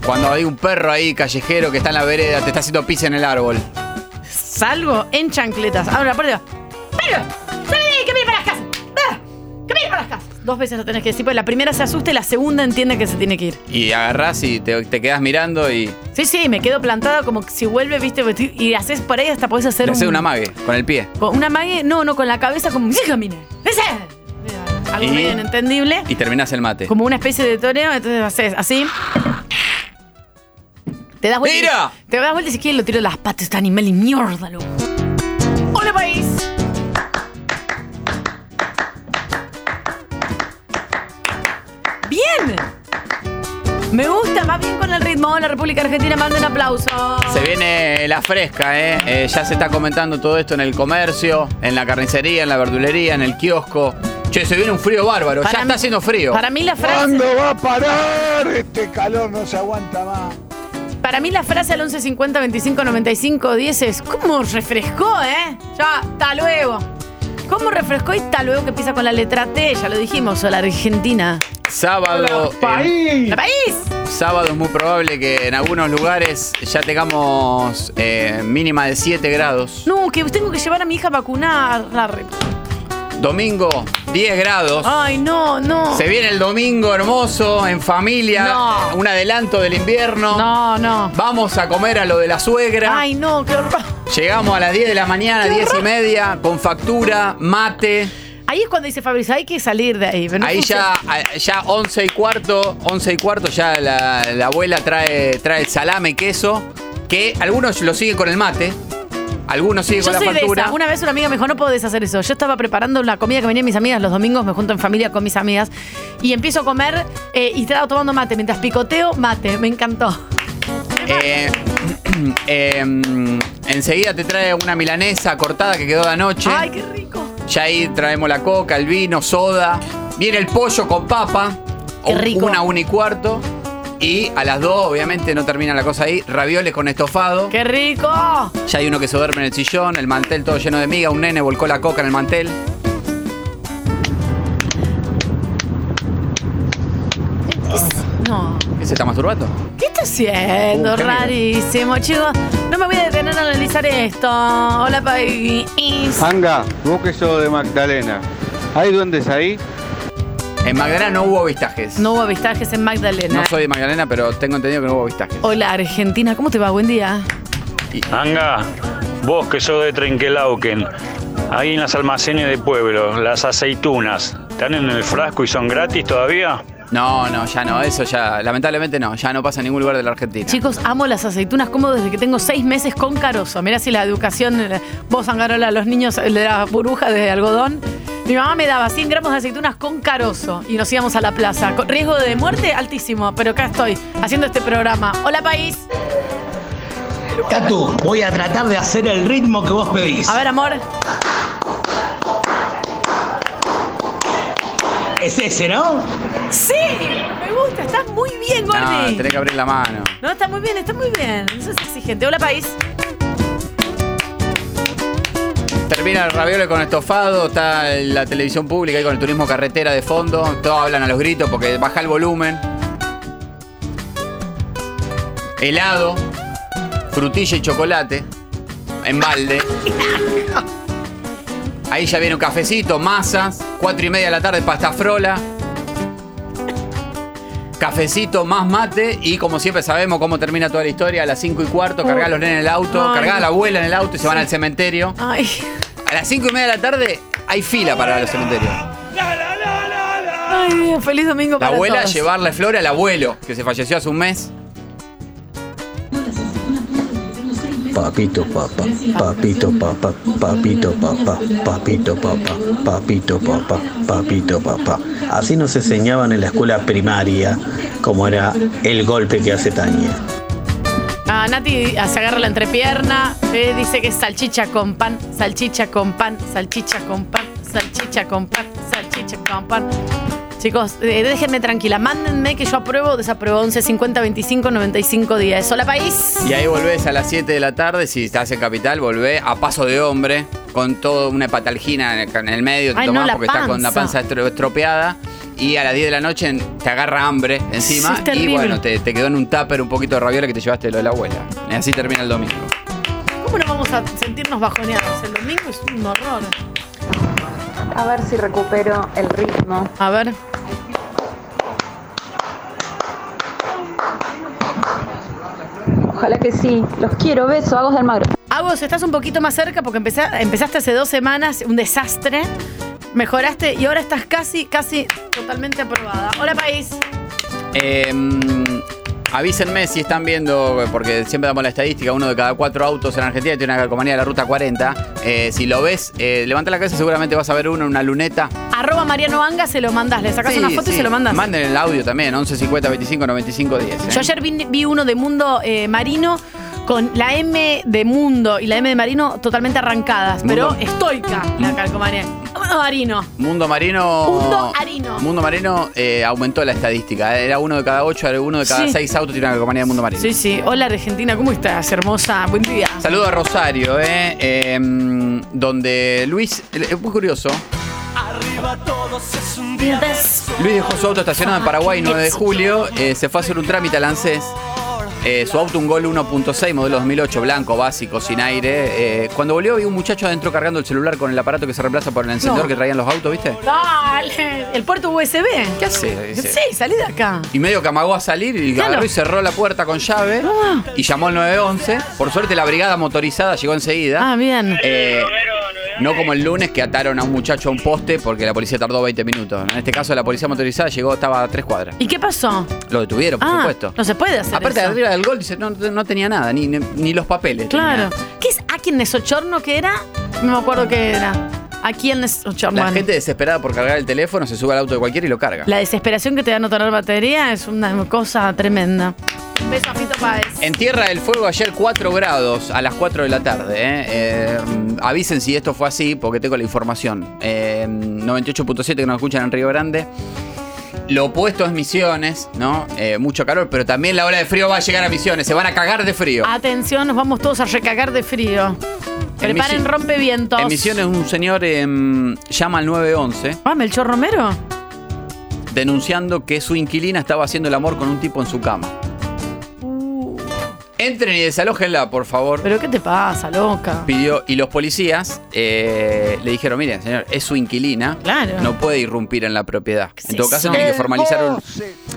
S2: cuando hay un perro ahí callejero que está en la vereda, te está haciendo pis en el árbol?
S1: Salgo en chancletas. Ahora, por Dios. Dos veces lo tenés que decir, porque la primera se asusta y la segunda entiende que se tiene que ir.
S2: Y agarrás y te, te quedas mirando y
S1: Sí, sí, me quedo plantada como que si vuelve, viste, y haces por ahí hasta podés hacer un,
S2: una mague con el pie.
S1: con una mague, no, no, con la cabeza como, sí, camine. ¡Ese! Algo
S2: Y-
S1: medio inentendible.
S2: Y terminás el mate.
S1: Como una especie de toreo, entonces haces así. Te das vuelta. y-
S2: ¡Mira!
S1: Te das vuelta y si quieres lo tiro de las patas, este animal y mierda, loco. ¡Hola, país! Me gusta, más bien con el ritmo. La República Argentina manda un aplauso.
S2: Se viene la fresca, ¿eh? Eh, Ya se está comentando todo esto en el comercio, en la carnicería, en la verdulería, en el kiosco. Che, se viene un frío bárbaro.
S1: Para
S2: ya
S1: mí-
S2: está haciendo frío.
S1: Para mí la frase.
S13: ¿Cuándo va a parar? Este calor no se aguanta más.
S1: Para mí la frase al 1150 25 95 10 es ¿Cómo refrescó, eh? Ya, hasta luego. ¿Cómo refrescó y hasta luego que empieza con la letra T? Ya lo dijimos, o la Argentina.
S2: Sábado. eh,
S1: ¡La país!
S2: sábado es muy probable que en algunos lugares ya tengamos eh, mínima de 7 grados.
S1: No, que tengo que llevar a mi hija a vacunar. La re-
S2: Domingo, 10 grados.
S1: Ay, no, no.
S2: Se viene el domingo hermoso, en familia,
S1: No.
S2: un adelanto del invierno.
S1: No, no.
S2: Vamos a comer a lo de la suegra.
S1: Ay, no, qué horror.
S2: Llegamos a las 10 de la mañana,
S1: Qué
S2: 10 y media, con factura, mate.
S1: Ahí es cuando dice Fabricio, hay que salir de ahí. no
S2: Ahí ya, ya 11 y cuarto, 11 y cuarto ya la, la abuela trae, trae salame, queso, que algunos lo siguen con el mate, algunos siguen
S1: Yo
S2: con la
S1: de
S2: factura.
S1: Una vez una amiga me dijo, no podés hacer eso. Yo estaba preparando la comida que venían mis amigas los domingos, me junto en familia con mis amigas y empiezo a comer eh, y estaba tomando mate. Mientras picoteo, mate. Me encantó.
S2: Eh, eh, enseguida te trae una milanesa cortada que quedó de anoche.
S1: Ay, qué rico.
S2: Ya ahí traemos la coca, el vino, soda. Viene el pollo con papa.
S1: Qué
S2: o-
S1: rico.
S2: Una, una y cuarto. Y a las dos, obviamente, no termina la cosa ahí. Ravioles con estofado.
S1: ¡Qué rico!
S2: Ya hay uno que se duerme en el sillón, el mantel todo lleno de miga. Un nene volcó la coca en el mantel.
S1: No.
S2: ¿Qué se está masturbando?
S1: ¿Qué está haciendo?
S2: Uh, qué.
S1: Rarísimo, chicos. No me voy a detener a analizar esto. Hola, país.
S24: Anga, vos que sos de Magdalena. ¿Hay duendes ahí?
S2: En Magdalena no hubo vistajes.
S1: No hubo avistajes en Magdalena.
S2: No soy de Magdalena, pero tengo entendido que no hubo vistajes.
S1: Hola, Argentina. ¿Cómo te va? Buen día.
S9: Anga, vos que sos de Trenquelauquen, ahí en las almacenes de pueblo, las aceitunas, ¿están en el frasco y son gratis todavía?
S2: No, no, ya no. Eso ya, lamentablemente no. Ya no pasa en ningún lugar de la Argentina.
S1: Chicos, amo las aceitunas como desde que tengo seis meses con carozo. Mira si la educación, eh, vos Angarola, a los niños eh, le da burbuja de algodón. Mi mamá me daba 100 gramos de aceitunas con carozo y nos íbamos a la plaza. Con riesgo de muerte altísimo, pero acá estoy haciendo este programa. Hola, país.
S3: Catu, voy a tratar de hacer el ritmo que vos pedís.
S1: A ver, amor.
S3: Es ese, ¿no?
S1: Sí, me gusta. Estás muy bien,
S2: No,
S1: Gordi.
S2: tenés que abrir la mano.
S1: No, está muy bien, está muy bien. No seas exigente. Hola, país.
S2: Termina el raviole con estofado, está la televisión pública ahí con el turismo carretera de fondo, todos hablan a los gritos porque baja el volumen. Helado, frutilla y chocolate, en balde. Ahí ya viene un cafecito, masas, cuatro y media de la tarde, pasta frola. Cafecito más mate y como siempre sabemos cómo termina toda la historia, a las 5 y cuarto, cargar a los nenes en el auto,
S1: Ay,
S2: cargar a la abuela en el auto y se van al cementerio.
S1: Ay.
S2: A las 5 y media de la tarde hay fila para los cementerios.
S1: Ay, feliz domingo
S2: La
S1: para
S2: abuela
S1: todos.
S2: llevarle flores al abuelo, que se falleció hace un mes.
S25: Papito papá, papito papá, papito papá, papito papá, papito papá, papito papá. Así nos enseñaban en la escuela primaria cómo era el golpe que hace Tania.
S1: Ah, Nati se agarra la entrepierna, eh, dice que es salchicha con pan, salchicha con pan, salchicha con pan, salchicha con pan, salchicha con pan. Chicos, eh, déjenme tranquila, mándenme que yo apruebo o desapruebo 11 50 25 95 días. Hola país.
S2: Y ahí volvés a las 7 de la tarde, si estás en Capital, volvés a paso de hombre, con toda una hepatalgina en el, en el medio, te
S1: Ay,
S2: tomás porque estás con la
S1: panza.
S2: panza estro- estropeada. Y a las 10 de la noche te agarra hambre encima.
S1: Sí,
S2: y bueno, te, te quedó en un tupper un poquito de raviola que te llevaste de lo de la abuela. Y así termina el domingo.
S1: ¿Cómo no vamos a sentirnos bajoneados? El domingo es un horror.
S26: A ver si recupero el ritmo.
S1: A ver.
S26: Ojalá que sí. Los quiero. Beso. Agos de Almagro.
S1: Agos, estás un poquito más cerca porque empecé- empezaste hace dos semanas, un desastre. Mejoraste y ahora estás casi, casi totalmente aprobada. Hola país.
S2: Eh, avísenme si están viendo, porque siempre damos la estadística, uno de cada cuatro autos en Argentina tiene una calcomanía de la Ruta 40. Eh, si lo ves, eh, levanta la cabeza, seguramente vas a ver uno en una luneta.
S1: Arroba Mariano Anga, se lo mandás. Le sacas
S2: Sí,
S1: una foto y se lo mandas.
S2: Manden el audio también, 11 50 25 95 10. ¿eh?
S1: Yo ayer vi, vi uno de Mundo eh, Marino con la M de Mundo y la M de Marino totalmente arrancadas, pero estoica la calcomanía. Mundo Marino.
S2: Mundo Marino.
S1: Mundo Arino.
S2: Mundo Marino eh, aumentó la estadística. Era uno de cada ocho, era uno de cada
S1: Sí.
S2: seis autos tiene una calcomanía de Mundo Marino.
S1: Sí, sí. Hola Argentina, ¿cómo estás? Hermosa. Buen día.
S2: Saludo a Rosario, eh, eh, donde Luis, es muy curioso, Luis dejó su auto estacionado en Paraguay 9 de julio, eh, se fue a hacer un trámite al ANSES Eh, su auto un Gol 1.6, modelo 2008, blanco, básico, sin aire. Eh, cuando volvió, vi un muchacho adentro cargando el celular con el aparato que se reemplaza por el encendedor
S1: No.
S2: que traían los autos, ¿viste?
S1: Dale, el puerto USB.
S2: ¿Qué hace? Dice.
S1: Sí, salí de acá.
S2: Y medio que amagó a salir y
S1: Claro.
S2: agarró y cerró la puerta con llave y llamó al 911. Por suerte la brigada motorizada llegó enseguida.
S1: Ah, bien.
S2: Eh, no como el lunes que ataron a un muchacho a un poste porque la policía tardó 20 minutos. En este caso la policía motorizada llegó, estaba a tres cuadras.
S1: ¿Y qué pasó?
S2: Lo detuvieron, por
S1: ah,
S2: supuesto.
S1: no se puede hacer
S2: Aparte,
S1: eso.
S2: arriba del gol dice, no, no tenía nada, ni, ni los papeles.
S1: Claro. ¿Qué es aquí en Nesochorno que era? No me acuerdo qué era. Aquí en Nesochorno.
S2: La gente desesperada por cargar el teléfono se sube al auto de cualquiera y lo carga.
S1: La desesperación que te da no tener batería es una cosa tremenda. Beso a Fito Páez.
S2: En Tierra del Fuego ayer 4 grados a las 4 de la tarde. ¿eh? Eh, avisen si esto fue así porque tengo la información. Eh, 98.7 que nos escuchan en Río Grande. Lo opuesto es Misiones, ¿no? Eh, mucho calor, pero también la ola de frío va a llegar a Misiones. Se van a cagar de frío.
S1: Atención, nos vamos todos a recagar de frío. Preparen rompevientos.
S2: En Misiones un señor em, llama al 911
S1: Ah, Melchor Romero.
S2: denunciando que su inquilina estaba haciendo el amor con un tipo en su cama. Entren y desalójenla, por favor.
S1: ¿Pero qué te pasa, loca?
S2: Pidió, y los policías eh, le dijeron, miren, señor, es su inquilina.
S1: Claro.
S2: No puede irrumpir en la propiedad. En todo caso, tiene que, formalizar un-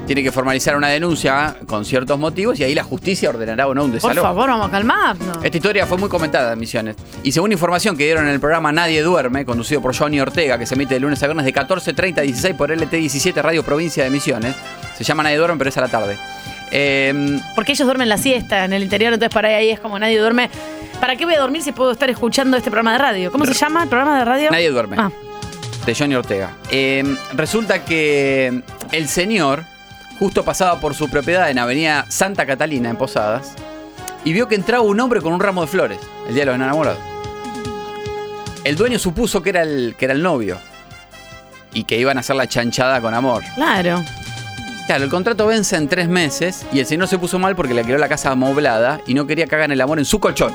S2: tiene que formalizar una denuncia con ciertos motivos y ahí la justicia ordenará o no un
S1: Por
S2: desalojo.
S1: favor, vamos a calmarnos.
S2: Esta historia fue muy comentada en Misiones. Y según información que dieron en el programa Nadie Duerme, conducido por Johnny Ortega, que se emite de lunes a viernes de 14.30 a 16 por LT17 Radio Provincia de Misiones. Se llama Nadie Duerme, pero es a la tarde. Eh,
S1: Porque ellos duermen la siesta en el interior, entonces para ahí es como nadie duerme. ¿Para qué voy a dormir si puedo estar escuchando este programa de radio? ¿Cómo se llama el programa de radio?
S2: Nadie duerme.
S1: Ah.
S2: de Johnny Ortega. Eh, resulta que el señor justo pasaba por su propiedad en Avenida Santa Catalina, en Posadas, y vio que entraba un hombre con un ramo de flores, el día de los enamorados. El dueño supuso que era el, que era el novio y que iban a hacer la chanchada con amor.
S1: Claro.
S2: Claro, el contrato vence en tres meses y el señor se puso mal porque le quedó la casa amoblada y no quería que hagan el amor en su colchón.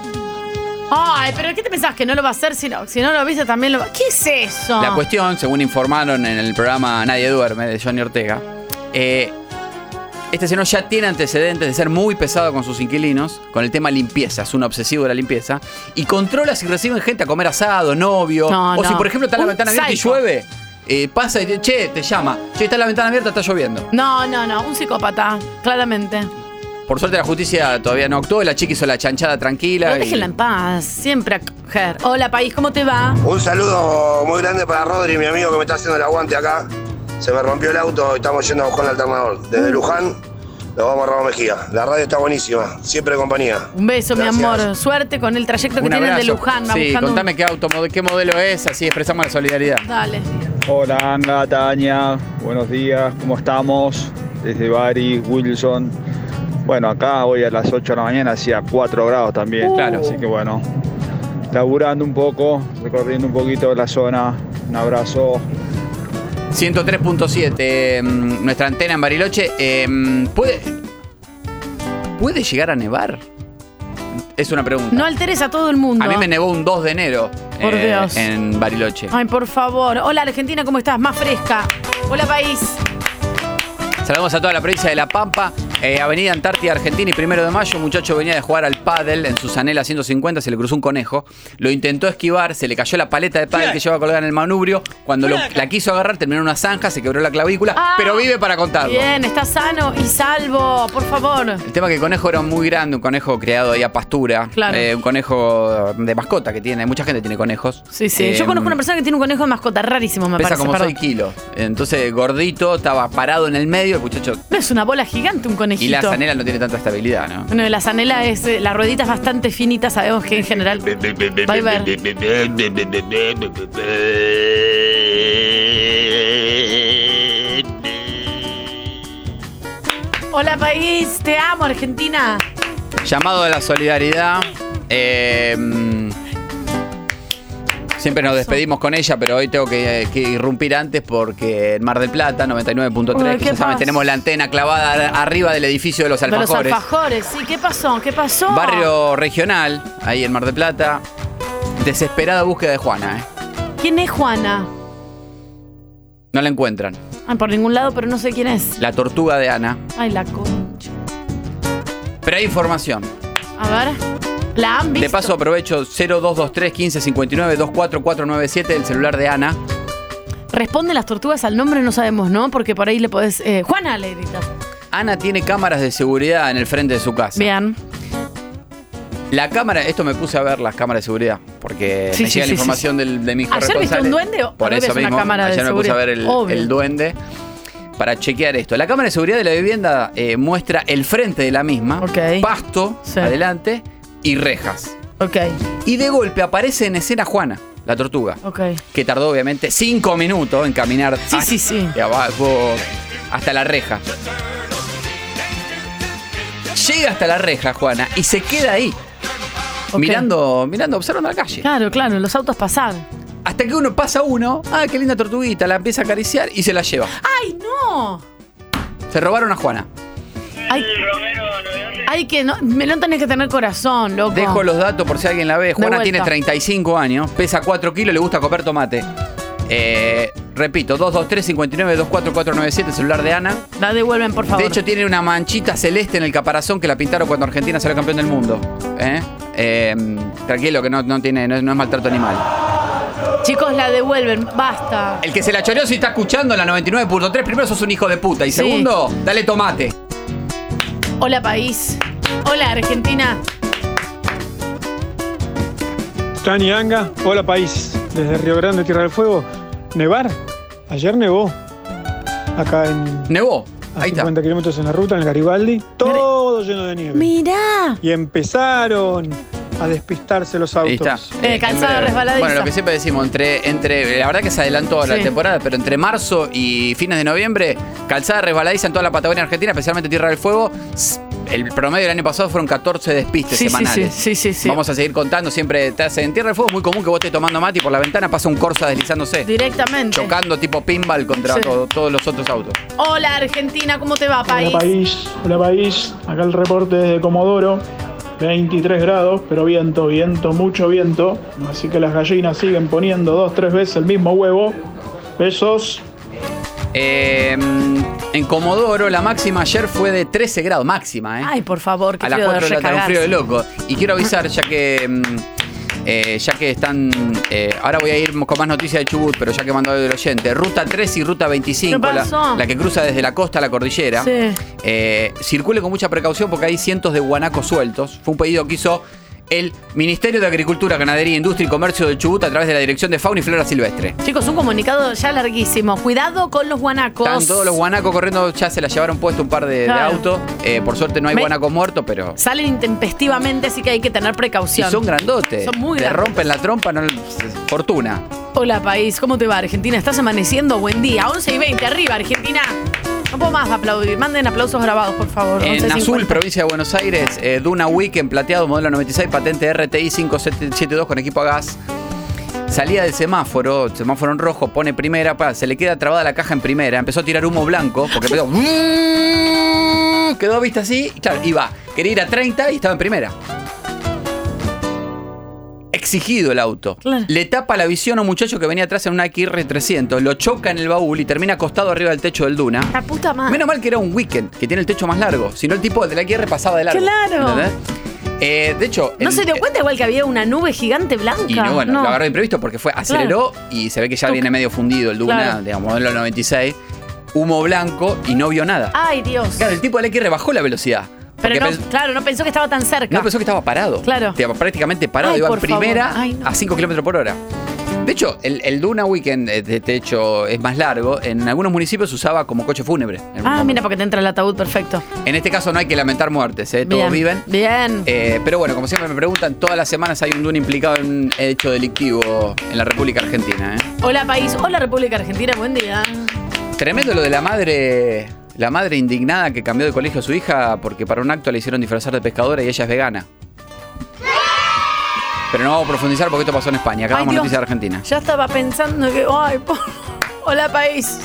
S1: Ay, pero ¿qué te pensás que no lo va a hacer si no, si no lo viste también lo va ¿Qué es eso?
S2: La cuestión, según informaron en el programa Nadie Duerme de Johnny Ortega, eh, este señor ya tiene antecedentes de ser muy pesado con sus inquilinos, con el tema limpieza, es un obsesivo de la limpieza, y controla si reciben gente a comer asado, novio,
S1: No,
S2: o si por ejemplo está la
S1: Un
S2: ventana abierta y llueve, eh, pasa y te, che, te llama, che, está la ventana abierta, está lloviendo.
S1: No, no, no, un psicópata, claramente.
S2: Por suerte la justicia todavía no actuó, la chica hizo la chanchada tranquila. Y-
S1: déjenla en paz, siempre a coger. Hola, país, ¿cómo te va?
S27: Un saludo muy grande para Rodri, mi amigo que me está haciendo el aguante acá. Se me rompió el auto y estamos yendo a buscar el alternador. Desde Luján lo vamos a Ramos Mejía. La radio está buenísima, siempre compañía.
S1: Un beso, mi amor. Suerte con el trayecto que tienen de. Luján.
S2: Sí,
S1: un-
S2: contame qué auto, qué modelo es, así expresamos la solidaridad.
S1: Dale.
S28: Hola Anga, Tania, buenos días, ¿cómo estamos? Desde Bari, Wilson. Bueno, acá hoy a las 8 de la mañana hacía 4 grados también.
S2: Claro.
S28: Así que bueno, laburando un poco, recorriendo un poquito la zona. Un abrazo.
S2: 103.7, mm, nuestra antena en Bariloche. eh, ¿puede, ¿Puede llegar a nevar? Es una pregunta.
S1: No alteres a todo el mundo.
S2: A mí me nevó un 2 de enero
S1: Por
S2: eh,
S1: Dios.
S2: en Bariloche.
S1: Ay, por favor. Hola, Argentina, ¿cómo estás? Más fresca. Hola, país.
S2: Saludamos a toda la provincia de La Pampa, eh, Avenida Antártida Argentina y primero de mayo. Un muchacho venía de jugar al pádel en su Zanela 150, se le cruzó un conejo. Lo intentó esquivar, se le cayó la paleta de pádel que lleva colgada en el manubrio. Cuando lo- la quiso agarrar, terminó en una zanja, se quebró la clavícula,
S1: Ah.
S2: pero vive para contarlo.
S1: Bien, está sano y salvo, por favor.
S2: El tema es que el conejo era muy grande, un conejo criado ahí a pastura.
S1: Claro.
S2: eh, un conejo de mascota que tiene. Mucha gente tiene conejos.
S1: Sí, sí.
S2: Eh,
S1: Yo conozco una persona que tiene un conejo de mascota rarísimo, me
S2: Pesa
S1: parece.
S2: como
S1: perdón.
S2: 6 kilos. Entonces, gordito, estaba parado en el medio, el muchacho.
S1: No es una bola gigante un conejito.
S2: Y la zanela no tiene tanta estabilidad, ¿no?
S1: Bueno, la zanela es. eh, La ruedita es bastante finita, sabemos que en general. Va a ver. Hola, país. Te amo, Argentina.
S2: Llamado de la solidaridad. eh, mm, siempre nos despedimos con ella, pero hoy tengo que, que irrumpir antes porque en Mar del Plata, 99.3,
S1: Ay,
S2: que
S1: ¿qué
S2: ya saben, tenemos la antena clavada ar- arriba del edificio de los
S1: De los
S2: alfajores.
S1: alfajores, sí. ¿Qué pasó? ¿Qué pasó?
S2: Barrio regional, ahí en Mar del Plata. Desesperada búsqueda de Juana, ¿eh?
S1: ¿Quién es Juana?
S2: No la encuentran.
S1: Ay, por ningún lado, pero no sé quién es.
S2: La tortuga de Ana.
S1: Ay, la concha.
S2: Pero hay información.
S1: A ver. La han visto.
S2: De paso aprovecho 0223 1559 24497, el celular de Ana.
S1: Responden las tortugas al nombre, no sabemos, ¿no? Porque por ahí le podés. eh, Juana le gritas.
S2: Ana tiene cámaras de seguridad en el frente de su casa.
S1: Bien.
S2: La cámara, esto me puse a ver las cámaras de seguridad, porque
S1: Sí,
S2: me
S1: sí,
S2: llega
S1: sí,
S2: la información del- de mis
S1: ¿Ayer viste un duende o-
S2: Por eso
S1: ves una
S2: mismo,
S1: cámara de
S2: ayer me puse a ver el,
S1: seguridad?
S2: Duende para chequear esto. La cámara de seguridad de la vivienda eh, muestra el frente de la misma, pasto adelante y rejas.
S1: Ok.
S2: Y de golpe aparece en escena Juana, la tortuga,
S1: Ok.
S2: que tardó obviamente cinco minutos en caminar
S1: Sí, sí, sí.
S2: de abajo hasta la reja. Llega hasta la reja, Juana, y se queda ahí. Mirando, mirando, observando la calle.
S1: Claro, claro, los autos pasan.
S2: Hasta que uno pasa uno, ah, qué linda tortuguita, la empieza a acariciar y se la lleva.
S1: ¡Ay, no!
S2: Se robaron a Juana.
S1: Hay, hay que. No, me no tenés que tener corazón, loco.
S2: Dejo los datos por si alguien la ve. Juana tiene 35 años, pesa 4 kilos, le gusta comer tomate. Eh, repito, 223-59-24497, celular de Ana.
S1: La devuelven, por favor.
S2: De hecho, tiene una manchita celeste en el caparazón que la pintaron cuando Argentina salió campeón del mundo. ¿Eh? Eh, tranquilo, que no, no tiene, no, no es maltrato animal.
S1: Chicos, la devuelven. Basta.
S2: El que se la choreó si está escuchando la 99.3, primero sos un hijo de puta. Y
S1: Sí.
S2: segundo, dale tomate.
S1: Hola, país. Hola, Argentina.
S11: Tani Anga, hola país, desde Río Grande, Tierra del Fuego. ¿Nevar? Ayer nevó. Acá en.
S2: Nevó.
S11: A 50 kilómetros en la ruta, en el Garibaldi. Todo lleno de nieve.
S1: Mirá.
S11: Y empezaron a despistarse los
S2: Ahí
S11: autos.
S2: está.
S1: Eh,
S2: breve.
S1: resbaladiza.
S2: Bueno, lo que siempre decimos, entre, entre, la verdad que se adelantó la
S1: Sí.
S2: temporada, pero entre marzo y fines de noviembre, calzada resbaladiza en toda la Patagonia Argentina, especialmente Tierra del Fuego. s- El promedio del año pasado fueron 14 despistes
S1: Sí, sí,
S2: semanales.
S1: sí, sí, sí, sí.
S2: Vamos a seguir contando, siempre te hace en Tierra del Fuego es muy común que vos estés tomando mate y por la ventana pasa un Corsa deslizándose.
S1: Directamente.
S2: Chocando tipo pinball contra
S1: Sí.
S2: todo- todos los otros autos.
S1: Hola, Argentina. ¿Cómo te va, país?
S11: Hola país, hola país. Acá el reporte desde Comodoro. 23 grados, pero viento, viento, mucho viento. Así que las gallinas siguen poniendo dos, tres veces el mismo huevo. Besos.
S2: Eh, en Comodoro la máxima ayer fue de 13 grados, máxima, ¿eh?
S1: Ay, por favor, qué
S2: a las
S1: frío
S2: 4 de la tarde, un frío de loco. Y quiero avisar, ya que. Eh, ya que están. eh, ahora voy a ir con más noticias de Chubut, pero ya que mandó el oyente. Ruta 3 y Ruta 25,
S1: ¿Qué
S2: la, la que cruza desde la costa a la cordillera.
S1: Sí.
S2: Eh, circule con mucha precaución porque hay cientos de guanacos sueltos. Fue un pedido que hizo el Ministerio de Agricultura, Ganadería, Industria y Comercio del Chubut a través de la Dirección de Fauna y Flora Silvestre.
S1: Chicos, un comunicado ya larguísimo. Cuidado con los guanacos.
S2: Están todos los guanacos corriendo, ya se la llevaron puesto un par de, autos. Eh, por suerte no hay
S1: Me-
S2: guanacos muertos, pero.
S1: Salen intempestivamente, así que hay que tener
S2: Y
S1: precaución.
S2: son grandotes.
S1: Son muy
S2: Te
S1: grandes.
S2: rompen la trompa, no, fortuna.
S1: Hola, país. ¿Cómo te va, Argentina? ¿Estás amaneciendo? Buen día. 11 y 20. Arriba, Argentina. No puedo más aplaudir. Manden aplausos grabados, por favor.
S2: En
S1: 11.50.
S2: Azul, provincia de Buenos Aires, eh, Duna Weekend plateado, modelo 96, patente RTI 572 con equipo a gas. Salía del semáforo, semáforo en rojo, pone primera, pa, se le queda trabada la caja en primera, empezó a tirar humo blanco, porque empezó. Quedó vista así, y claro, iba, quería ir a 30 y estaba en primera. Exigido el auto.
S1: Claro.
S2: Le tapa la visión a un muchacho que venía atrás en una XR300, lo choca en el baúl y termina acostado arriba del techo del Duna.
S1: La puta madre.
S2: Menos mal que era un weekend, que tiene el techo más largo. Si no, el tipo de la XR pasaba de largo.
S1: Claro.
S2: ¿entendés? Eh, de hecho.
S1: ¿No
S2: el-
S1: se dio cuenta igual que había una nube gigante blanca?
S2: Y no, bueno,
S1: No.
S2: lo agarró imprevisto porque fue, aceleró y se ve que ya viene medio fundido el Duna,
S1: Claro.
S2: digamos, modelo 96. Humo blanco y no vio nada.
S1: Ay, Dios.
S2: Claro, el tipo de la XR bajó la velocidad.
S1: Pero no, claro, no pensó que estaba tan cerca.
S2: no pensó que estaba parado.
S1: Claro.
S2: Estaba prácticamente parado,
S1: Ay,
S2: iba en primera
S1: Ay, no.
S2: a 5 kilómetros por hora. De hecho, el, el Duna Weekend eh, de techo es más largo. En algunos municipios se usaba como coche fúnebre.
S1: Ah, mira, porque te entra el ataúd perfecto.
S2: en este caso no hay que lamentar muertes, ¿eh? todos viven.
S1: Bien.
S2: Eh, pero bueno, como siempre me preguntan, todas las semanas hay un Duna implicado en un hecho delictivo en la República Argentina. ¿eh?
S1: Hola, país. Hola, República Argentina. Buen día.
S2: Tremendo lo de la madre, la madre indignada que cambió de colegio a su hija porque para un acto le hicieron disfrazar de pescadora y ella es vegana. Pero no vamos a profundizar porque esto pasó en España. Acá
S1: Ay, Dios.
S2: noticias de Argentina.
S1: Ya estaba pensando que. Ay, por- Hola, país.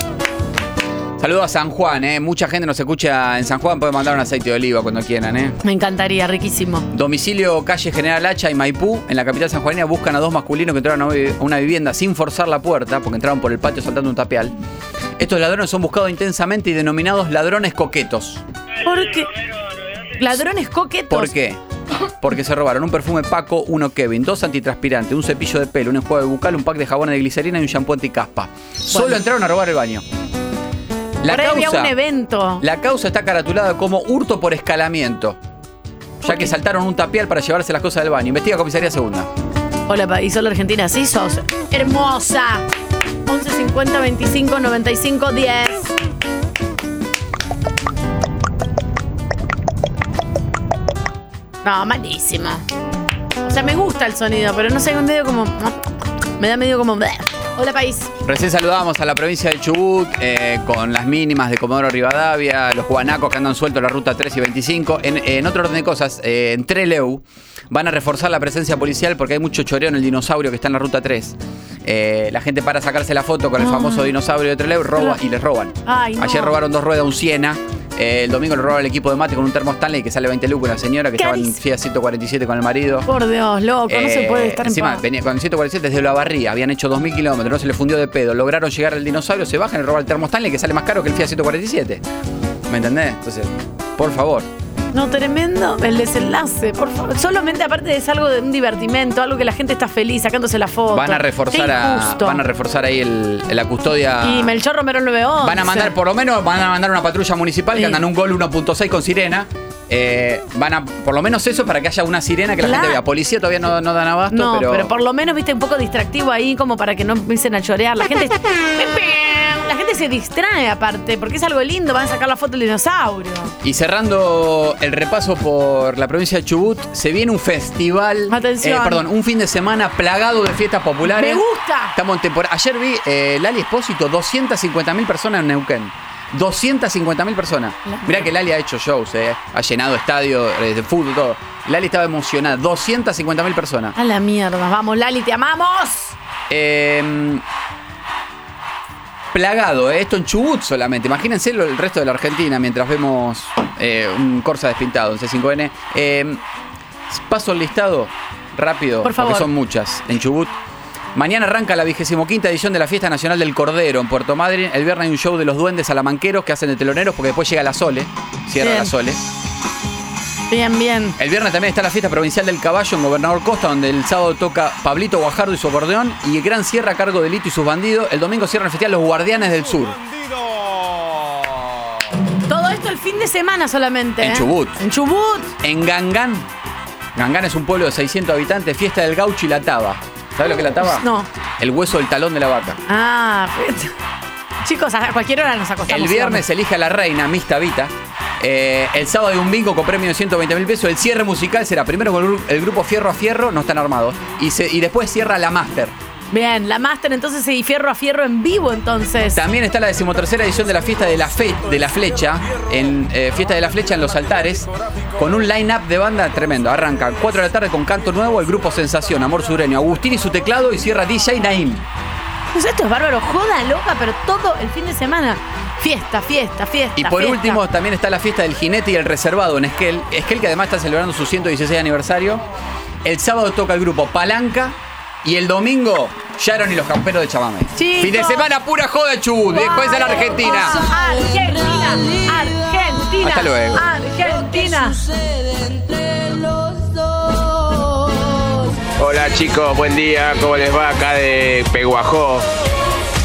S2: Saludos a San Juan, ¿eh? Mucha gente nos escucha en San Juan. Pueden mandar un aceite de oliva cuando quieran, ¿eh?
S1: Me encantaría, riquísimo.
S2: Domicilio calle General Hacha y Maipú, en la capital sanjuanina, buscan a dos masculinos que entraron a una vivienda sin forzar la puerta, porque entraron por el patio saltando un tapial. Estos ladrones son buscados intensamente y denominados ladrones coquetos.
S1: ¿Por qué? Ladrones coquetos.
S2: ¿Por qué? Porque se robaron un perfume Paco, uno Kevin, dos antitranspirantes, un cepillo de pelo, un enjuague bucal, un pack de jabones de glicerina y un shampoo anticaspa. Solo entraron a robar el baño. La
S1: había
S2: causa,
S1: un evento.
S2: la causa está caratulada como hurto por escalamiento, ya que saltaron un tapial para llevarse las cosas del baño. Investiga comisaría segunda.
S1: Hola, país, hola Argentina, sí sos hermosa. 11 50 25 95 10. No, malísimo. O sea, me gusta el sonido, pero no sé, un medio como. Me da medio como. Hola, país.
S2: Recién saludábamos a la provincia de Chubut eh, con las mínimas de Comodoro Rivadavia, los guanacos que andan sueltos en la ruta 3 y 25. En, en otro orden de cosas, eh, en Treleu van a reforzar la presencia policial porque hay mucho choreo en el dinosaurio que está en la ruta 3. Eh, la gente para sacarse la foto con el
S1: Ah.
S2: famoso dinosaurio de Treleu roba y les roban.
S1: Ay, no.
S2: Ayer robaron dos ruedas, un Siena. Eh, el domingo le robaron el equipo de mate con un termo Stanley que sale 20 lucas. Una señora que estaba en. Fiat 147 con el marido.
S1: Por Dios, loco, no se
S2: Eh,
S1: puede estar en
S2: encima,
S1: paz.
S2: venía con el 147 desde la barría, habían hecho 2.000 kilómetros, no se le fundió de pedo, lograron llegar al dinosaurio, se bajan y roban el termo Stanley que sale más caro que el Fiat 147. ¿Me entendés? Entonces, por favor.
S1: No, tremendo el desenlace, por favor. Solamente aparte es algo de un divertimento, algo que la gente está feliz sacándose la foto.
S2: Van a reforzar a, van a reforzar ahí el, la custodia.
S1: Y Melchor Romero 911.
S2: Van a mandar, por lo menos, van a mandar una patrulla municipal que
S1: Sí.
S2: andan un gol 1.6 con sirena. Eh, van a, por lo menos eso, para que haya una sirena que la gente vea. Policía todavía no, no dan abasto,
S1: No,
S2: pero.
S1: pero... por lo menos viste un poco distractivo ahí como para que no empiecen a chorear. La gente, la gente se distrae aparte, porque es algo lindo, van a sacar la foto del dinosaurio.
S2: Y cerrando el repaso por la provincia de Chubut, se viene un festival.
S1: Atención.
S2: eh, perdón, un fin de semana plagado de fiestas populares.
S1: Me gusta.
S2: Estamos en temporada. Ayer vi eh, Lali Espósito, 250.000 personas en Neuquén. 250.000 personas. Mirá que Lali ha hecho shows, eh. ha llenado estadios eh, de fútbol, todo. Lali estaba emocionada. 250.000 personas.
S1: A la mierda, vamos Lali, te amamos.
S2: Eh, plagado, eh, esto en Chubut solamente. Imagínense lo- el resto de la Argentina mientras vemos eh, un Corsa despintado en C5N. Eh, paso el listado rápido,
S1: Por favor.
S2: porque son muchas en Chubut. Mañana arranca la vigésimo quinta edición de la Fiesta Nacional del Cordero en Puerto Madryn. El viernes hay un show de los duendes salamanqueros que hacen de teloneros porque después llega la Sole. Cierra
S1: Bien.
S2: la Sole.
S1: Bien, bien.
S2: El viernes también está la fiesta provincial del caballo en Gobernador Costa, donde el sábado toca Pablito Guajardo y su acordeón, y el gran cierra a cargo de Lito y sus bandidos. El domingo cierran el festival Los Guardianes del Sur.
S1: Todo esto el fin de semana solamente.
S2: En
S1: ¿eh?
S2: Chubut.
S1: En Chubut.
S2: En Gangán. Gangán es un pueblo de 600 habitantes, fiesta del gaucho y la taba. ¿Sabes lo que es la taba?
S1: No.
S2: El hueso del talón de la vaca.
S1: Ah, chicos, a cualquier hora nos acostamos.
S2: El viernes se elige a la reina, Miss Tabita. Eh, el sábado hay un bingo con premio de 120 mil pesos. El cierre musical será primero con el gru- el grupo Fierro a Fierro, no están armados. Y, se- y después cierra la Master.
S1: Bien, la Master entonces y fierro a fierro en vivo entonces.
S2: También está la decimotercera edición de la fiesta de la, fe- de la flecha, en eh, fiesta de la flecha en los altares, con un line-up de banda tremendo. Arranca 4 de la tarde con canto nuevo, el grupo Sensación, Amor Sureño, Agustín y su teclado y cierra DJ Naim.
S1: Pues esto es bárbaro, joda loca, pero todo el fin de semana. Fiesta, fiesta, fiesta.
S2: Y por
S1: fiesta.
S2: último también está la fiesta del jinete y el reservado en Esquel. Esquel que además está celebrando su 116 aniversario. El sábado toca el grupo Palanca y el domingo Sharon y los camperos de Chamame.
S1: Chicos.
S2: Fin de semana pura joda Chubut, después de la Argentina.
S1: Argentina, Argentina.
S2: Hasta luego.
S1: Argentina.
S29: Hola chicos, buen día, ¿cómo les va acá de Peguajó?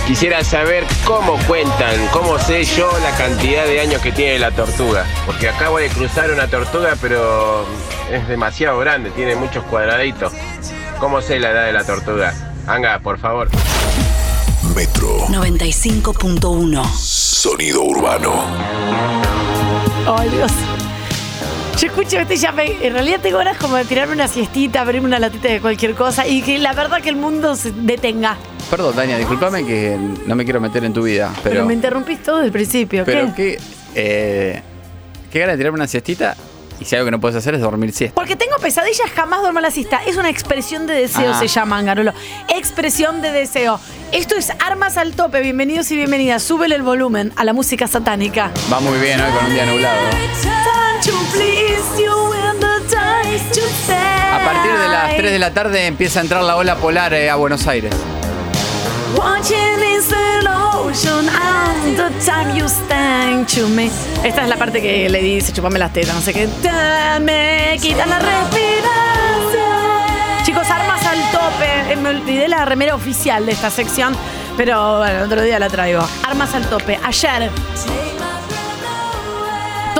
S29: Quisiera saber cómo cuentan, cómo sé yo la cantidad de años que tiene la tortuga. Porque acabo de cruzar una tortuga, pero es demasiado grande, tiene muchos cuadraditos. ¿Cómo sé la edad de la tortuga? Anga, por favor.
S30: Metro
S31: 95.1.
S30: Sonido urbano.
S1: Ay, Dios. Yo escucho esto y ya me- en realidad tengo ganas como de tirarme una siestita, abrirme una latita de cualquier cosa y que la verdad que el mundo se detenga.
S2: Perdón, Dania, discúlpame que no me quiero meter en tu vida,
S1: Pero,
S2: pero.
S1: me interrumpís todo desde el principio.
S2: Pero
S1: ¿qué?
S2: qué. Eh, qué ganas de tirarme una siestita y si algo que no puedes hacer es dormir siesta.
S1: Porque tengo pesadillas, jamás duermo la siesta. Es una expresión de deseo,
S2: Ah.
S1: se llama, Angarolo. Expresión de deseo. Esto es Armas al Tope. Bienvenidos y bienvenidas. Súbele el volumen a la música satánica.
S2: Va muy bien hoy con un día nublado. A partir de las 3 de la tarde empieza a entrar la ola polar eh, a Buenos Aires.
S1: Watching in slow motion all the time you stand to me. Esta es la parte que le dice chupame las tetas, no sé qué. Me quita la respiración. Chicos, armas al tope. Eh, Me olvidé la remera oficial de esta sección, pero bueno, otro día la traigo. Armas al tope. Ayer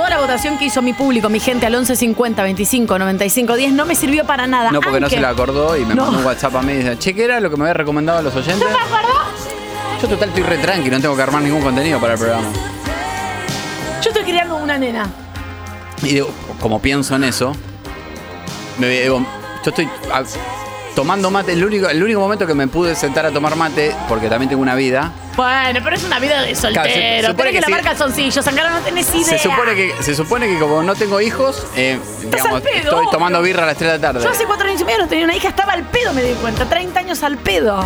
S1: Toda la votación que hizo mi público, mi gente al 11 50 25 95 10 no me sirvió para nada.
S2: No, porque no se la acordó y me
S1: No.
S2: mandó un WhatsApp a mí y dice, che, ¿qué era lo que me había recomendado a los oyentes?
S1: ¿No me acuerdo?
S2: Yo total estoy re tranqui, no tengo que armar ningún contenido para el programa.
S1: Yo estoy criando una nena.
S2: Y digo, como pienso en eso, me digo, yo estoy tomando mate, el único, el único momento que me pude sentar a tomar mate, porque también tengo una vida,
S1: Bueno, pero es una vida de soltero.
S2: Claro, se- se supone
S1: Tenés que,
S2: que sí.
S1: lavar calzoncillos, Sangaro, no tenés idea.
S2: se supone, que, se supone que como no tengo hijos, eh, digamos,
S1: al pedo,
S2: estoy tomando birra a las 3 de la tarde.
S1: Yo hace cuatro años y medio no tenía una hija, estaba al pedo, me di cuenta. 30 años al pedo.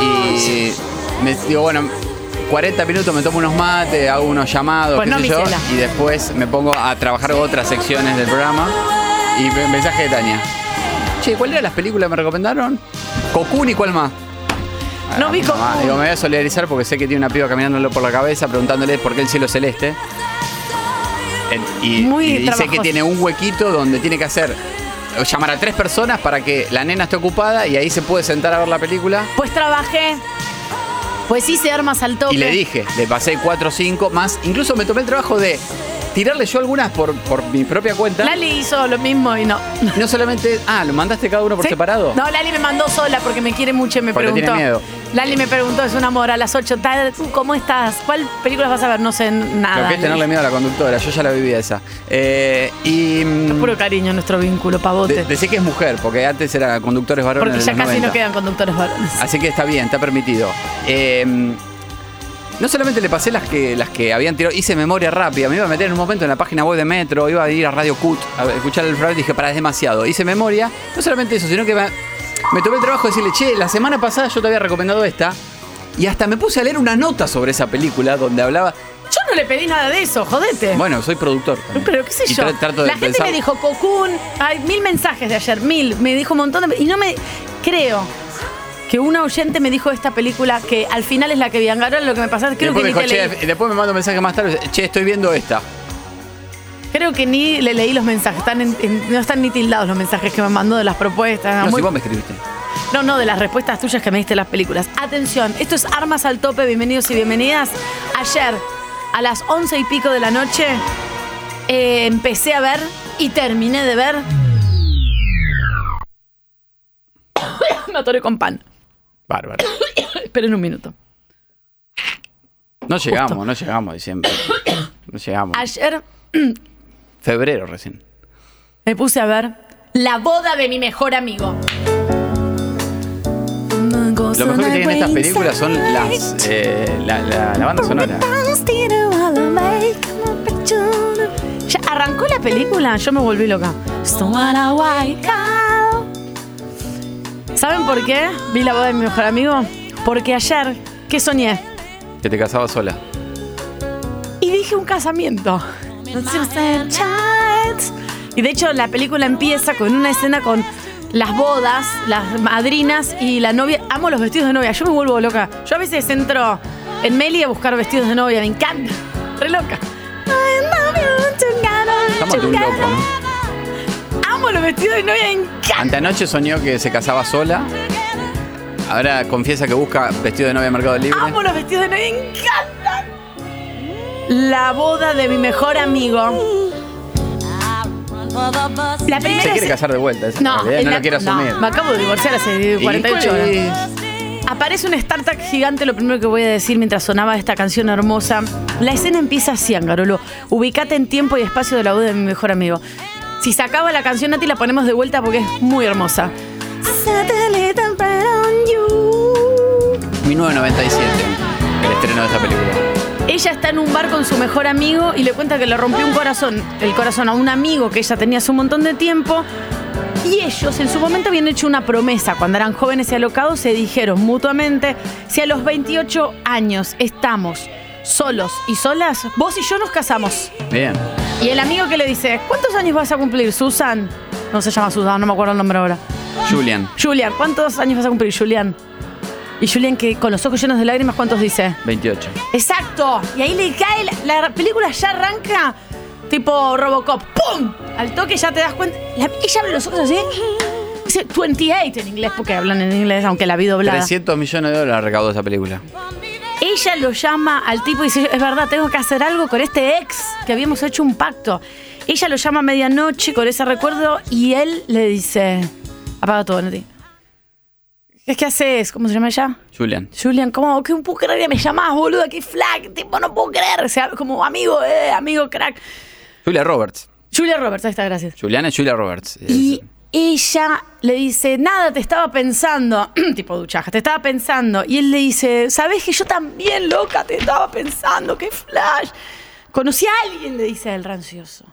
S2: Y me digo, bueno, 40 minutos me tomo unos mates, hago unos llamados,
S1: Pues
S2: qué
S1: no,
S2: sé yo, y después me pongo a trabajar otras secciones del programa. Y me- mensaje de Tania. Che, ¿cuál eran las películas que me recomendaron? Cocoon y cuál más.
S1: No vi
S2: Ah,
S1: Cocoon.
S2: Digo, me voy a solidarizar porque sé que tiene una piba caminándolo por la cabeza preguntándole por qué el cielo es celeste. Y,
S1: Muy
S2: y dice que tiene un huequito donde tiene que hacer llamar a tres personas para que la nena esté ocupada y ahí se puede sentar a ver la película.
S1: Pues trabajé. Pues hice armas al tope.
S2: Y le dije, le pasé 4 o 5 más. Incluso me tomé el trabajo de tirarle yo algunas por, por mi propia cuenta.
S1: Lali hizo lo mismo y no.
S2: No solamente. Ah, ¿lo mandaste cada uno por
S1: ¿Sí?
S2: separado?
S1: No, Lali me mandó sola porque me quiere mucho y me
S2: Porque
S1: preguntó.
S2: tiene miedo.
S1: Lali me preguntó, es un amor, a las 8. "Ta- ¿Tú cómo estás? ¿Cuál película vas a ver? No sé nada.
S2: Lo que es tenerle miedo a la conductora. Yo ya la viví esa. Eh, y. mm,
S1: Puro cariño nuestro vínculo, pavote.
S2: de- decí que es mujer, porque antes era conductores varones.
S1: porque ya casi
S2: 90.
S1: no quedan conductores varones.
S2: Así que está bien, está permitido. Eh, no solamente le pasé las que, las que habían tirado, hice memoria rápida, me iba a meter en un momento en la página web de Metro, iba a ir a Radio Cut a escuchar el programa y dije, para, es demasiado. Hice memoria, no solamente eso, sino que me, me tomé el trabajo de decirle, che, la semana pasada yo te había recomendado esta, y hasta me puse a leer una nota sobre esa película donde hablaba,
S1: Yo no le pedí nada de eso, jodete.
S2: bueno, soy productor. también.
S1: Pero qué sé
S2: Y
S1: yo.
S2: tra- trato de
S1: la gente
S2: pensar-
S1: me dijo Cocoon. Hay mil mensajes de ayer, mil. Me dijo un montón de. Y no me. Creo que una oyente me dijo esta película que al final es la que vi. Ahora lo que me que creo
S2: Después,
S1: que ni
S2: dijo,
S1: te
S2: "Che",
S1: leí.
S2: después me manda un mensaje más tarde, che, estoy viendo esta.
S1: Creo que ni le leí los mensajes. Están en- en- no están ni tildados los mensajes que me mandó de las propuestas.
S2: No,
S1: Muy-
S2: si vos me escribiste.
S1: No, no, de las respuestas tuyas que me diste en las películas. Atención, esto es Armas al Tope, bienvenidos y bienvenidas. Ayer, a las once y pico de la noche, eh, empecé a ver y terminé de ver. me atoré con pan.
S2: Bárbaro.
S1: Esperen un minuto.
S2: No llegamos, no llegamos a diciembre. No llegamos.
S1: Ayer
S2: Febrero recién.
S1: me puse a ver La boda de mi mejor amigo.
S2: Lo mejor que tienen estas películas son las eh, la, la- la banda sonora.
S1: Ya arrancó la película, yo me volví loca. ¿Saben por qué vi la boda de mi mejor amigo? Porque ayer, ¿qué soñé?
S2: Que te casabas sola.
S1: Y dije un casamiento. Y de hecho la película empieza con una escena con las bodas, las madrinas y la novia. Amo los vestidos de novia, yo me vuelvo loca. Yo a veces entro en Meli a buscar vestidos de novia, me encanta. Re loca.
S2: Estamos de un loco, ¿no?
S1: Amo los vestidos de novia, me encanta.
S2: Anteanoche soñó que se casaba sola. Ahora confiesa que busca vestido de novia en Mercado Libre.
S1: Amo los vestidos de novia, me encantan. La boda de mi mejor amigo. La
S2: Se
S1: primera
S2: quiere
S1: es-
S2: casar de vuelta, esa
S1: No,
S2: es la realidad,
S1: en
S2: no
S1: la-
S2: lo quiere
S1: no,
S2: asumir.
S1: me acabo de divorciar hace
S2: ¿Y
S1: 48
S2: cuál
S1: horas.
S2: es?
S1: Aparece un startup gigante, lo primero que voy a decir mientras sonaba esta canción hermosa. La escena empieza así, Angarolo. Ubicate en tiempo y espacio de la boda de mi mejor amigo. Si se acaba la canción, Nati, la ponemos de vuelta porque es muy hermosa.
S2: 1997, el estreno de esta película.
S1: Ella está en un bar con su mejor amigo y le cuenta que le rompió un corazón, el corazón a un amigo que ella tenía hace un montón de tiempo. Y ellos en su momento habían hecho una promesa, cuando eran jóvenes y alocados, se dijeron mutuamente, si a los 28 años estamos solos y solas, vos y yo nos casamos.
S2: Bien.
S1: Y el amigo que le dice, ¿cuántos años vas a cumplir, Susan? No se llama Susan, no me acuerdo el nombre ahora.
S2: Julian,
S1: Julian, ¿cuántos años vas a cumplir, Julian? Y Julian, que con los ojos llenos de lágrimas, ¿cuántos dice?
S2: 28.
S1: Exacto. Y ahí le cae, la, la película ya arranca tipo Robocop. ¡Pum! Al toque ya te das cuenta. La- ella abre los ojos así. Dice 28 en inglés, porque hablan en inglés, aunque la vi doblada.
S2: 300 millones de dólares recaudó esa película.
S1: Ella lo llama al tipo y dice, es verdad, tengo que hacer algo con este ex, que habíamos hecho un pacto. Ella lo llama a medianoche con ese recuerdo y él le dice, apaga todo, Nati. ¿Qué, ¿Qué haces? ¿Cómo se llama ella?
S2: Julian.
S1: Julian, ¿cómo no puedo creer que me llamás, boludo? ¡Qué flag! Tipo, no puedo creer. O sea, como amigo, eh, amigo crack.
S2: Julia Roberts.
S1: Julia Roberts, ahí está, gracias.
S2: Juliana es Julia Roberts.
S1: Y ella le dice, nada, te estaba pensando, tipo duchaja, te estaba pensando. Y él le dice, ¿sabes que yo también, loca, te estaba pensando? ¡Qué flash! Conocí a alguien, le dice el rancioso.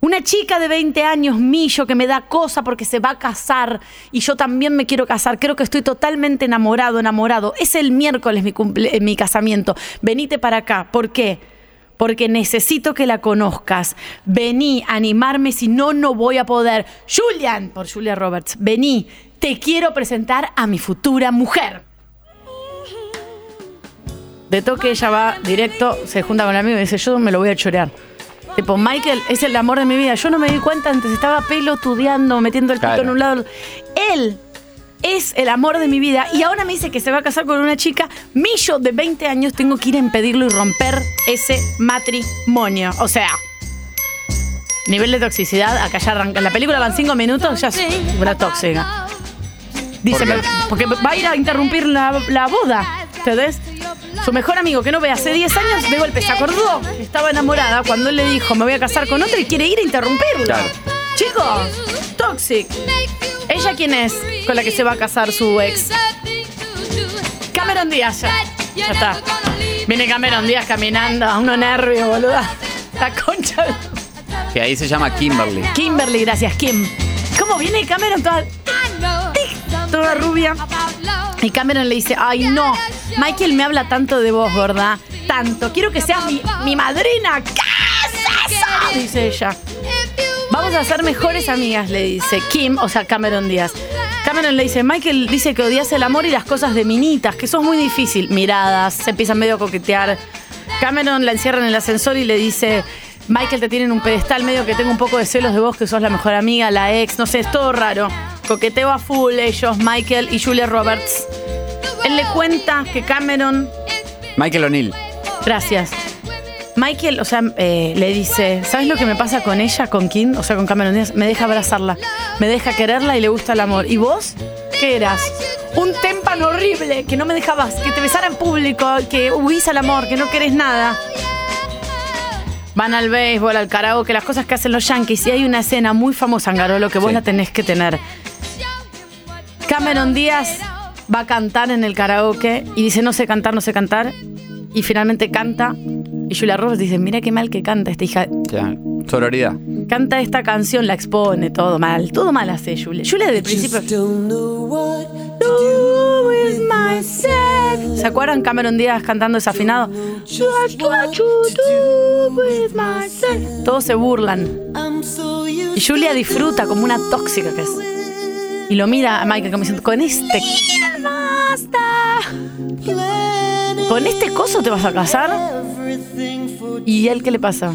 S1: Una chica de 20 años, Millo, que me da cosa porque se va a casar y yo también me quiero casar. Creo que estoy totalmente enamorado, enamorado. Es el miércoles mi, cumple- mi casamiento. Venite para acá. ¿Por qué? Porque necesito que la conozcas. Vení animarme, si no, no voy a poder. Julian, por Julia Roberts, vení. Te quiero presentar a mi futura mujer. De toque ella va directo, se junta con el amigo y dice, yo me lo voy a chorear. Tipo, Michael es el amor de mi vida. Yo no me di cuenta antes, estaba pelotudeando, metiendo el pito
S2: Claro.
S1: en un lado. Él es el amor de mi vida y ahora me dice que se va a casar con una chica. Millo de 20 años tengo que ir a impedirlo y romper ese matrimonio. O sea, nivel de toxicidad, acá ya arranca. La película van 5 minutos, ya es una tóxica. Dice,
S2: ¿Por
S1: porque va a ir a interrumpir la, la boda. ¿Entendés? Su mejor amigo que no ve hace 10 años, de golpe se acordó estaba enamorada cuando él le dijo, me voy a casar con otro y quiere ir a interrumpirlo.
S2: Claro.
S1: Chicos, toxic. ¿Ella quién es con la que se va a casar su ex? Cameron Díaz, ya. Ya está. Viene Cameron Díaz caminando a uno nervio, boluda. La concha.
S2: Que ahí se llama Kimberly.
S1: Kimberly, gracias, Kim. ¿Cómo viene Cameron toda, toda rubia? Y Cameron le dice, ay no, Michael me habla tanto de vos, ¿verdad? Tanto. Quiero que seas mi, mi madrina. ¿Qué es eso? Dice ella. Vamos a ser mejores amigas, le dice Kim, o sea, Cameron Díaz. Cameron le dice, Michael dice que odias el amor y las cosas de minitas, que sos muy difícil. Miradas, se empiezan medio a coquetear. Cameron la encierra en el ascensor y le dice, Michael te tiene en un pedestal, medio que tengo un poco de celos de vos, que sos la mejor amiga, la ex, no sé, es todo raro. Coqueteo a full ellos, Michael y Julia Roberts. Él le cuenta que Cameron
S2: Michael O'Neill.
S1: Gracias. Michael, o sea, eh, le dice, ¿sabes lo que me pasa con ella, con Kim? O sea, con Cameron Díaz. Me deja abrazarla, me deja quererla y le gusta el amor. ¿Y vos? ¿Qué eras? Un témpano horrible, que no me dejabas, que te besara en público, que huís al amor, que no querés nada. Van al béisbol, al karaoke, las cosas que hacen los yankees. Y hay una escena muy famosa en Garolo que vos la tenés que tener. Cameron Díaz va a cantar en el karaoke y dice no sé cantar, no sé cantar. Y finalmente canta. Y Julia Roberts dice, mira qué mal que canta esta hija.
S2: Ya, Sororidad.
S1: Canta esta canción, la expone, todo mal. Todo mal hace Julia. Julia desde el principio... ¿Se acuerdan Cameron Díaz cantando desafinado? Todos se burlan. Y Julia disfruta como una tóxica que es. Y lo mira a Michael como diciendo, con este... ¿Con este coso te vas a casar? ¿Y él qué le pasa?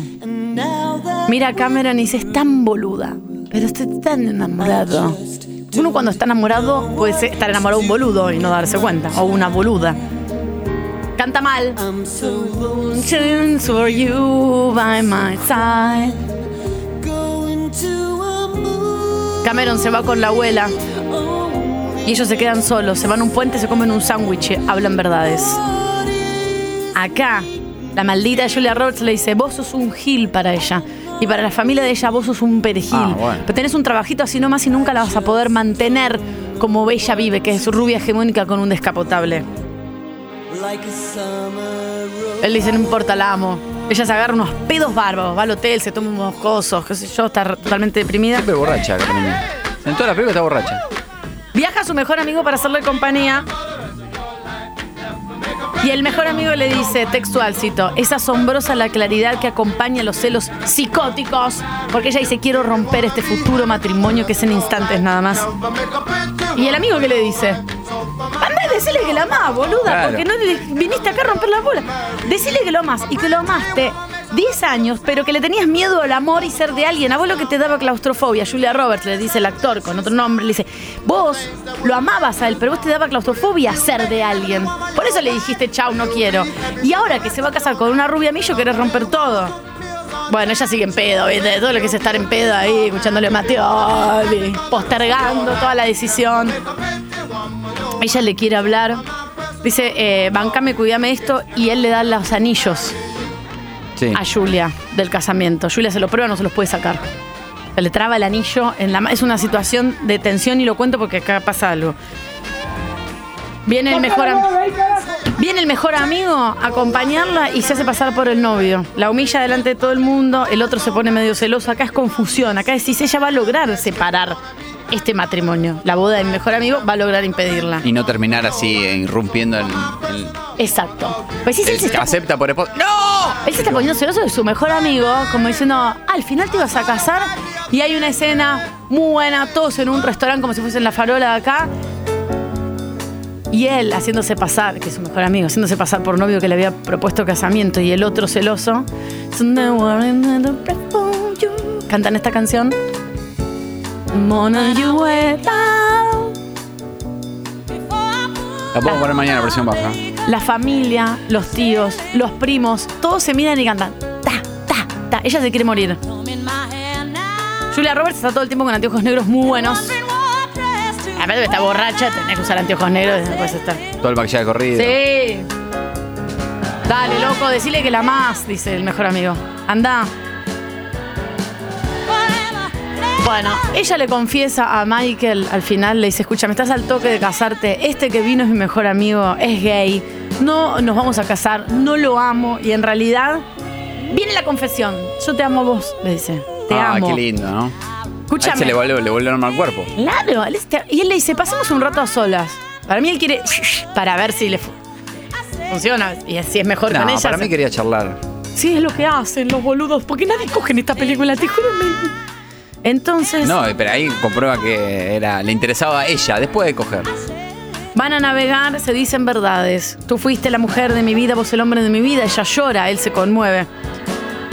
S1: Mira a Cameron y dice, es tan boluda, pero estoy tan enamorado. Uno cuando está enamorado puede estar enamorado de un boludo y no darse cuenta, o una boluda. Canta mal. Cameron se va con la abuela y ellos se quedan solos, se van a un puente, se comen un sándwich, hablan verdades. Acá, la maldita Julia Roberts le dice, vos sos un gil para ella. Y para la familia de ella vos sos un perejil.
S2: Ah, bueno.
S1: Pero tenés un trabajito así nomás y nunca la vas a poder mantener como ella vive, que es rubia hegemónica con un descapotable. Él dice, no importa, la amo. Ella se agarra unos pedos bárbaros, va al hotel, se toma unos cosos, qué sé yo, está totalmente deprimida.
S2: Siempre borracha. En toda la película está borracha.
S1: Viaja a su mejor amigo para hacerle compañía. Y el mejor amigo le dice, textual, cito, es asombrosa la claridad que acompaña los celos psicóticos, porque ella dice, quiero romper este futuro matrimonio que es en instantes nada más. Y el amigo que le dice, anda y decirle que la amás, boluda,
S2: Claro.
S1: porque no viniste acá a romper la bola. Decirle que lo amas y que lo amaste 10 años, pero que le tenías miedo al amor y ser de alguien. A vos lo que te daba claustrofobia. Julia Roberts le dice el actor con otro nombre, le dice, vos lo amabas a él, pero vos te daba claustrofobia ser de alguien. Por eso le dijiste, chau, no quiero. Y ahora que se va a casar con una rubia millo, querés romper todo. Bueno, ella sigue en pedo, ¿viste? Todo lo que es estar en pedo ahí, escuchándole a Matteoli, postergando toda la decisión. Ella le quiere hablar. Dice, eh, bancame, cuídame esto. Y él le da los anillos A Julia del casamiento. Julia se lo prueba, no se los puede sacar. Se le traba el anillo en la Es una situación de tensión y lo cuento porque acá pasa algo. Viene el mejor Viene el mejor amigo a acompañarla y se hace pasar por el novio. La humilla delante de todo el mundo, el otro se pone medio celoso. Acá es confusión. Acá decís, ella va a lograr separar este matrimonio. La boda del mejor amigo va a lograr impedirla.
S2: Y no terminar así, irrumpiendo en. en-
S1: Exacto. Pues sí, sí,
S2: él
S1: se está-
S2: acepta por esposo. ¡No!
S1: Él se está poniendo celoso de su mejor amigo, como diciendo, "Ah, al final te ibas a casar y hay una escena muy buena, todos en un restaurante como si fuesen la farola de acá. Y él haciéndose pasar, que es su mejor amigo, haciéndose pasar por novio que le había propuesto casamiento y el otro celoso. Cantan esta canción. Mona.
S2: La puedo poner mañana versión baja.
S1: La familia, los tíos, los primos, todos se miran y cantan. Ta, ta, ta. Ella se quiere morir. Julia Roberts está todo el tiempo con anteojos negros muy buenos. Aparte de está borracha, tenés que usar anteojos negros y no puedes estar.
S2: Todo el maquillaje corrido.
S1: Sí. Dale, loco, decile que la más, dice el mejor amigo. Anda. Bueno, ella le confiesa a Michael al final, le dice, escucha, me estás al toque de casarte, este que vino es mi mejor amigo, es gay, no nos vamos a casar, no lo amo y en realidad viene la confesión, yo te amo a vos, le dice, te
S2: ah,
S1: amo.
S2: qué lindo, ¿no?
S1: Escúchame.
S2: Se le vuelve, le vuelve a armar el cuerpo.
S1: Claro, él y él le dice, pasemos un rato a solas. Para mí él quiere, para ver si le fu- funciona y si es mejor
S2: No,
S1: con ella.
S2: para mí quería charlar.
S1: Sí, es lo que hacen los boludos, porque nadie coge en esta película, te juro. me- Entonces,
S2: No, pero ahí comprueba que era, le interesaba a ella después de coger.
S1: van a navegar, se dicen verdades. Tú fuiste la mujer de mi vida, vos el hombre de mi vida. Ella llora, él se conmueve.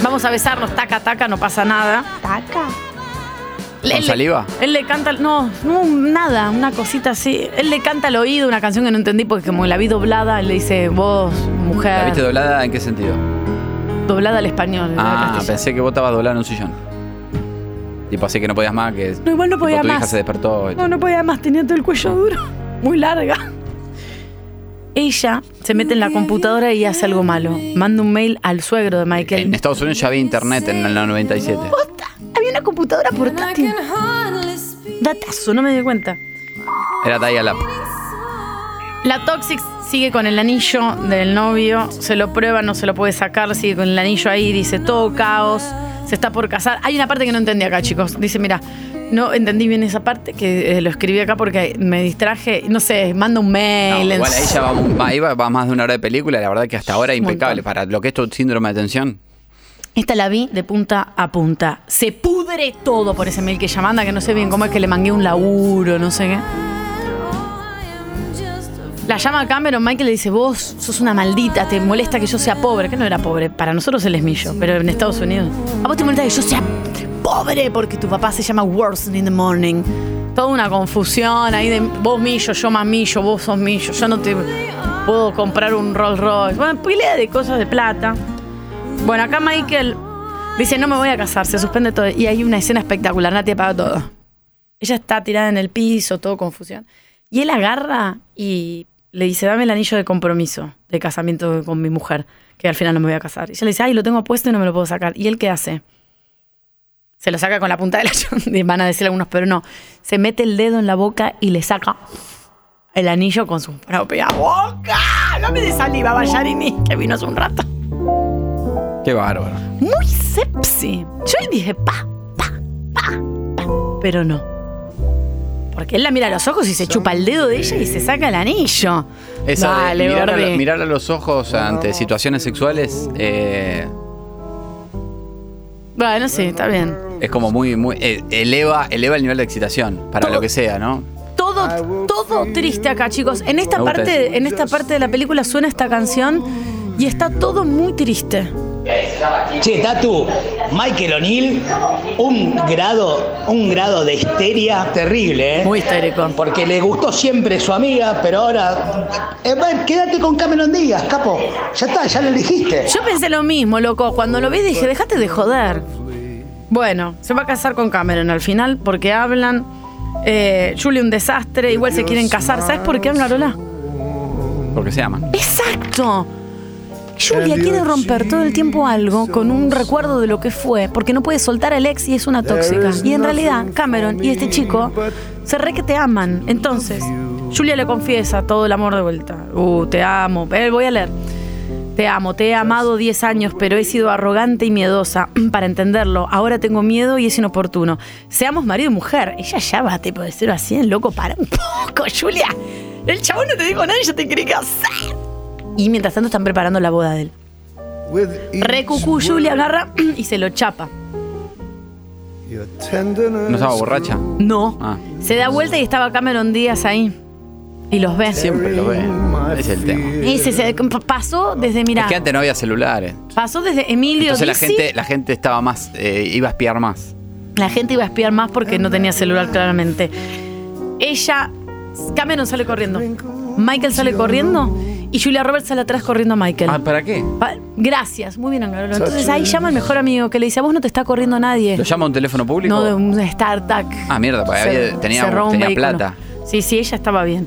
S1: Vamos a besarnos, taca, taca, no pasa nada. Taca.
S2: ¿Con saliva?
S1: Él le canta, no, no, nada, una cosita así. Él le canta al oído una canción que no entendí porque como la vi doblada, él le dice, vos, mujer,
S2: ¿La viste doblada en qué sentido?
S1: doblada al español.
S2: Ah, pensé que vos estabas doblada en un sillón. Tipo así que no podías más, que
S1: No, igual no
S2: tipo,
S1: podía
S2: tu hija se despertó.
S1: No, no podía más, tenía todo el cuello duro, muy larga. Ella se mete en la computadora y hace algo malo. Manda un mail al suegro de Michael.
S2: En Estados Unidos ya había internet en el 97.
S1: Había una computadora portátil. Datazo, no me di cuenta.
S2: Era dial up.
S1: La Toxic sigue con el anillo del novio, se lo prueba, no se lo puede sacar, sigue con el anillo ahí, dice todo caos, se está por casar. Hay una parte que no entendí acá, chicos. Dice, mira, no entendí bien esa parte, que eh, lo escribí acá porque me distraje, no sé, manda un
S2: No,
S1: mail.
S2: igual ahí ya va, ahí va- va más de una hora de película, la verdad que hasta ahora impecable. Para lo que es tu síndrome de atención.
S1: Esta la vi de punta a punta. Se pudre todo por ese mail que ella manda, que no sé bien cómo es que le mangué un laburo, no sé qué. La llama a Cameron, Michael le dice, vos sos una maldita, te molesta que yo sea pobre. Que no era pobre, para nosotros él es millo, pero en Estados Unidos. A vos te molesta que yo sea pobre porque tu papá se llama Worst in the Morning. Toda una confusión ahí de vos millo, yo más millo, vos sos millo, yo no te puedo comprar un Rolls Royce. Bueno, pelea de cosas de plata. Bueno, acá Michael dice, no me voy a casar, se suspende todo. Y hay una escena espectacular, Nati apaga todo. Ella está tirada en el piso, todo confusión. Y él agarra y le dice, dame el anillo de compromiso, de casamiento con mi mujer, que al final no me voy a casar. Y ella le dice, ay, lo tengo puesto y no me lo puedo sacar. ¿Y él qué hace? Se lo saca con la punta de la van a decir algunos, pero no. Se mete el dedo en la boca y le saca el anillo con su propia boca. No me de saliva, Bayarini, que vino hace un rato.
S2: Qué bárbaro.
S1: Muy sepsi. Yo ahí dije, pa, pa, pa, pa. Pero no. Porque él la mira a los ojos y se chupa el dedo de ella y se saca el anillo.
S2: Eso
S1: Dale,
S2: de mirar a,
S1: Gordi.
S2: mirar a los ojos ante situaciones sexuales eh,
S1: Bueno, sí, está bien.
S2: es como muy, muy eh, eleva, eleva el nivel de excitación para lo que sea, ¿no?
S1: Todo, todo triste acá, chicos. En esta parte,
S2: eso.
S1: en esta parte de la película suena esta canción y está todo muy triste.
S32: Che, Tatu, Michael O'Neill, un grado, un grado de histeria terrible, ¿eh?
S1: Muy histérico.
S32: Porque le gustó siempre su amiga, pero ahora. Eh, ven, quédate con Cameron Díaz, capo. Ya está, ya lo elegiste.
S1: Yo pensé lo mismo, loco. Cuando lo vi dije, déjate de joder. Bueno, se va a casar con Cameron al final porque hablan. Eh, Julie un desastre, igual se quieren casar. ¿Sabes por qué, Angarola?
S2: Porque se aman.
S1: Exacto. Julia quiere romper todo el tiempo algo con un recuerdo de lo que fue, porque no puede soltar al ex y es una tóxica. Y en realidad, Cameron y este chico se re que te aman. Entonces, Julia le confiesa todo el amor de vuelta. Uh, te amo. Eh, voy a leer. Te amo, te he amado 10 años, pero he sido arrogante y miedosa para entenderlo. Ahora tengo miedo y es inoportuno. Seamos marido y mujer. Ella ya va, tipo de 0 a 100, loco, para un poco, Julia. El chabón no te dijo nada y te quería casar. Y mientras tanto están preparando la boda de él. Re cucú, Julia agarra y se lo chapa.
S2: ¿No estaba borracha?
S1: No.
S2: Ah,
S1: Se da vuelta y estaba Cameron Díaz ahí. Y los ve.
S2: siempre lo ve. Ese es el tema.
S1: Y se, se- pasó desde, mira,
S2: Es que antes no había celulares.
S1: pasó desde Emilio
S2: Entonces la gente, la gente estaba más, eh, iba a espiar más.
S1: La gente iba a espiar más porque no tenía celular claramente. Ella, Cameron sale corriendo. Michael sale corriendo y Julia Roberts sale atrás corriendo a Michael.
S2: Ah, ¿para qué?
S1: Pa- Gracias, muy bien, Angarolo. Entonces ahí llama al mejor amigo que le dice, a vos no te está corriendo nadie.
S2: ¿Lo llama a un teléfono público?
S1: No de un StarTac.
S2: Ah, mierda, porque había- tenía, tenía plata.
S1: Sí, sí, ella estaba bien.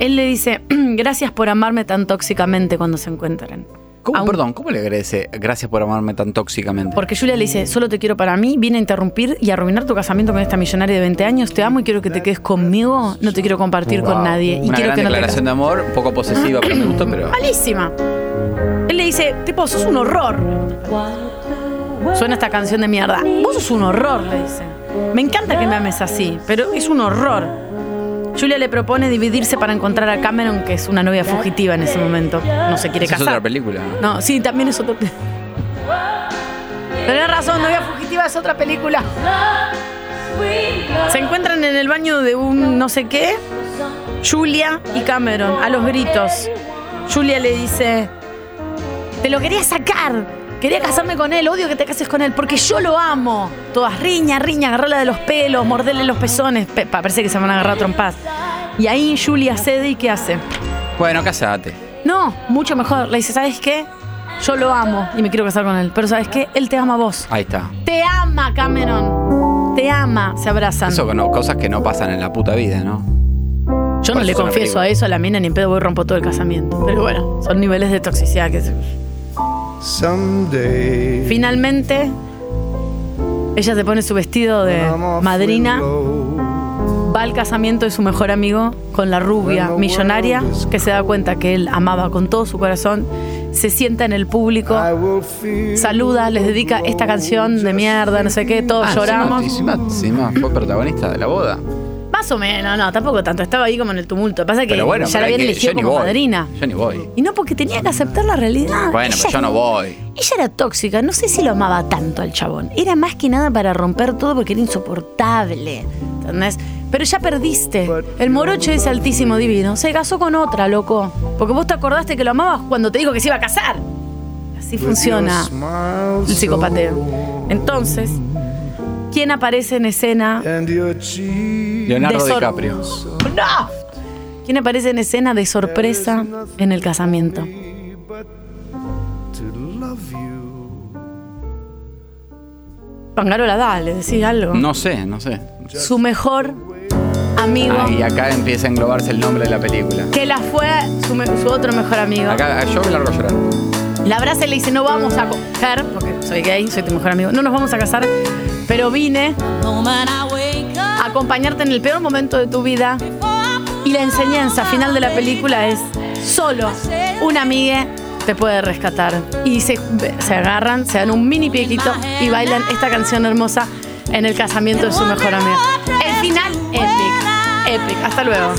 S1: Él le dice, gracias por amarme tan tóxicamente cuando se encuentran.
S2: ¿Cómo,
S1: Aún-
S2: perdón, ¿cómo le agradece? Gracias por amarme tan tóxicamente.
S1: Porque Julia le dice, solo te quiero para mí, vine a interrumpir y arruinar tu casamiento con esta millonaria de 20 años, te amo y quiero que te quedes conmigo, no te quiero compartir con nadie. Y
S2: Una
S1: quiero
S2: gran
S1: que no te
S2: declaración de amor, un poco posesiva, pero me gustó, pero...
S1: Malísima. Él le dice, tipo, sos un horror. Suena esta canción de mierda. Vos sos un horror, le dice. Me encanta que me ames así, pero es un horror. Julia le propone dividirse para encontrar a Cameron, que es una novia fugitiva en ese momento. No se quiere
S2: Esa es
S1: casar.
S2: otra película.
S1: No, sí, también es otro. Tenés razón, Novia Fugitiva es otra película. Se encuentran en el baño de un no sé qué. Julia y Cameron, a los gritos. Julia le dice: Te lo quería sacar. Quería casarme con él, odio que te cases con él, porque yo lo amo. Todas riña, riña, agarrarla de los pelos, morderle los pezones. Pe- pa- parece que se van a agarrar a trompas. Y ahí Julia cede y ¿qué hace?
S2: Bueno, casate.
S1: No, mucho mejor. Le dice, ¿sabes qué? Yo lo amo y me quiero casar con él. Pero ¿sabes qué? Él te ama a vos.
S2: Ahí está.
S1: Te ama, Cameron. Te ama. Se abrazan.
S2: Eso no, cosas que no pasan en la puta vida, ¿no?
S1: Yo
S2: Por
S1: no le
S2: eso es una
S1: confieso a eso a la mina ni en pedo voy y rompo todo el casamiento. Pero bueno, son niveles de toxicidad que se- Finalmente, ella se pone su vestido de madrina, va al casamiento de su mejor amigo con la rubia millonaria, que se da cuenta que él amaba con todo su corazón, se sienta en el público, saluda, les dedica esta canción de mierda, no sé qué, todos
S2: Ah,
S1: lloramos.
S2: encima- encima- encima fue protagonista de la boda.
S1: Más o menos, no, tampoco tanto, estaba ahí como en el tumulto. Pasa que
S2: Pero bueno,
S1: ya
S2: pero
S1: la habían
S2: que-
S1: elegido
S2: yo ni
S1: como
S2: voy.
S1: madrina.
S2: Yo ni voy.
S1: Y no porque tenía que aceptar la realidad.
S2: Bueno,
S1: ella,
S2: pues yo no voy.
S1: ella era tóxica, no sé si lo amaba tanto al chabón. Era más que nada para romper todo porque era insoportable. ¿Entendés? Pero ya perdiste. El morocho es altísimo divino. Se casó con otra, loco. Porque vos te acordaste que lo amabas cuando te dijo que se iba a casar. Así funciona el psicopateo. Entonces, ¿quién aparece en escena?
S2: Leonardo
S1: De
S2: DiCaprio.
S1: ¡No! ¿Quién aparece en escena de sorpresa en el casamiento? Pangarola, dale, decís algo.
S2: No sé, no sé.
S1: Su mejor amigo,
S2: Ah, y acá empieza a englobarse el nombre de la película.
S1: que la fue su, me- su otro mejor amigo.
S2: Acá yo me largo a llorar.
S1: La abraza y le dice, no vamos a coger, porque soy gay, soy tu mejor amigo, no nos vamos a casar, pero vine a acompañarte en el peor momento de tu vida. Y la enseñanza final de la película es, solo una amiga te puede rescatar. Y se, se agarran, se dan un mini piequito y bailan esta canción hermosa en el casamiento de su mejor amigo. El final, epic. Epic. Hasta luego.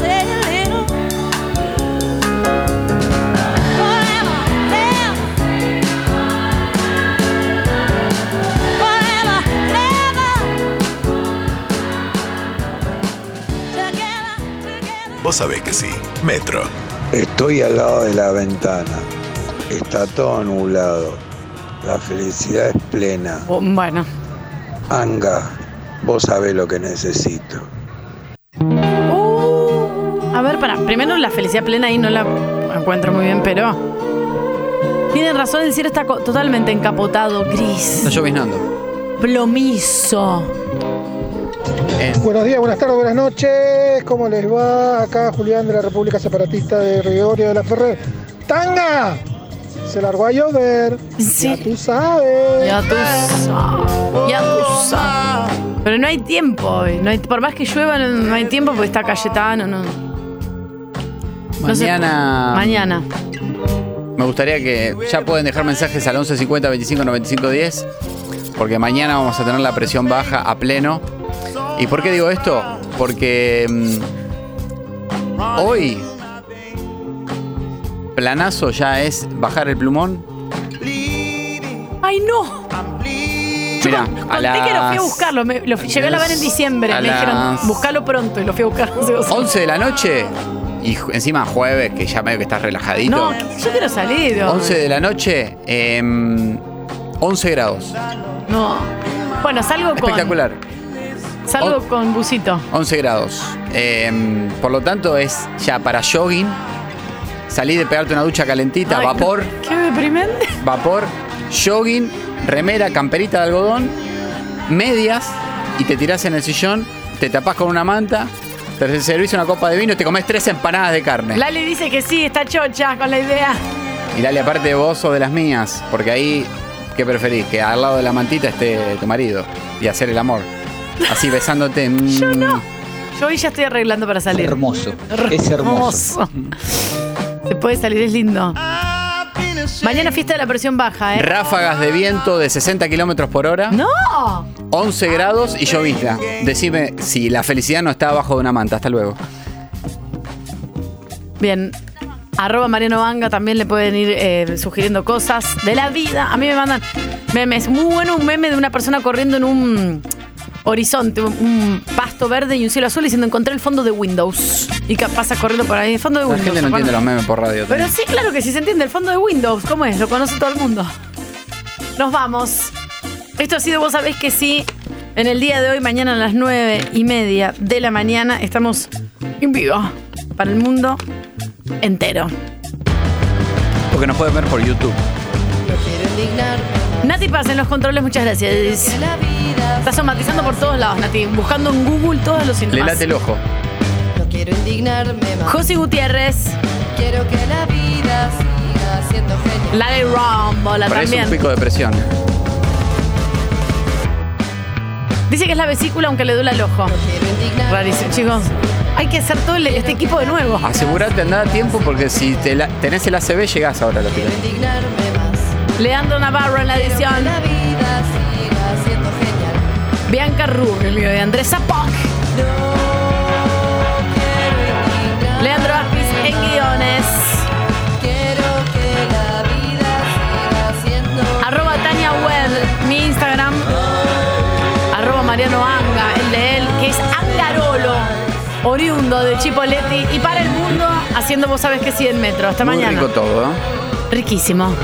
S30: Vos sabés que sí. Metro.
S33: Estoy al lado de la ventana. Está todo nublado. La felicidad es plena.
S1: Oh, Bueno.
S33: Anga, vos sabés lo que necesito.
S1: A ver, para. Primero la felicidad plena ahí no la encuentro muy bien, pero. Tienen razón, el cielo está totalmente encapotado, gris,
S2: Está lloviznando.
S1: plomizo.
S34: Buenos días, buenas tardes, buenas noches. ¿Cómo les va? Acá Julián de la República Separatista de Gregorio de la Ferrer. ¡Tanga! Se largó a llover. Ya tú sabes.
S1: Ya tú sabes. Ya tú sabes. Pero no hay tiempo hoy. No hay, por más que llueva, no, no hay tiempo porque está Cayetano. No. No se-
S2: Mañana.
S1: Mañana.
S2: Me gustaría que ya pueden dejar mensajes al 11 50 25 95 10. Porque mañana vamos a tener la presión baja a pleno. ¿Y por qué digo esto? Porque mm, hoy planazo ya es bajar el plumón.
S1: ¡Ay, no!
S2: Mira, a
S1: Conté que lo fui
S2: las
S1: a buscarlo. Me, lo fui- llegué a la ver en diciembre.
S2: a
S1: Me dijeron,
S2: las-
S1: buscalo pronto. Y lo fui a buscar. hace dos
S2: 11 de la noche y encima jueves, que ya medio que estás relajadito.
S1: No, yo quiero salir.
S2: 11 de la noche, em, 11 grados.
S1: No. Bueno, salgo con.
S2: Espectacular.
S1: Salgo con busito.
S2: 11 grados. Em, por lo tanto, es ya para jogging. Salí de pegarte una ducha calentita,
S1: Ay,
S2: vapor,
S1: Qué deprimente.
S2: vapor, jogging, remera, camperita de algodón, medias y te tirás en el sillón, te tapás con una manta, te servís una copa de vino y te comes tres empanadas de carne.
S1: Lali dice que sí, está chocha con la idea.
S2: Y dale, aparte vos sos de las mías, porque ahí, ¿qué preferís? Que al lado de la mantita esté tu marido y hacer el amor. Así besándote.
S1: Yo
S2: mm.
S1: no. Yo hoy ya estoy arreglando para salir.
S2: Hermoso. Es hermoso.
S1: Se puede salir, es lindo. Mañana fiesta de la presión baja, ¿eh?
S2: Ráfagas de viento de 60 kilómetros por hora.
S1: ¡No!
S2: 11 grados y llovizna. Decime si la felicidad no está abajo de una manta. Hasta luego.
S1: Bien. Arroba Mariano Vanga también le pueden ir eh, sugiriendo cosas de la vida. A mí me mandan memes. Muy bueno un meme de una persona corriendo en un horizonte, un, pasto verde y un cielo azul diciendo encontré el fondo de Windows. Y que pasa corriendo por ahí. El fondo de
S2: La
S1: Windows.
S2: gente no entiende los memes por radio.
S1: Pero sí, claro que sí se entiende. El fondo de Windows, ¿cómo es? Lo conoce todo el mundo. Nos vamos. Esto ha sido, vos sabés que sí. En el día de hoy, mañana a las nueve y media de la mañana, estamos en vivo para el mundo entero.
S2: Porque nos pueden ver por YouTube.
S1: Nati Paz en los controles, muchas gracias. Está somatizando por todos lados, Nati. Buscando en Google todos los
S2: Le
S1: síntomas.
S2: late el ojo.
S35: No quiero indignarme más.
S1: Josi Gutiérrez,
S35: Quiero que la vida siga siendo genial.
S1: la de Rombola
S2: Parece
S1: también.
S2: un pico de presión.
S1: Dice que es la vesícula aunque le duele el ojo. Rarísimo, chicos. Hay que hacer todo el- este equipo de nuevo.
S2: Asegúrate, anda a tiempo porque si te la- tenés el ACB llegás ahora a la tira.
S35: Indignarme más.
S1: Leandro Navarro en la edición.
S35: La vida siga siendo genial.
S1: Bianca Rubio de Andrés Zapoc. Leandro Aspis en guiones.
S35: Quiero que la vida siga siendo
S1: Arroba Tania Web, mi Instagram. Arroba Mariano Anga, el de él, que es Angarolo, oriundo de Chipoletti. Y para el mundo, haciendo vos sabes que 100 metros. Hasta
S2: Muy
S1: mañana.
S2: rico todo, ¿eh?
S1: Riquísimo.